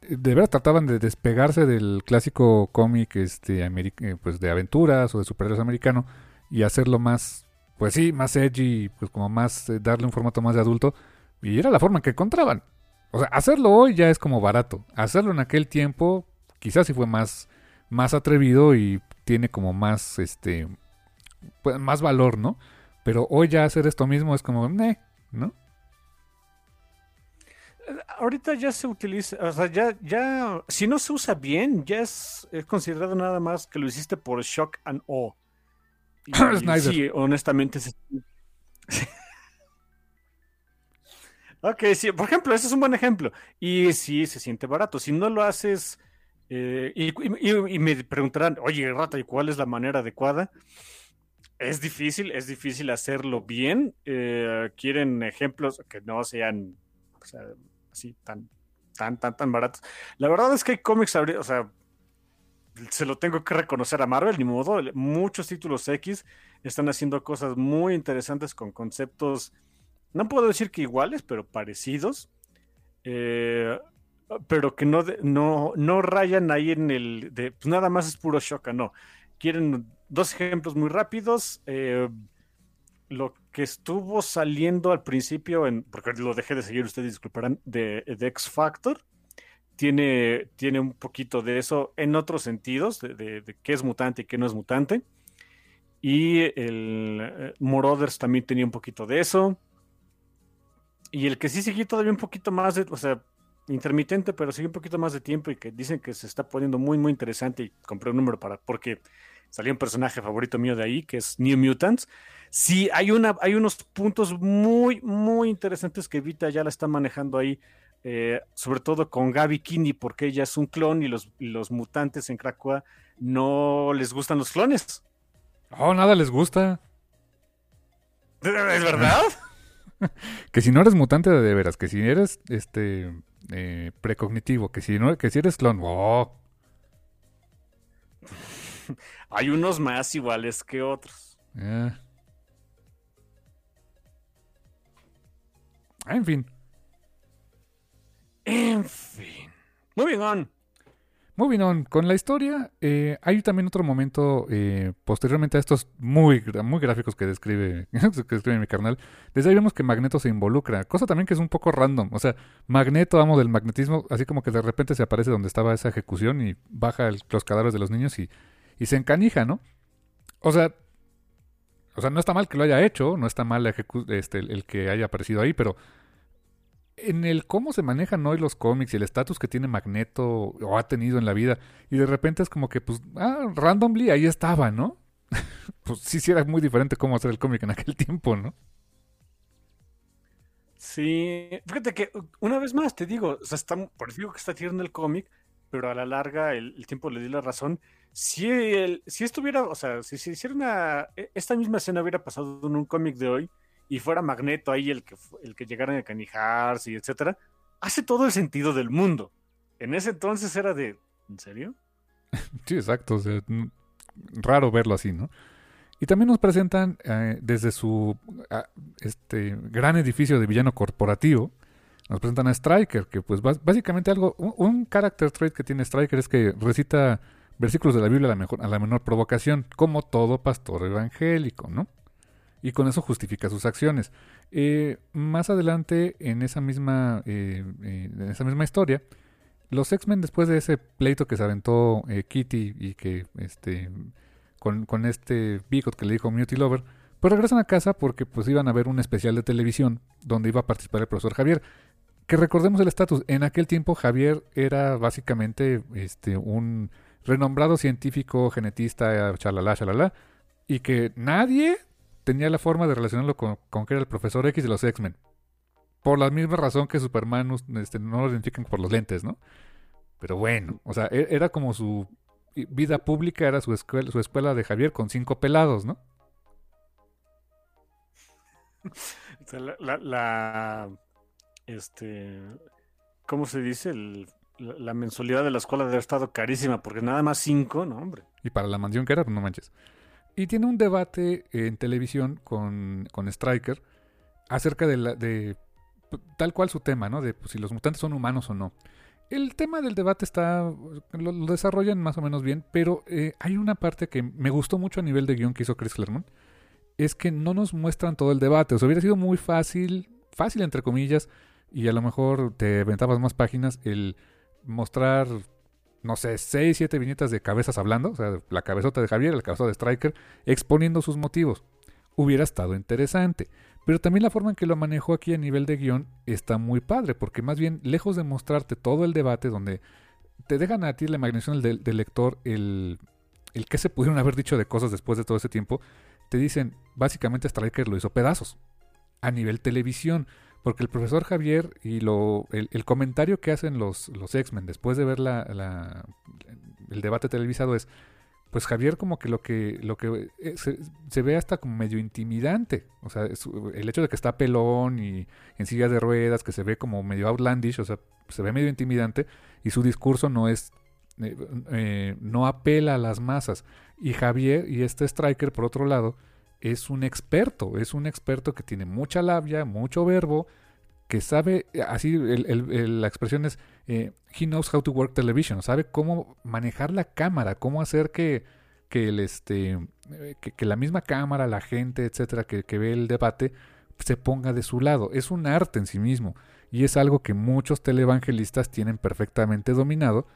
de verdad trataban de despegarse del clásico cómic este, eh, pues de aventuras o de superhéroes americano y hacerlo más, pues sí, más edgy, pues como más, eh, darle un formato más de adulto, y era la forma que encontraban. O sea, hacerlo hoy ya es como barato. Hacerlo en aquel tiempo quizás sí fue más, más atrevido y tiene como más, este, pues, más valor, ¿no? Pero hoy ya hacer esto mismo es como, ¿no? Ahorita ya se utiliza, o sea, ya, ya, si no se usa bien, ya es, considerado nada más que lo hiciste por shock and awe. <laughs> sí, honestamente. Ok, sí, por ejemplo, ese es un buen ejemplo. Y sí, se siente barato. Si no lo haces, eh, y, me preguntarán, oye, Rata, ¿y cuál es la manera adecuada? Es difícil, es difícil hacerlo bien. Eh, quieren ejemplos que no sean así tan, tan, tan, tan baratos. La verdad es que hay cómics, o sea, se lo tengo que reconocer a Marvel, ni modo. Muchos títulos X están haciendo cosas muy interesantes con conceptos no puedo decir que iguales, pero parecidos, eh, pero que no, no, no rayan ahí en el de, pues nada más es puro shock, no. Quieren dos ejemplos muy rápidos. Eh, lo que estuvo saliendo al principio, en, porque lo dejé de seguir, ustedes disculparán, de, X Factor, tiene, tiene un poquito de eso en otros sentidos, de, qué es mutante y qué no es mutante. Y el eh, Morothers también tenía un poquito de eso. Y el que sí sigue todavía un poquito más, de, o sea, intermitente, pero sigue un poquito más de tiempo y que dicen que se está poniendo muy, muy interesante y compré un número para, porque salió un personaje favorito mío de ahí, que es New Mutants. Sí, hay, una, hay unos puntos muy, muy interesantes que Vita ya la está manejando ahí, eh, sobre todo con Gaby Kinney, porque ella es un clon y los, los mutantes en Krakoa no les gustan los clones. Oh, nada les gusta. <laughs> ¿Es verdad? <laughs> que si no eres mutante de, veras, que si eres este eh, precognitivo, que si no, que si eres clon, oh. <laughs> Hay unos más iguales que otros. Eh. En fin. En fin. Moving on. Moving on, con la historia, eh, hay también otro momento eh, posteriormente a estos muy, muy gráficos que describe, <laughs> que describe mi carnal. Desde ahí vemos que Magneto se involucra, cosa también que es un poco random. O sea, Magneto, amo del magnetismo, así como que de repente se aparece donde estaba esa ejecución y baja los cadáveres de los niños y, se encanija, ¿no? O sea, o sea, no está mal que lo haya hecho, no está mal este, el que haya aparecido ahí, pero en el cómo se manejan hoy los cómics y el estatus que tiene Magneto o ha tenido en la vida, y de repente es como que, pues, ah, randomly ahí estaba, ¿no? <laughs> pues sí, sí era muy diferente cómo hacer el cómic en aquel tiempo, ¿no? Sí, fíjate que una vez más te digo, o sea, está, por eso que está tirando el cómic, pero a la larga el, tiempo le dio la razón. Si, el, si estuviera, o sea, si se hiciera una, e, esta misma escena hubiera pasado en un cómic de hoy y fuera Magneto ahí el que, el que llegara a canijarse y etcétera, hace todo el sentido del mundo. En ese entonces era de, ¿en serio? <laughs> sí, exacto, raro verlo así, ¿no? Y también nos presentan eh, desde su ah, este gran edificio de villano corporativo, nos presentan a Striker, que pues básicamente algo, un, character trait que tiene Striker es que recita versículos de la Biblia a la, mejor, a la menor provocación, como todo pastor evangélico, ¿no? Y con eso justifica sus acciones. Eh, más adelante, en esa misma, eh, en esa misma historia, los X-Men, después de ese pleito que se aventó Kitty y que este con, este Bigot que le dijo Muty Lover, pues regresan a casa porque pues iban a ver un especial de televisión donde iba a participar el profesor Javier. Que recordemos el estatus, en aquel tiempo Javier era básicamente este, un renombrado científico, genetista, chalala, chalala, y que nadie tenía la forma de relacionarlo con, que era el profesor X de los X-Men. Por la misma razón que Superman este, no lo identifican por los lentes, ¿no? Pero bueno, o sea, e, era como su vida pública era su escuela, su escuela de Javier con cinco pelados, ¿no? <laughs> la, este, ¿cómo se dice? la, mensualidad de la escuela debe haber estado carísima porque nada más cinco, no, hombre. Y para la mansión que era, pues no manches. Y tiene un debate en televisión con, con Striker acerca de, la, de tal cual su tema, ¿no? De pues, si los mutantes son humanos o no. El tema del debate está. Lo, desarrollan más o menos bien, pero eh, hay una parte que me gustó mucho a nivel de guion que hizo Chris Claremont. Es que no nos muestran todo el debate. O sea, hubiera sido muy fácil, fácil entre comillas, y a lo mejor te aventabas más páginas el mostrar, no sé, seis, siete viñetas de cabezas hablando, o sea, la cabezota de Javier, el cabezota de Striker, exponiendo sus motivos. Hubiera estado interesante. Pero también la forma en que lo manejó aquí a nivel de guion está muy padre, porque más bien, lejos de mostrarte todo el debate donde te dejan a ti la imaginación del, lector el, el que se pudieron haber dicho de cosas después de todo ese tiempo, te dicen, básicamente Striker lo hizo pedazos a nivel televisión. Porque el profesor Javier y lo, el, comentario que hacen los, los X-Men después de ver la, el debate televisado es, pues Javier como que lo que lo que eh, se, ve hasta como medio intimidante, o sea, el hecho de que está pelón y en silla de ruedas, que se ve como medio outlandish, o sea, se ve medio intimidante y su discurso no es eh, eh, no apela a las masas. Y Javier y este striker por otro lado es un experto, es un experto que tiene mucha labia, mucho verbo, que sabe, así la expresión es, eh, he knows how to work television, sabe cómo manejar la cámara, cómo hacer que, que, el, este, eh, que, la misma cámara, la gente, etcétera, que, que, ve el debate, se ponga de su lado. Es un arte en sí mismo y es algo que muchos televangelistas tienen perfectamente dominado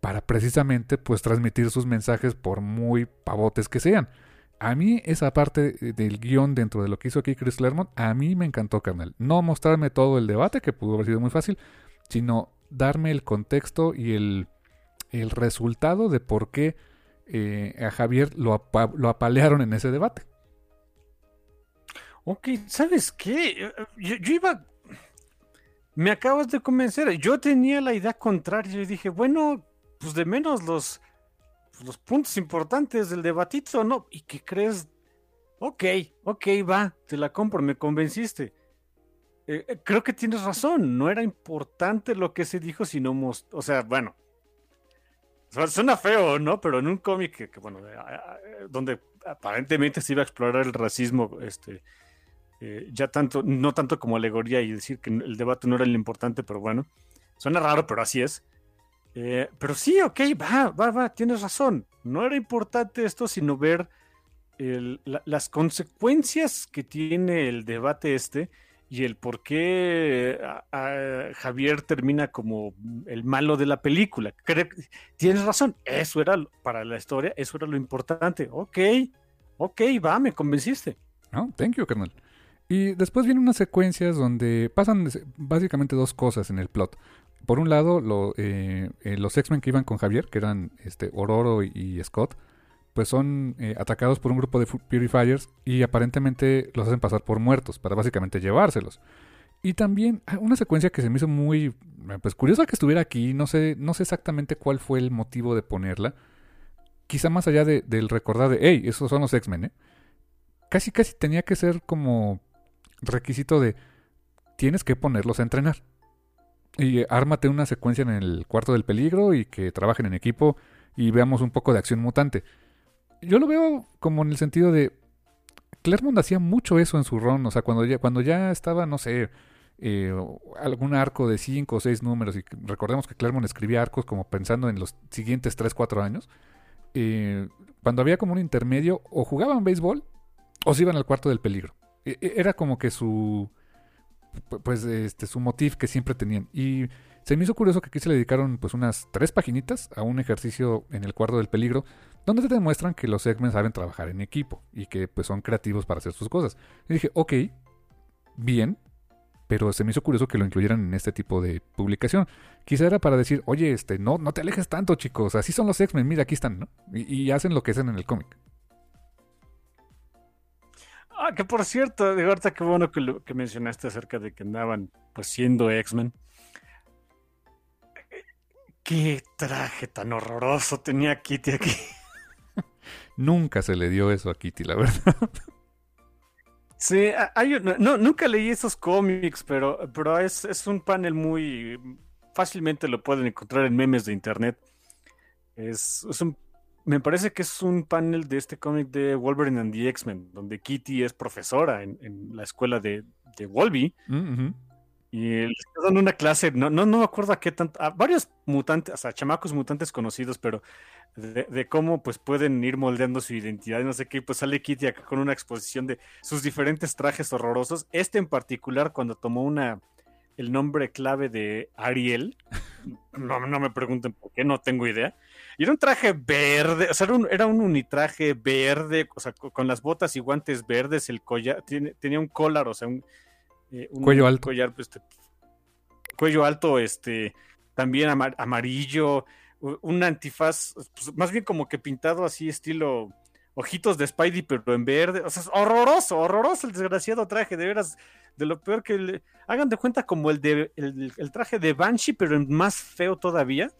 para precisamente pues transmitir sus mensajes por muy pavotes que sean. A mí esa parte del guion dentro de lo que hizo aquí Chris Claremont, a mí me encantó, carnal. No mostrarme todo el debate, que pudo haber sido muy fácil, sino darme el contexto y el, resultado de por qué eh, a Javier lo, lo apalearon en ese debate. Ok, ¿sabes qué? Yo, iba... Me acabas de convencer. Yo tenía la idea contraria. Yo dije, bueno, pues de menos los los puntos importantes del debatito, ¿no? ¿Y qué crees? Ok, ok, va, te la compro, me convenciste. Eh, eh, creo que tienes razón, no era importante lo que se dijo, sino, o sea, bueno, suena feo, ¿no? Pero en un cómic que, bueno, eh, donde aparentemente se iba a explorar el racismo, este, ya tanto, no tanto como alegoría y decir que el debate no era lo importante, pero bueno, suena raro, pero así es. Eh, pero sí, ok, va, va, va, tienes razón. No era importante esto, sino ver las consecuencias que tiene el debate este y el por qué Javier termina como el malo de la película. tienes razón, eso era para la historia, eso era lo importante. Ok, ok, va, me convenciste. No, thank you, carnal. Y después vienen unas secuencias donde pasan básicamente dos cosas en el plot. Por un lado, eh, eh, los X-Men que iban con Javier, que eran este, Ororo y, Scott, pues son eh, atacados por un grupo de Purifiers y aparentemente los hacen pasar por muertos para básicamente llevárselos. Y también ah, una secuencia que se me hizo muy pues curiosa que estuviera aquí, no sé, no sé exactamente cuál fue el motivo de ponerla. Quizá más allá del recordar de, hey, esos son los X-Men. Casi, casi tenía que ser como requisito de, tienes que ponerlos a entrenar. Y ármate una secuencia en el cuarto del peligro y que trabajen en equipo y veamos un poco de acción mutante. Yo lo veo como en el sentido de, Claremont hacía mucho eso en su run, o sea, cuando ya, cuando ya estaba, no sé, eh, algún arco de cinco o seis números, y recordemos que Claremont escribía arcos como pensando en los siguientes 3, 4 años, eh, cuando había como un intermedio, o jugaban béisbol o se iban al cuarto del peligro. E, e, era como que su pues este su motif que siempre tenían y se me hizo curioso que aquí se le dedicaron pues unas tres paginitas a un ejercicio en el cuarto del peligro donde te demuestran que los X-Men saben trabajar en equipo y que pues son creativos para hacer sus cosas. Y dije, ok, bien, pero se me hizo curioso que lo incluyeran en este tipo de publicación. Quizá era para decir, oye, este, no, no te alejes tanto, chicos, así son los X-Men, mira, aquí están, ¿no? Y, hacen lo que hacen en el cómic. Ah, que por cierto, de ahorita qué bueno que, lo, que mencionaste acerca de que andaban pues siendo X-Men. Qué traje tan horroroso tenía Kitty aquí. Nunca se le dio eso a Kitty, la verdad. Sí, hay, no, nunca leí esos cómics, pero, pero es, un panel muy... Fácilmente lo pueden encontrar en memes de internet. Es, un, me parece que es un panel de este cómic de Wolverine and the X-Men, donde Kitty es profesora en, la escuela de, de Wolby. Mm, y le está dando una clase, no, no, no me acuerdo a qué tanto, a varios mutantes, o sea, chamacos mutantes conocidos, pero de, cómo pues pueden ir moldeando su identidad y no sé qué, pues sale Kitty acá con una exposición de sus diferentes trajes horrorosos. Este en particular, cuando tomó una el nombre clave de Ariel, <laughs> no, no me pregunten por qué, no tengo idea. Y era un traje verde, o sea, era un, era un unitraje verde, o sea, con las botas y guantes verdes, el collar, tiene, tenía un collar, o sea, un eh, cuello alto. Collar, este, cuello alto, este, también amarillo, un antifaz, pues, más bien como que pintado así, estilo ojitos de Spidey, pero en verde. O sea, es horroroso, horroroso el desgraciado traje, de veras, de lo peor que le... hagan de cuenta como el de el traje de Banshee, pero más feo todavía.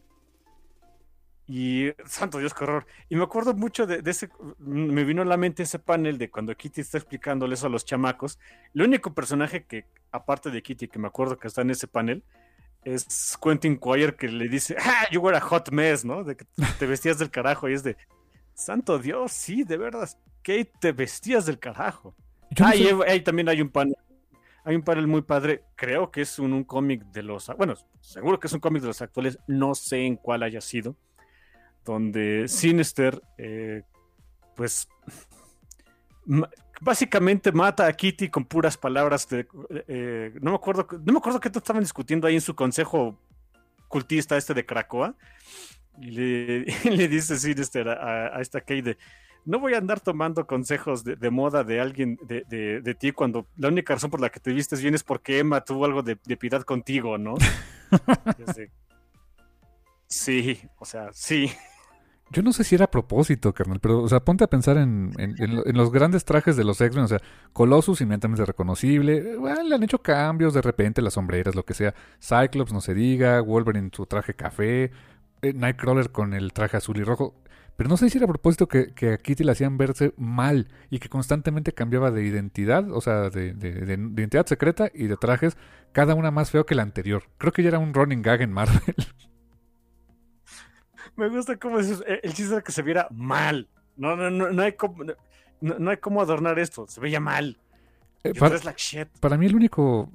Y, <laughs> santo Dios, qué horror. Y me acuerdo mucho de, ese, me vino a la mente ese panel de cuando Kitty está explicándole eso a los chamacos. El único personaje que, aparte de Kitty, que me acuerdo que está en ese panel, es Quentin Quire que le dice, ah, you were a hot mess, ¿no? De que te vestías del carajo. Y es de, santo Dios, sí, de verdad, que te vestías del carajo. ah, y ahí también hay un panel. Hay un panel muy padre, creo que es un, un cómic de los, bueno, seguro que es un cómic de los actuales, no sé en cuál haya sido, donde Sinister, eh, pues, básicamente mata a Kitty con puras palabras. De, eh, no me acuerdo, no me acuerdo qué estaban discutiendo ahí en su consejo cultista este de Krakoa. Y le, <laughs> dice Sinister a, esta Kate no voy a andar tomando consejos de, moda de alguien de, ti cuando la única razón por la que te vistes bien es porque Emma tuvo algo de, piedad contigo, ¿no? <laughs> sí, o sea, sí. Yo no sé si era a propósito, carnal, pero, o sea, ponte a pensar en, los grandes trajes de los X-Men, o sea, Colossus inmediatamente reconocible, bueno, le han hecho cambios de repente, las sombreras, lo que sea, Cyclops, no se diga, Wolverine su traje café, eh, Nightcrawler con el traje azul y rojo, pero no sé si era a propósito que, que a Kitty le hacían verse mal y que constantemente cambiaba de identidad, o sea, de, de, identidad secreta y de trajes, cada una más feo que la anterior. Creo que ya era un running gag en Marvel. <laughs> Me gusta cómo es eh, el chiste de que se viera mal. No, no, no, no hay cómo, no, hay cómo adornar esto. Se veía mal. Eh, para, mí el único,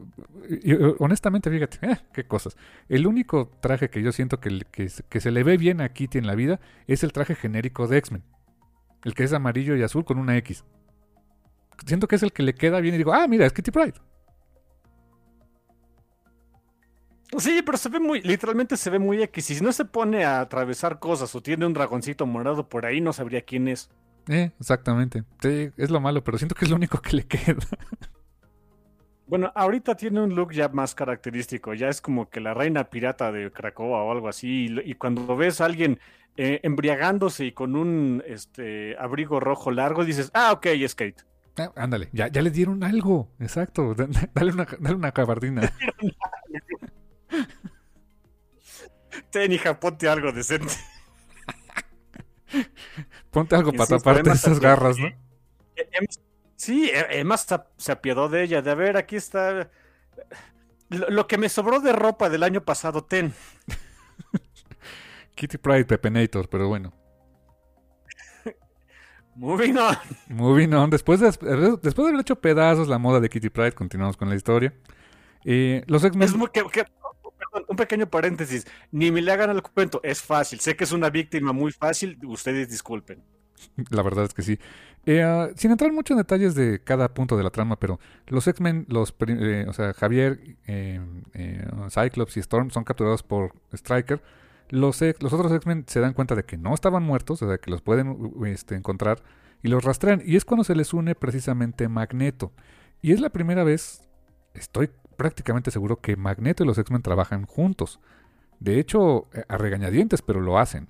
honestamente, fíjate, eh, qué cosas. El único traje que yo siento que, que, que, se le ve bien a Kitty en la vida es el traje genérico de X-Men. El que es amarillo y azul con una X. Siento que es el que le queda bien y digo, ah, mira, es Kitty Pride. Sí, pero se ve muy, literalmente se ve muy X. Y si no se pone a atravesar cosas o tiene un dragoncito morado por ahí, no sabría quién es. Eh, exactamente. Sí, es lo malo, pero siento que es lo único que le queda. Bueno, ahorita tiene un look ya más característico, ya es como que la reina pirata de Cracoa o algo así, y, cuando ves a alguien eh, embriagándose y con un este abrigo rojo largo, dices, ah, ok, es Kate. Ah, ándale, ya, ya le dieron algo, exacto, <laughs> dale una, dale una cabardina. <laughs> <laughs> Ten, hija, ponte algo decente. ponte algo para taparte esas garras, ¿no? Sí, además se apiadó de ella, de a ver, aquí está lo, que me sobró de ropa del año pasado, ten. Kitty Pride Pepenator, pero bueno. <laughs> Moving on. Moving on. Después de, después de haber hecho pedazos la moda de Kitty Pride, continuamos con la historia. Eh, los x un pequeño paréntesis. Ni me le hagan el cuento. Es fácil. Sé que es una víctima muy fácil. Ustedes disculpen. La verdad es que sí. Eh, ah, sin entrar mucho en detalles de cada punto de la trama, pero los X-Men, los, eh, o sea, Javier, eh, Cyclops y Storm son capturados por Striker. Los, los otros X-Men se dan cuenta de que no estaban muertos, o sea, que los pueden este, encontrar y los rastrean. Y es cuando se les une precisamente Magneto. Y es la primera vez, estoy prácticamente seguro que Magneto y los X-Men trabajan juntos. De hecho, a regañadientes, pero lo hacen.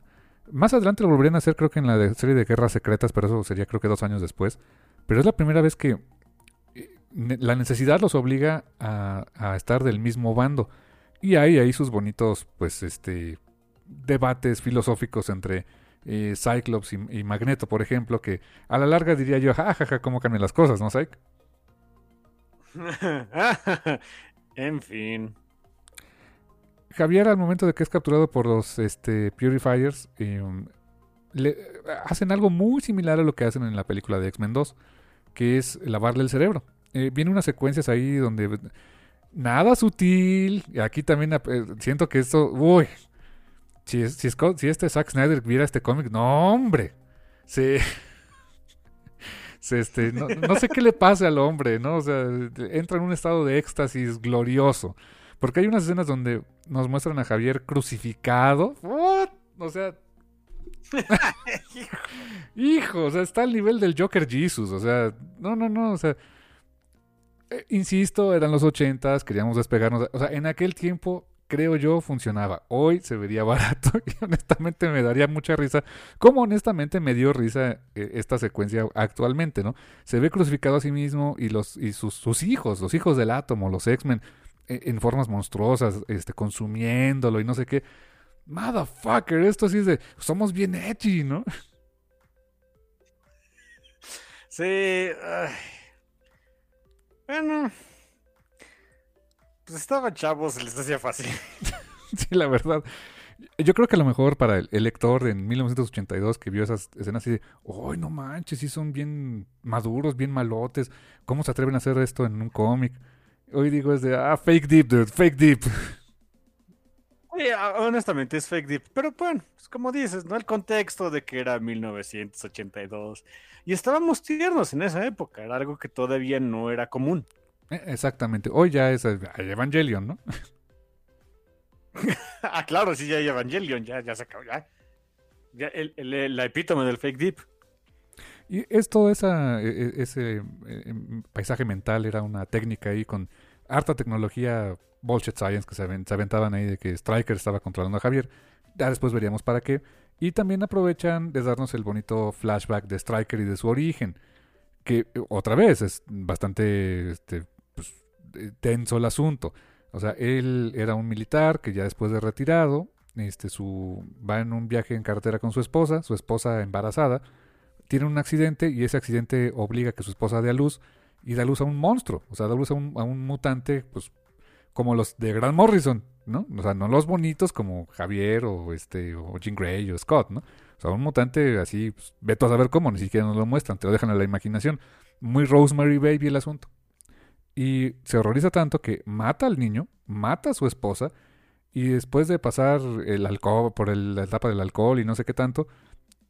Más adelante lo volverían a hacer, creo que en la serie de Guerras Secretas, pero eso sería creo que dos años después. Pero es la primera vez que eh, la necesidad los obliga a, estar del mismo bando. Y hay ahí sus bonitos, pues, este, debates filosóficos entre eh, Cyclops y, Magneto, por ejemplo, que a la larga diría yo, jajaja, ja, ja, cómo cambian las cosas, ¿no, Cyc? <laughs> en fin. Javier, al momento de que es capturado por los este, Purifiers, em, le, hacen algo muy similar a lo que hacen en la película de X-Men 2, que es lavarle el cerebro. Eh, viene unas secuencias ahí donde nada sutil. Aquí también eh, siento que esto. Uy. Si, si, si, este Zack Snyder viera este cómic, no, hombre. Se. <laughs> este, no, no, sé qué le pasa al hombre, ¿no? O sea, entra en un estado de éxtasis glorioso. Porque hay unas escenas donde nos muestran a Javier crucificado. O sea. <laughs> Hijo, o sea, está al nivel del Joker Jesus. O sea, no, no, no. O sea, eh, insisto, eran los ochentas, queríamos despegarnos. O sea, en aquel tiempo, creo yo, funcionaba. Hoy se vería <laughs> barato y honestamente me daría mucha risa. Como honestamente me dio risa eh, esta secuencia actualmente, ¿no? Se ve crucificado a sí mismo y, los, y sus, hijos, los hijos del átomo, los X-Men e, en formas monstruosas, este, consumiéndolo y no sé qué. Motherfucker, esto sí es de. Somos bien edgy, ¿no? Sí. Bueno. Pues estaba chavos, se les hacía fácil. <laughs> sí, la verdad. Yo creo que a lo mejor para el, lector en 1982 que vio esas escenas así de, ¡ay, no manches! Sí son bien maduros, bien malotes. ¿Cómo se atreven a hacer esto en un cómic? Hoy digo es de, ah, fake deep, dude, fake deep. <laughs> Ah, honestamente es fake deep, pero bueno, es como dices, ¿no? El contexto de que era 1982 y estábamos tiernos en esa época, era algo que todavía no era común. Eh, exactamente, hoy ya es Evangelion, ¿no? <laughs> ah, claro, sí, ya hay Evangelion, ya, ya se acabó, ya. ya el, la epítome del fake deep. Y esto, esa, e, e, ese em, paisaje mental era una técnica ahí con harta tecnología bullshit science que se, aventaban ahí de que Striker estaba controlando a Javier. Ya después veríamos para qué. Y también aprovechan de darnos el bonito flashback de Striker y de su origen. Que eh, otra vez es bastante este, tenso el asunto. O sea, él era un militar que ya después de retirado, este, su, va en un viaje en carretera con su esposa, su esposa embarazada tiene un accidente y ese accidente obliga a que su esposa dé a luz y da luz a un monstruo, o sea, da luz a un, a un mutante, pues como los de Grant Morrison, ¿no? O sea, no los bonitos como Javier o este o Jean Grey o Scott, ¿no? O sea, un mutante así, pues, ve a saber cómo, ni siquiera nos lo muestran, te lo dejan a la imaginación. Muy Rosemary Baby el asunto. Y se horroriza tanto que mata al niño, mata a su esposa, y después de pasar el alcohol, por la etapa del alcohol y no sé qué tanto,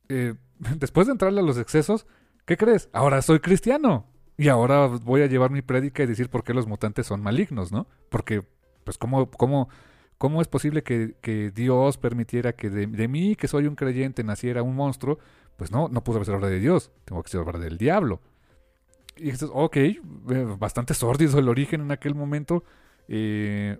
eh, <laughs> después de entrarle a los excesos, ¿qué crees? Ahora soy cristiano. Y ahora voy a llevar mi prédica y decir por qué los mutantes son malignos, ¿no? Porque, pues, ¿cómo, cómo, cómo es posible que, Dios permitiera que de, mí, que soy un creyente, naciera un monstruo? Pues no, no pudo ser obra de Dios, tengo que ser obra del diablo. Y dices, ok, eh, bastante sórdido el origen en aquel momento. Eh,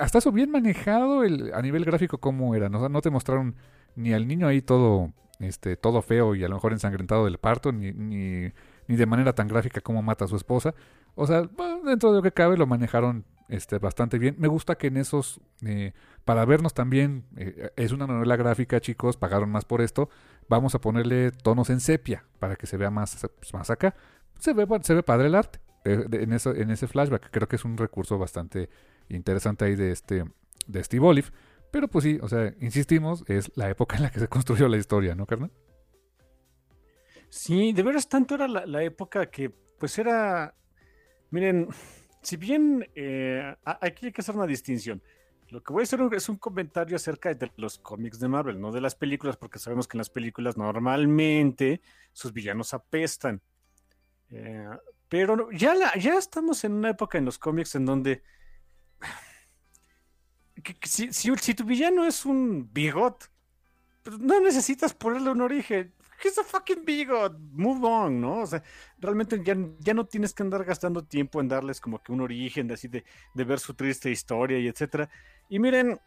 hasta eso bien manejado el, a nivel gráfico cómo era. ¿no? no te mostraron ni al niño ahí todo, este, todo feo y a lo mejor ensangrentado del parto, ni, ni, ni de manera tan gráfica como mata a su esposa. O sea, dentro de lo que cabe lo manejaron este, bastante bien. Me gusta que en esos, eh, para vernos también, eh, es una novela gráfica, chicos, pagaron más por esto. Vamos a ponerle tonos en sepia para que se vea más, más acá. Se ve, se ve padre el arte en, eso, en ese flashback. Creo que es un recurso bastante interesante ahí de, este, de Steve Olive. Pero pues sí, o sea, insistimos, es la época en la que se construyó la historia, ¿no, carnal? Sí, de veras tanto era la, época que pues era, miren, si bien eh, aquí hay que hacer una distinción. Lo que voy a hacer es un comentario acerca de los cómics de Marvel, no de las películas, porque sabemos que en las películas normalmente sus villanos apestan. Eh, pero ya, ya estamos en una época en los cómics en donde <sighs> si, si, tu villano es un bigot, pues no necesitas ponerle un origen. He's a fucking bigot. Move on, ¿no? O sea, realmente ya, ya no tienes que andar gastando tiempo en darles como que un origen, de, así de, de ver su triste historia y etcétera. Y miren,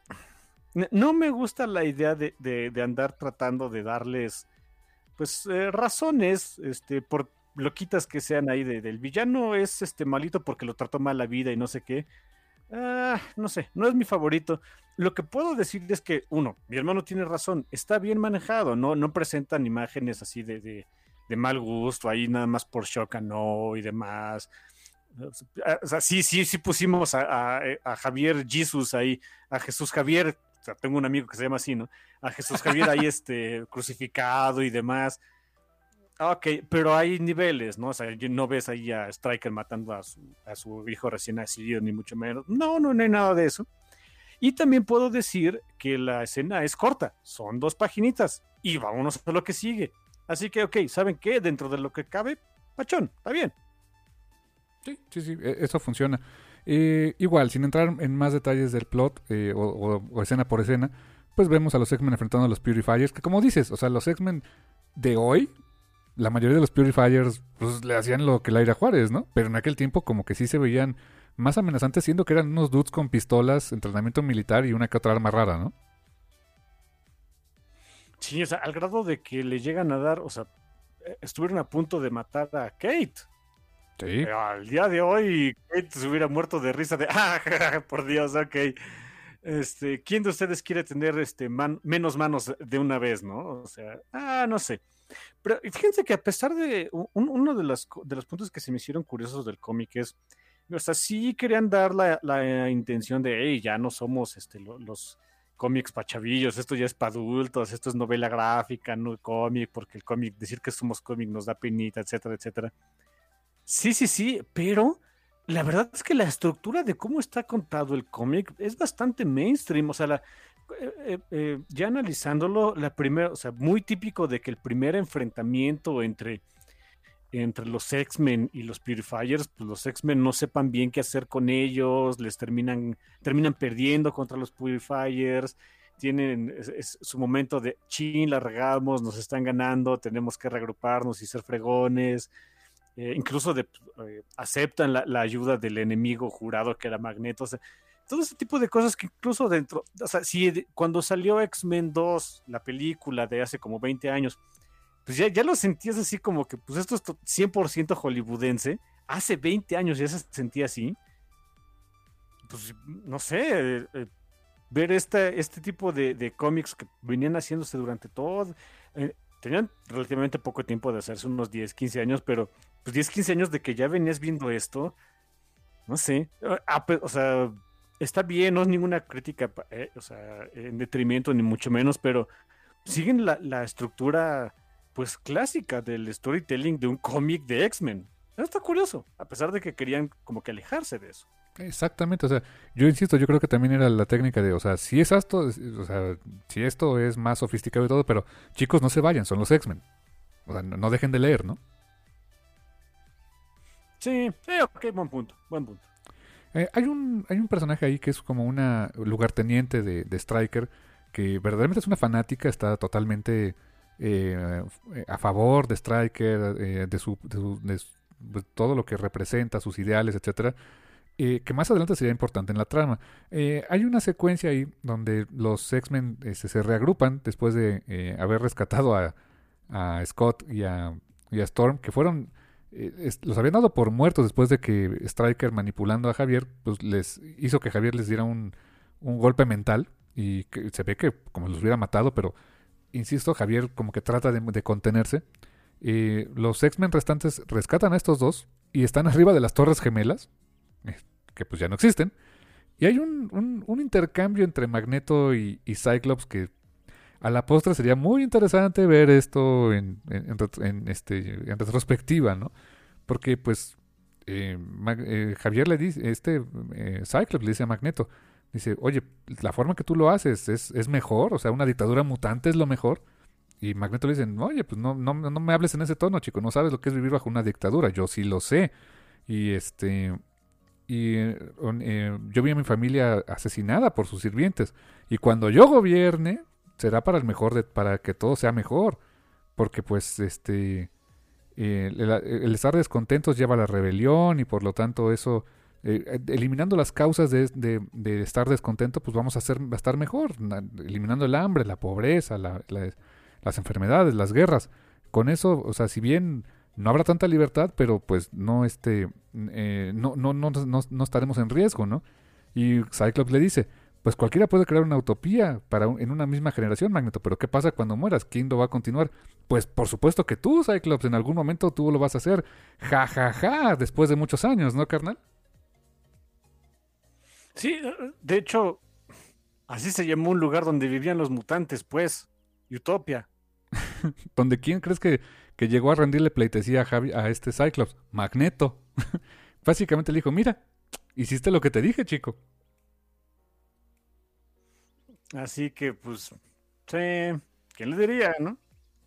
no me gusta la idea de, de, andar tratando de darles, pues, eh, razones, este, por loquitas que sean ahí del villano es este malito porque lo trató mal la vida y no sé qué. Ah, no sé, no es mi favorito. Lo que puedo decir es que, uno, mi hermano tiene razón, está bien manejado, no, no presentan imágenes así de, de, mal gusto, ahí nada más por shock no y demás. O sea, sí, sí, sí pusimos a, a, Javier Jesus ahí, a Jesús Javier, o sea, tengo un amigo que se llama así, ¿no? A Jesús Javier ahí <laughs> este, crucificado y demás. Ah, ok, pero hay niveles, ¿no? O sea, no ves ahí a Striker matando a su, hijo recién nacido, ni mucho menos. No, no, no hay nada de eso. Y también puedo decir que la escena es corta, son dos paginitas, y vámonos a lo que sigue. Así que, ok, ¿saben qué? Dentro de lo que cabe, pachón, está bien. Sí, sí, sí, e, eso funciona. Igual, sin entrar en más detalles del plot eh, o, escena por escena, pues vemos a los X-Men enfrentando a los Purifiers, que como dices, o sea, los X-Men de hoy la mayoría de los Purifiers pues, le hacían lo que Laira Juárez, ¿no? Pero en aquel tiempo como que sí se veían más amenazantes, siendo que eran unos dudes con pistolas, entrenamiento militar y una que otra arma rara, ¿no? Sí, o sea, al grado de que le llegan a dar, o sea, eh, estuvieron a punto de matar a Kate. Sí. Eh, al día de hoy, Kate se hubiera muerto de risa de, <laughs> ah, por Dios, ok. Este, ¿quién de ustedes quiere tener este menos manos de una vez, no? O sea, ah, no sé. Pero fíjense que a pesar de uno de los, de los puntos que se me hicieron curiosos del cómic es, o sea, sí querían dar la, la intención de, hey, ya no somos este, los, cómics pachavillos, esto ya es para adultos, esto es novela gráfica, no cómic, porque el cómic, decir que somos cómic nos da penita, etcétera, etcétera. Sí, sí, sí, pero la verdad es que la estructura de cómo está contado el cómic es bastante mainstream, o sea, la, eh, eh, eh, ya analizándolo, la primera, o sea, muy típico de que el primer enfrentamiento entre, entre los X-Men y los Purifiers, pues los X-Men no sepan bien qué hacer con ellos, les terminan, terminan perdiendo contra los Purifiers, tienen su momento de chin, la regamos, nos están ganando, tenemos que reagruparnos y ser fregones. incluso aceptan la, ayuda del enemigo jurado que era Magneto. Todo ese tipo de cosas que incluso dentro, o sea, si cuando salió X-Men 2, la película de hace como 20 años, pues ya, ya lo sentías así como que, pues esto es 100% hollywoodense, hace 20 años ya se sentía así, pues no sé, eh, eh, ver este, este tipo de, cómics que venían haciéndose durante todo, eh, tenían relativamente poco tiempo de hacerse, unos 10, 15 años, pero pues 10, 15 años de que ya venías viendo esto, no sé, o sea, está bien, no es ninguna crítica eh, o sea, en detrimento ni mucho menos, pero siguen la, estructura pues clásica del storytelling de un cómic de X-Men. Está curioso, a pesar de que querían como que alejarse de eso. Exactamente, o sea, yo insisto, yo creo que también era la técnica de, o sea, si es esto, o sea, si esto es más sofisticado y todo, pero chicos, no se vayan, son los X-Men. O sea, no, dejen de leer, ¿no? Sí, sí, ok, buen punto, buen punto. Eh, hay, un, hay un personaje ahí que es como una lugarteniente de, de Striker, que verdaderamente es una fanática, está totalmente eh, a favor de Striker, eh, de, su, de, todo lo que representa, sus ideales, etcétera, eh, que más adelante sería importante en la trama. hay una secuencia ahí donde los X-Men este, se reagrupan después de haber rescatado a, a Scott y a, y a, Storm, que fueron, los habían dado por muertos después de que Striker manipulando a Javier, pues les hizo que Javier les diera un, un golpe mental y se ve que como los hubiera matado, pero insisto, Javier como que trata de, contenerse. Eh, los X-Men restantes rescatan a estos dos y están <laughs> arriba de las Torres Gemelas, eh, que pues ya no existen. Y hay un, un, intercambio entre Magneto y, Cyclops que a la postre sería muy interesante ver esto en, en, este, en retrospectiva, ¿no? Porque pues eh, Javier le dice, este Cyclops le dice a Magneto, dice, oye, la forma que tú lo haces es, es mejor, o sea, una dictadura mutante es lo mejor. Y Magneto le dice, oye, pues no, no, no me hables en ese tono, chico, no sabes lo que es vivir bajo una dictadura, yo sí lo sé. Y este, y eh, yo vi a mi familia asesinada por sus sirvientes. Y cuando yo gobierne, será para el mejor, de, para que todo sea mejor. Porque pues, este, eh, el, estar descontentos lleva a la rebelión y por lo tanto eso eh, eliminando las causas de, de, estar descontento, pues vamos a estar mejor, eliminando el hambre, la pobreza, las enfermedades, las guerras. Con eso, o sea, si bien no habrá tanta libertad, pero pues no, este, eh, no, no, no, no, estaremos en riesgo, ¿no? Y Cyclops le dice, pues cualquiera puede crear una utopía para en una misma generación, Magneto, pero ¿qué pasa cuando mueras? ¿Quién lo va a continuar? Pues por supuesto que tú, Cyclops, en algún momento tú lo vas a hacer. Ja, ja, ja, después de muchos años, ¿no, carnal? Sí, de hecho, así se llamó un lugar donde vivían los mutantes, pues, Utopia. <laughs> ¿Donde quién crees que, que, llegó a rendirle pleitesía a, Javi, a este Cyclops? Magneto. <laughs> Básicamente le dijo, mira, hiciste lo que te dije, chico. Así que, pues, sí, ¿quién le diría, no?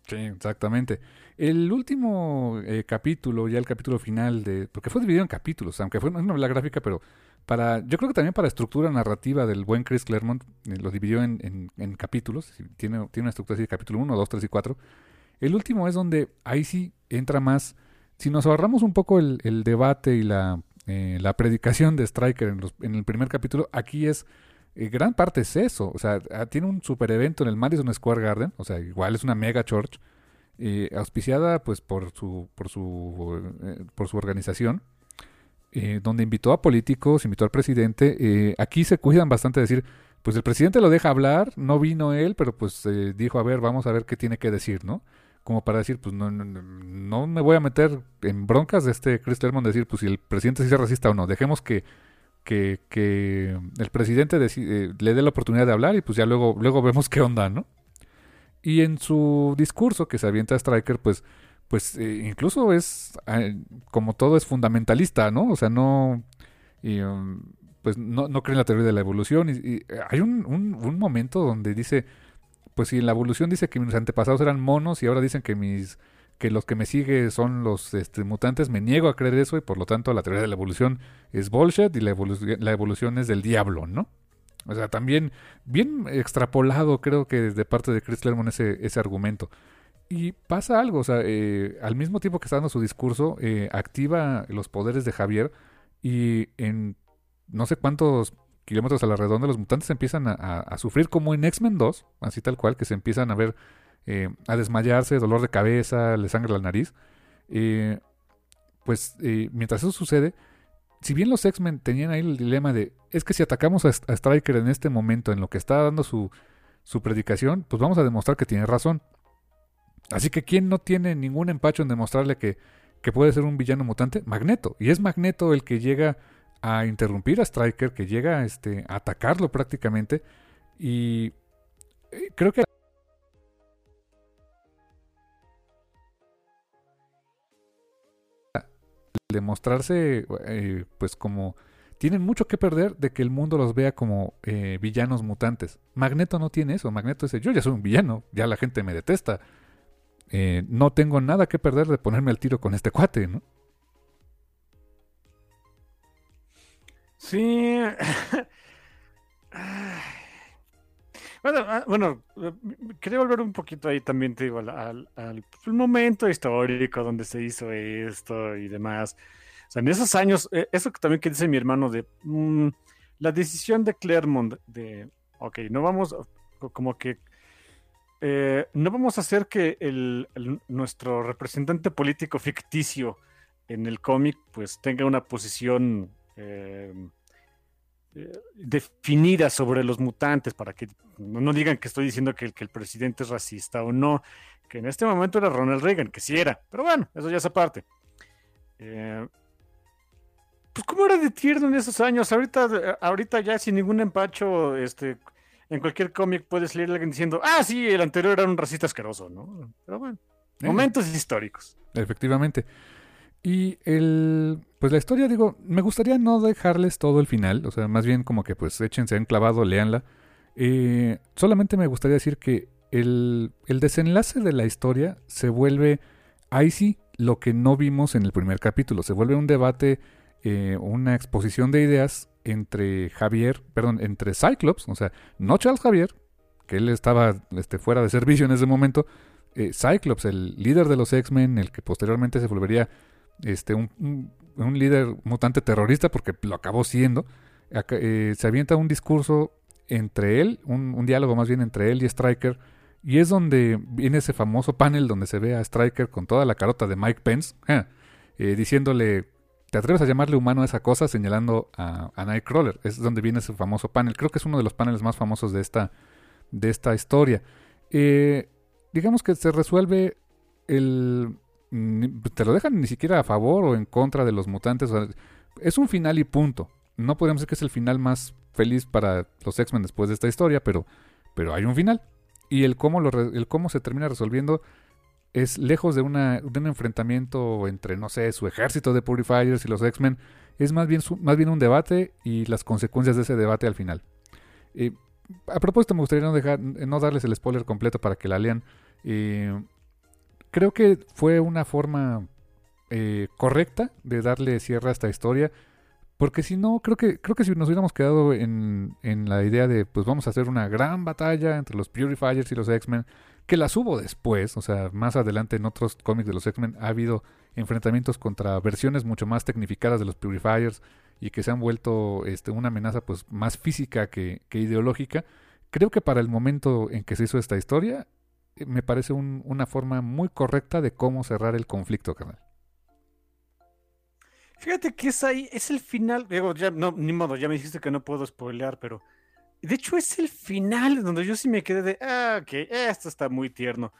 Sí, exactamente. El último eh, capítulo, ya el capítulo final de... Porque fue dividido en capítulos, aunque fue una novela gráfica, pero para, yo creo que también para estructura narrativa del buen Chris Claremont, eh, lo dividió en, en, capítulos, tiene, tiene una estructura así de capítulo 1, 2, 3 y 4. El último es donde ahí sí entra más, si nos ahorramos un poco el, el debate y la, eh, la predicación de Striker en, los, en, el primer capítulo, aquí es, eh, gran parte es eso, o sea, ah, tiene un super evento en el Madison Square Garden, o sea, igual es una mega church, auspiciada pues por su, por su, por su organización eh, donde invitó a políticos, invitó al presidente. Eh, aquí se cuidan bastante de decir, pues el presidente lo deja hablar, no vino él, pero pues eh, dijo, a ver, vamos a ver qué tiene que decir, ¿no? Como para decir, pues no, no, no me voy a meter en broncas de este Chris Claremont, decir, pues si el presidente se es racista o no, dejemos que, que, que el presidente le dé la oportunidad de hablar y pues ya luego, luego vemos qué onda, ¿no? Y en su discurso que se avienta a Striker, pues pues eh, incluso es, ah, como todo es fundamentalista, ¿no? O sea, no, um, pues no, no cree en la teoría de la evolución. Y, hay un, un, momento donde dice, pues si en la evolución dice que mis antepasados eran monos y ahora dicen que mis que los que me siguen son los este, mutantes, me niego a creer eso y por lo tanto la teoría de la evolución es bullshit y la evolución, la evolución es del diablo, ¿no? O sea, también bien extrapolado creo que de parte de Chris Claremont ese, ese argumento. Y pasa algo, o sea, eh, al mismo tiempo que está dando su discurso, eh, activa los poderes de Javier y en no sé cuántos kilómetros a la redonda los mutantes empiezan a, sufrir como en X-Men 2, así tal cual, que se empiezan a ver, eh, a desmayarse, dolor de cabeza, le sangra la nariz. pues mientras eso sucede, si bien los X-Men tenían ahí el dilema de, es que si atacamos a, a, Striker en este momento, en lo que está dando su, su predicación, pues vamos a demostrar que tiene razón. Así que ¿quién no tiene ningún empacho en demostrarle que, que puede ser un villano mutante? Magneto. Y es Magneto el que llega a interrumpir a Striker, que llega este, a atacarlo prácticamente. Y eh, creo que demostrarse eh, pues como tienen mucho que perder de que el mundo los vea como eh, villanos mutantes. Magneto no tiene eso. Magneto dice, yo ya soy un villano, ya la gente me detesta. Eh, no tengo nada que perder de ponerme al tiro con este cuate, ¿no? Sí. <laughs> Bueno, ah, quería volver un poquito ahí también, te digo, al, momento histórico donde se hizo esto y demás. O sea, en esos años, eh, eso también que dice mi hermano de mm, la decisión de Claremont de, ok, no vamos, como que eh, no vamos a hacer que el, nuestro representante político ficticio en el cómic pues tenga una posición eh, eh, definida sobre los mutantes para que no, digan que estoy diciendo que, el presidente es racista o no, que en este momento era Ronald Reagan, que sí era, pero bueno, eso ya es aparte. pues cómo era de tierno en esos años, ahorita, ahorita ya sin ningún empacho, este en cualquier cómic puedes leer a alguien diciendo, ah, sí, el anterior era un racista asqueroso, ¿no? Pero bueno, eh. momentos históricos. Efectivamente. Y el, pues la historia, digo, me gustaría no dejarles todo el final, o sea, más bien como que pues échense en clavado, leanla. Eh, solamente me gustaría decir que el, el desenlace de la historia se vuelve, ahí sí, lo que no vimos en el primer capítulo, se vuelve un debate, eh, una exposición de ideas entre Javier, perdón, entre Cyclops, o sea, no Charles Javier, que él estaba este, fuera de servicio en ese momento, eh, Cyclops, el líder de los X-Men, el que posteriormente se volvería este, un, líder mutante terrorista, porque lo acabó siendo, eh, se avienta un discurso entre él, un, diálogo más bien entre él y Striker, y es donde viene ese famoso panel donde se ve a Striker con toda la carota de Mike Pence, <laughs> eh, diciéndole ¿Te atreves a llamarle humano a esa cosa señalando a, Nightcrawler? Es donde viene ese famoso panel. Creo que es uno de los paneles más famosos de esta, de esta historia. Eh, digamos que se resuelve el... Te lo dejan ni siquiera a favor o en contra de los mutantes. es un final y punto. No podemos decir que es el final más feliz para los X-Men después de esta historia, pero, pero hay un final. Y el cómo, el cómo se termina resolviendo es lejos de, una, de un enfrentamiento entre, no sé, su ejército de Purifiers y los X-Men, es más bien, más bien un debate y las consecuencias de ese debate al final. a propósito, me gustaría no, dejar, no darles el spoiler completo para que la lean. Creo que fue una forma eh, correcta de darle cierre a esta historia. Porque si no, creo que, creo que si nos hubiéramos quedado en, en la idea de, pues vamos a hacer una gran batalla entre los Purifiers y los X-Men, que las hubo después, o sea, más adelante en otros cómics de los X-Men ha habido enfrentamientos contra versiones mucho más tecnificadas de los Purifiers y que se han vuelto este, una amenaza pues más física que, ideológica. Creo que para el momento en que se hizo esta historia, me parece una forma muy correcta de cómo cerrar el conflicto, canal. Fíjate que es ahí, es el final, digo, ya no, ni modo, ya me dijiste que no puedo spoilear, pero de hecho, es el final donde yo sí me quedé de, ah, ok, esto está muy tierno.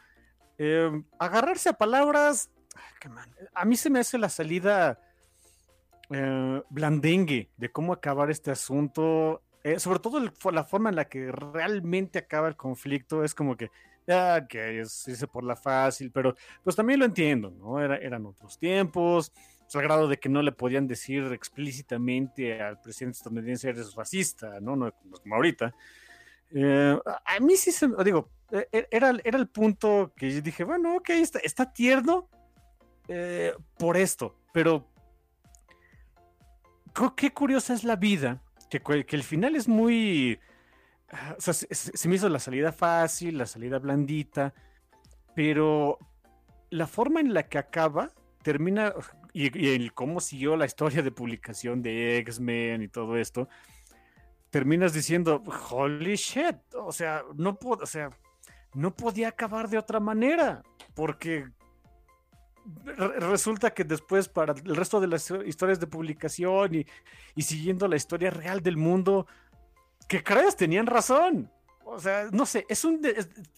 Em, agarrarse a palabras, a mí se me hace la salida eh, blandengue de cómo acabar este asunto. Eh, sobre todo la forma en la que realmente acaba el conflicto es como que, ah, que es irse por la fácil, pero pues también lo entiendo, ¿no? Era, eran otros tiempos al grado de que no le podían decir explícitamente al presidente estadounidense eres racista, ¿no? No, como ahorita. Eh, a mí sí se, digo, e, e, era, era el punto que yo dije, bueno, ok, está, está tierno eh, por esto, pero qué curiosa es la vida, que, que el final es muy, se, me hizo la salida fácil, la salida blandita, pero la forma en la que acaba termina, y, el cómo siguió la historia de publicación de X-Men y todo esto, terminas diciendo, holy shit, o sea, no o sea, no podía acabar de otra manera, porque resulta que después para el resto de las historias de publicación y, y siguiendo la historia real del mundo, que crees, tenían razón. O sea, no sé, es un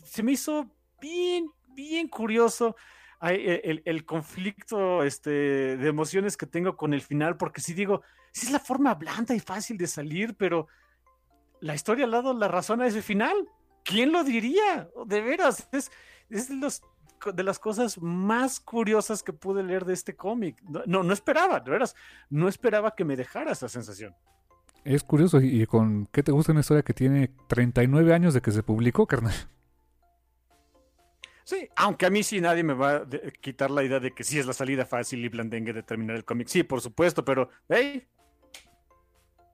se me hizo bien, bien curioso e, el, conflicto este, de emociones que tengo con el final, porque si digo, si es la forma blanda y fácil de salir, pero la historia al lado la razón a ese final. ¿Quién lo diría? De veras, es, es de las cosas más curiosas que pude leer de este cómic. No, no, esperaba, de veras, no esperaba que me dejara esa sensación. Es curioso, ¿y con qué te gusta una historia que tiene 39 años de que se publicó, carnal? Sí, aunque a mí sí nadie me va a quitar la idea de que sí es la salida fácil y blandengue de terminar el cómic. Sí, por supuesto, pero, hey,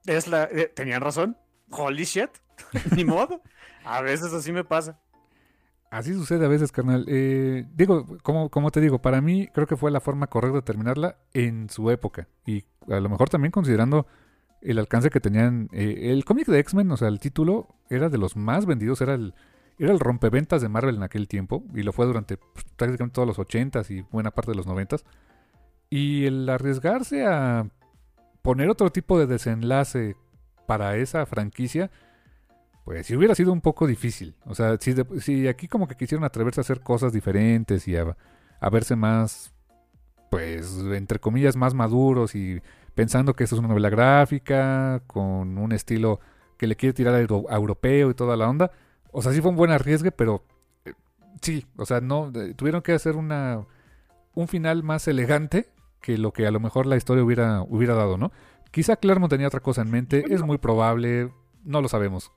es la, eh, tenían razón. Holy shit. <laughs> Ni modo. A veces así me pasa. Así sucede a veces, carnal. Eh, digo, como, como te digo, para mí creo que fue la forma correcta de terminarla en su época. Y a lo mejor también considerando el alcance que tenían. Eh, el cómic de X-Men, o sea, el título era de los más vendidos, era el, era el rompeventas de Marvel en aquel tiempo. Y lo fue durante pues, prácticamente todos los 80s y buena parte de los 90s. Y el arriesgarse a poner otro tipo de desenlace para esa franquicia pues si hubiera sido un poco difícil. O sea, si, si aquí como que quisieron atreverse a hacer cosas diferentes y a, verse más, pues, entre comillas, más maduros y pensando que esto es una novela gráfica con un estilo que le quiere tirar a, europeo y toda la onda. O sea, sí fue un buen arriesgue, pero eh, sí, o sea, no, tuvieron que hacer una, un final más elegante que lo que a lo mejor la historia hubiera, hubiera dado, ¿no? Quizá Claremont tenía otra cosa en mente, es muy probable, no lo sabemos.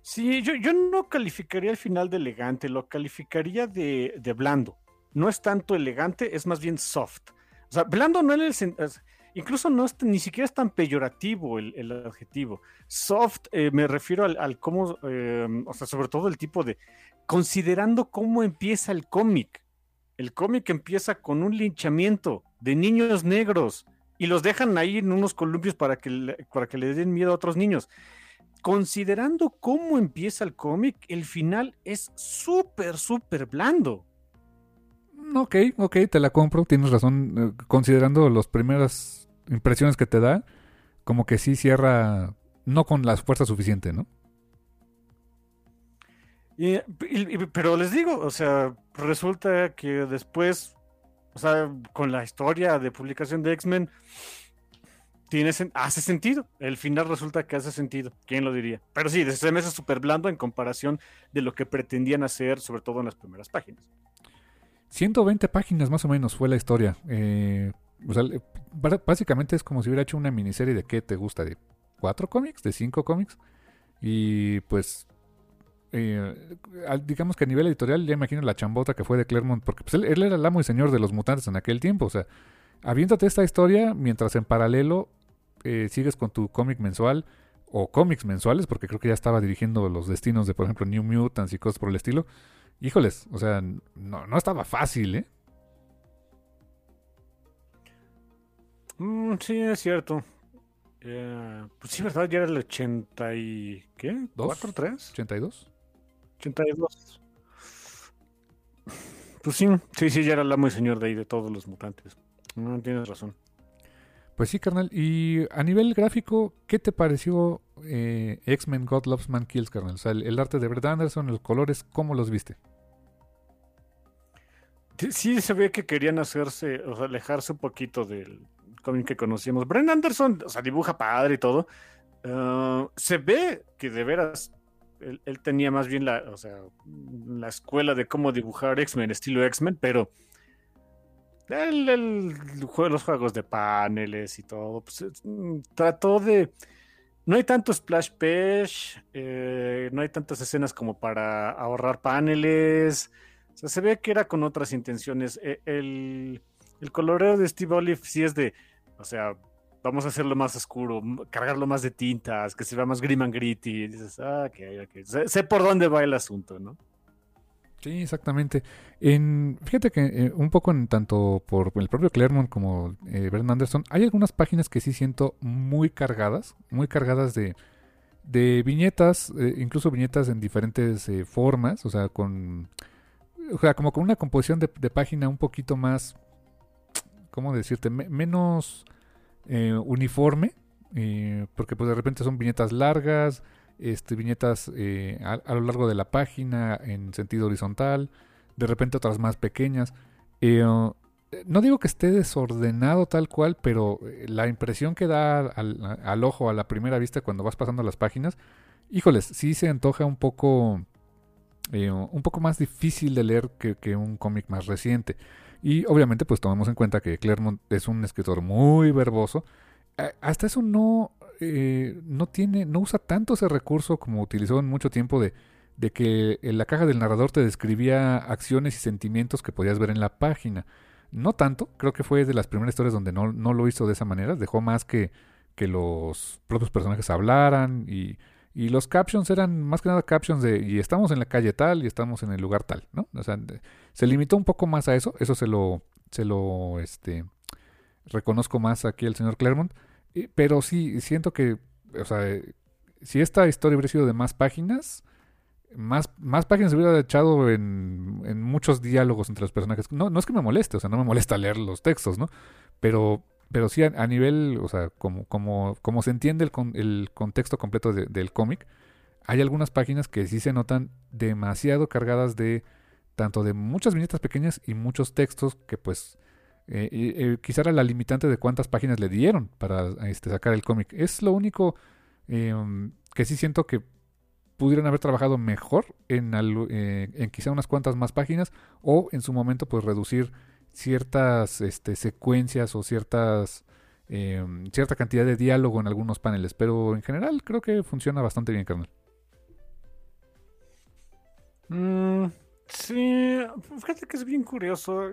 Sí, yo, yo no calificaría el final de elegante, lo calificaría de, de, blando. No es tanto elegante, es más bien soft. O sea, blando no en el incluso no es, ni siquiera es tan peyorativo el, adjetivo. Soft eh, me refiero al, al cómo, eh, o sea, sobre todo el tipo de, considerando cómo empieza el cómic. El cómic empieza con un linchamiento de niños negros y los dejan ahí en unos columpios para que, para que le den miedo a otros niños considerando cómo empieza el cómic, el final es súper, súper blando. Ok, ok, te la compro, tienes razón. Eh, considerando las primeras impresiones que te da, como que sí cierra, no con la fuerza suficiente, ¿no? pero les digo, o sea, resulta que después, o sea, con la historia de publicación de X-Men, tiene, hace sentido. El final resulta que hace sentido. ¿Quién lo diría? Pero sí, de me es súper blando en comparación de lo que pretendían hacer, sobre todo en las primeras páginas. 120 páginas más o menos fue la historia. Eh, básicamente es como si hubiera hecho una miniserie de qué te gusta, de cuatro cómics, de cinco cómics. Y pues, eh, digamos que a nivel editorial, ya imagino la chambota que fue de Claremont, porque pues, él, era el amo y señor de los mutantes en aquel tiempo. O sea, aviéntate esta historia mientras en paralelo eh, sigues con tu cómic mensual o cómics mensuales, porque creo que ya estaba dirigiendo los destinos de, por ejemplo, New Mutants y cosas por el estilo. Híjoles, o sea, no, no estaba fácil, ¿eh? Mm, sí, es cierto. Eh, pues sí, ¿verdad? Ya era el 80 y... ¿Qué? ¿4, 3? ¿82? 82. Pues sí, sí, sí, ya era el amo y señor de ahí de todos los mutantes. No, tienes razón. Pues sí, carnal. Y a nivel gráfico, ¿qué te pareció eh, X-Men God Loves Man Kills, carnal? O sea, el, arte de Brett Anderson, los colores, ¿cómo los viste? Sí, se ve que querían hacerse, o sea, alejarse un poquito del cómic que conocíamos. Brent Anderson, o sea, dibuja padre y todo. Ah, se ve que de veras él, él, tenía más bien la, o sea, la escuela de cómo dibujar X-Men, estilo X-Men, pero el, los juegos de paneles y todo, pues, mm, trató de... No hay tanto splash page, eh, no hay tantas escenas como para ahorrar paneles. O sea, se ve que era con otras intenciones. E, el, el coloreo de Steve Olive sí es de, o sea, vamos a hacerlo más oscuro, cargarlo más de tintas, que se vea más grim and gritty. Dices, ah, ok, ok. Sé, sé por dónde va el asunto, ¿no? Sí, exactamente. En, fíjate que eh, un poco en tanto por el propio Claremont como eh, Anderson, hay algunas páginas que sí siento muy cargadas, muy cargadas de, de viñetas, eh, incluso viñetas en diferentes eh, formas, o sea, con, o sea, como con una composición de, de página un poquito más, ¿cómo decirte? menos uniforme, porque pues de repente son viñetas largas, este, viñetas eh, a, lo largo de la página en sentido horizontal, de repente otras más pequeñas. Eh, no digo que esté desordenado tal cual, pero eh, la impresión que da al, ojo a la primera vista cuando vas pasando las páginas, híjoles, sí se antoja un poco, un poco más difícil de leer que, que un cómic más reciente. Y obviamente pues tomamos en cuenta que Claremont es un escritor muy verboso. Hasta eso no, eh, no tiene, no usa tanto ese recurso como utilizó en mucho tiempo de, de que en la caja del narrador te describía acciones y sentimientos que podías ver en la página. No tanto, creo que fue de las primeras historias donde no, no lo hizo de esa manera, dejó más que, que los propios personajes hablaran y Y los captions eran más que nada captions de y estamos en la calle tal y estamos en el lugar tal, ¿no? O sea, se limitó un poco más a eso, eso se lo, se lo, este, reconozco más aquí al señor Claremont, pero sí, siento que, o sea, si esta historia hubiera sido de más páginas, más, más páginas hubiera echado en, en, muchos diálogos entre los personajes. No, no es que me moleste, o sea, no me molesta leer los textos, ¿no? Pero, pero sí a, nivel, o sea, como, como, como se entiende el, el contexto completo del cómic, hay algunas páginas que sí se notan demasiado cargadas de tanto de muchas viñetas pequeñas y muchos textos que pues eh, eh, quizá era la limitante de cuántas páginas le dieron para este, sacar el cómic. Es lo único em, que sí siento que pudieron haber trabajado mejor en, eh, en quizá unas cuantas más páginas o en su momento pues reducir ciertas este, secuencias o ciertas em, cierta cantidad de diálogo en algunos paneles pero en general creo que funciona bastante bien carnal mm, sí fíjate que es bien curioso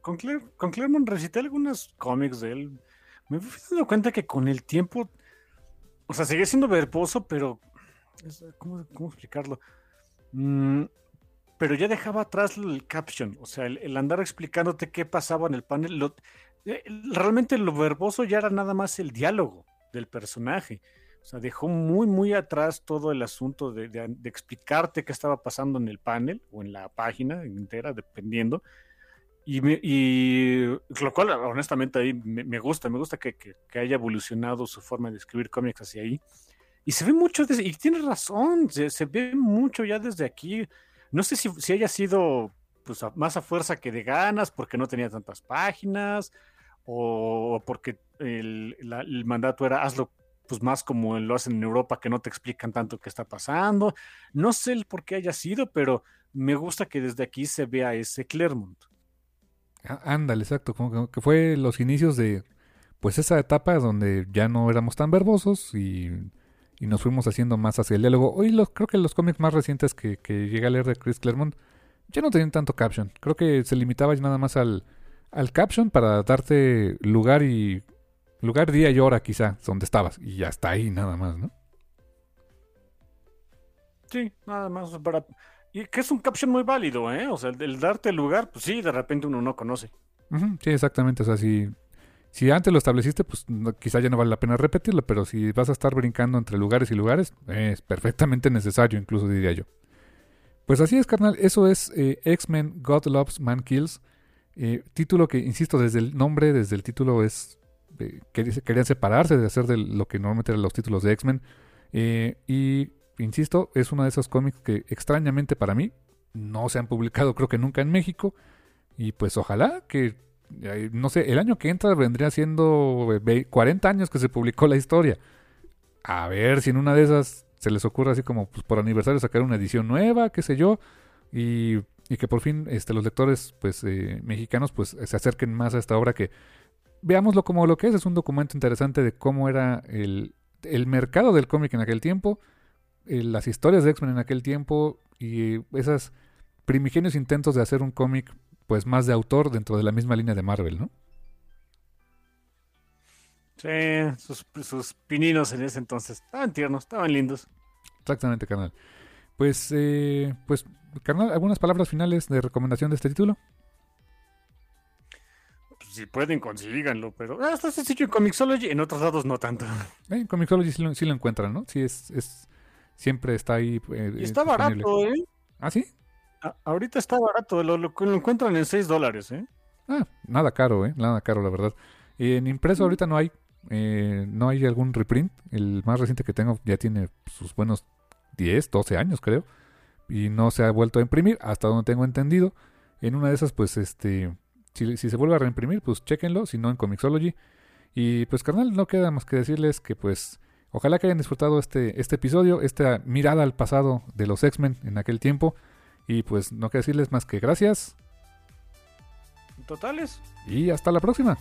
con, Claremont recité algunos cómics de él me fui dando cuenta que con el tiempo o sea sigue siendo verboso pero ¿Cómo, explicarlo? Mm, pero ya dejaba atrás el caption, o sea, el, andar explicándote qué pasaba en el panel. Eh, realmente lo verboso ya era nada más el diálogo del personaje. O sea, dejó muy, muy atrás todo el asunto de, explicarte qué estaba pasando en el panel o en la página entera, dependiendo. Y, y lo cual, honestamente, ahí me, gusta, me gusta que, haya evolucionado su forma de escribir cómics hacia ahí. Y se ve mucho, y tienes razón, se, ve mucho ya desde aquí. No sé si, si haya sido pues, más a fuerza que de ganas, porque no tenía tantas páginas, o porque el, mandato era hazlo pues más como lo hacen en Europa, que no te explican tanto qué está pasando. No sé el por qué haya sido, pero me gusta que desde aquí se vea ese Clermont. Ah, ándale, exacto, como que fue los inicios de pues esa etapa donde ya no éramos tan verbosos y y nos fuimos haciendo más hacia el diálogo. Hoy los, creo que los cómics más recientes que, que llegué a leer de Chris Claremont ya no tenían tanto caption. Creo que se limitaba nada más al, al caption para darte lugar y lugar, día y hora quizá, donde estabas. Y ya está ahí nada más, ¿no? Sí, nada más para... Y que es un caption muy válido, ¿eh? O sea, el, darte lugar, pues sí, de repente uno no conoce. sí, exactamente. O sea, si si antes lo estableciste, pues quizá ya no vale la pena repetirlo, pero si vas a estar brincando entre lugares y lugares, es perfectamente necesario, incluso diría yo. Pues así es, carnal, eso es eh, X-Men God Loves Man Kills. Eh, título que, insisto, desde el nombre, desde el título es... Eh, querían separarse de hacer de lo que normalmente eran los títulos de X-Men. y, insisto, es uno de esos cómics que extrañamente para mí no se han publicado creo que nunca en México. Y pues ojalá que no sé, el año que entra vendría siendo 40 años que se publicó la historia. A ver si en una de esas se les ocurre así como pues, por aniversario sacar una edición nueva, qué sé yo, y, que por fin este, los lectores pues eh, mexicanos pues se acerquen más a esta obra que veámoslo como lo que es, es un documento interesante de cómo era el, el mercado del cómic en aquel tiempo, eh, las historias de X-Men en aquel tiempo y esos primigenios intentos de hacer un cómic pues más de autor dentro de la misma línea de Marvel, ¿no? Sí, sus, pininos en ese entonces estaban tiernos, estaban lindos. Exactamente, carnal. Pues, eh, pues, carnal, ¿algunas palabras finales de recomendación de este título? Pues, si pueden, consíganlo, pero ah, está sencillo en Comixology, en otros lados no tanto. en Comixology sí lo, encuentran, ¿no? Sí, es, es siempre está ahí. Eh, y está barato, ¿eh? ¿Ah, sí? ahorita está barato, lo, lo, encuentran en 6 dólares, ¿eh? Ah, nada caro, ¿eh? Nada caro, la verdad. En impreso ahorita no hay. Eh, no hay algún reprint. El más reciente que tengo ya tiene sus buenos 10, 12 años, creo. Y no se ha vuelto a imprimir, hasta donde tengo entendido. En una de esas, pues, este. Si, si se vuelve a reimprimir, pues chequenlo, si no en Comixology. Y pues, carnal, no queda más que decirles que, pues, ojalá que hayan disfrutado este, este episodio, esta mirada al pasado de los X-Men en aquel tiempo. Y pues no queda decirles más que gracias. Totales. Y hasta la próxima.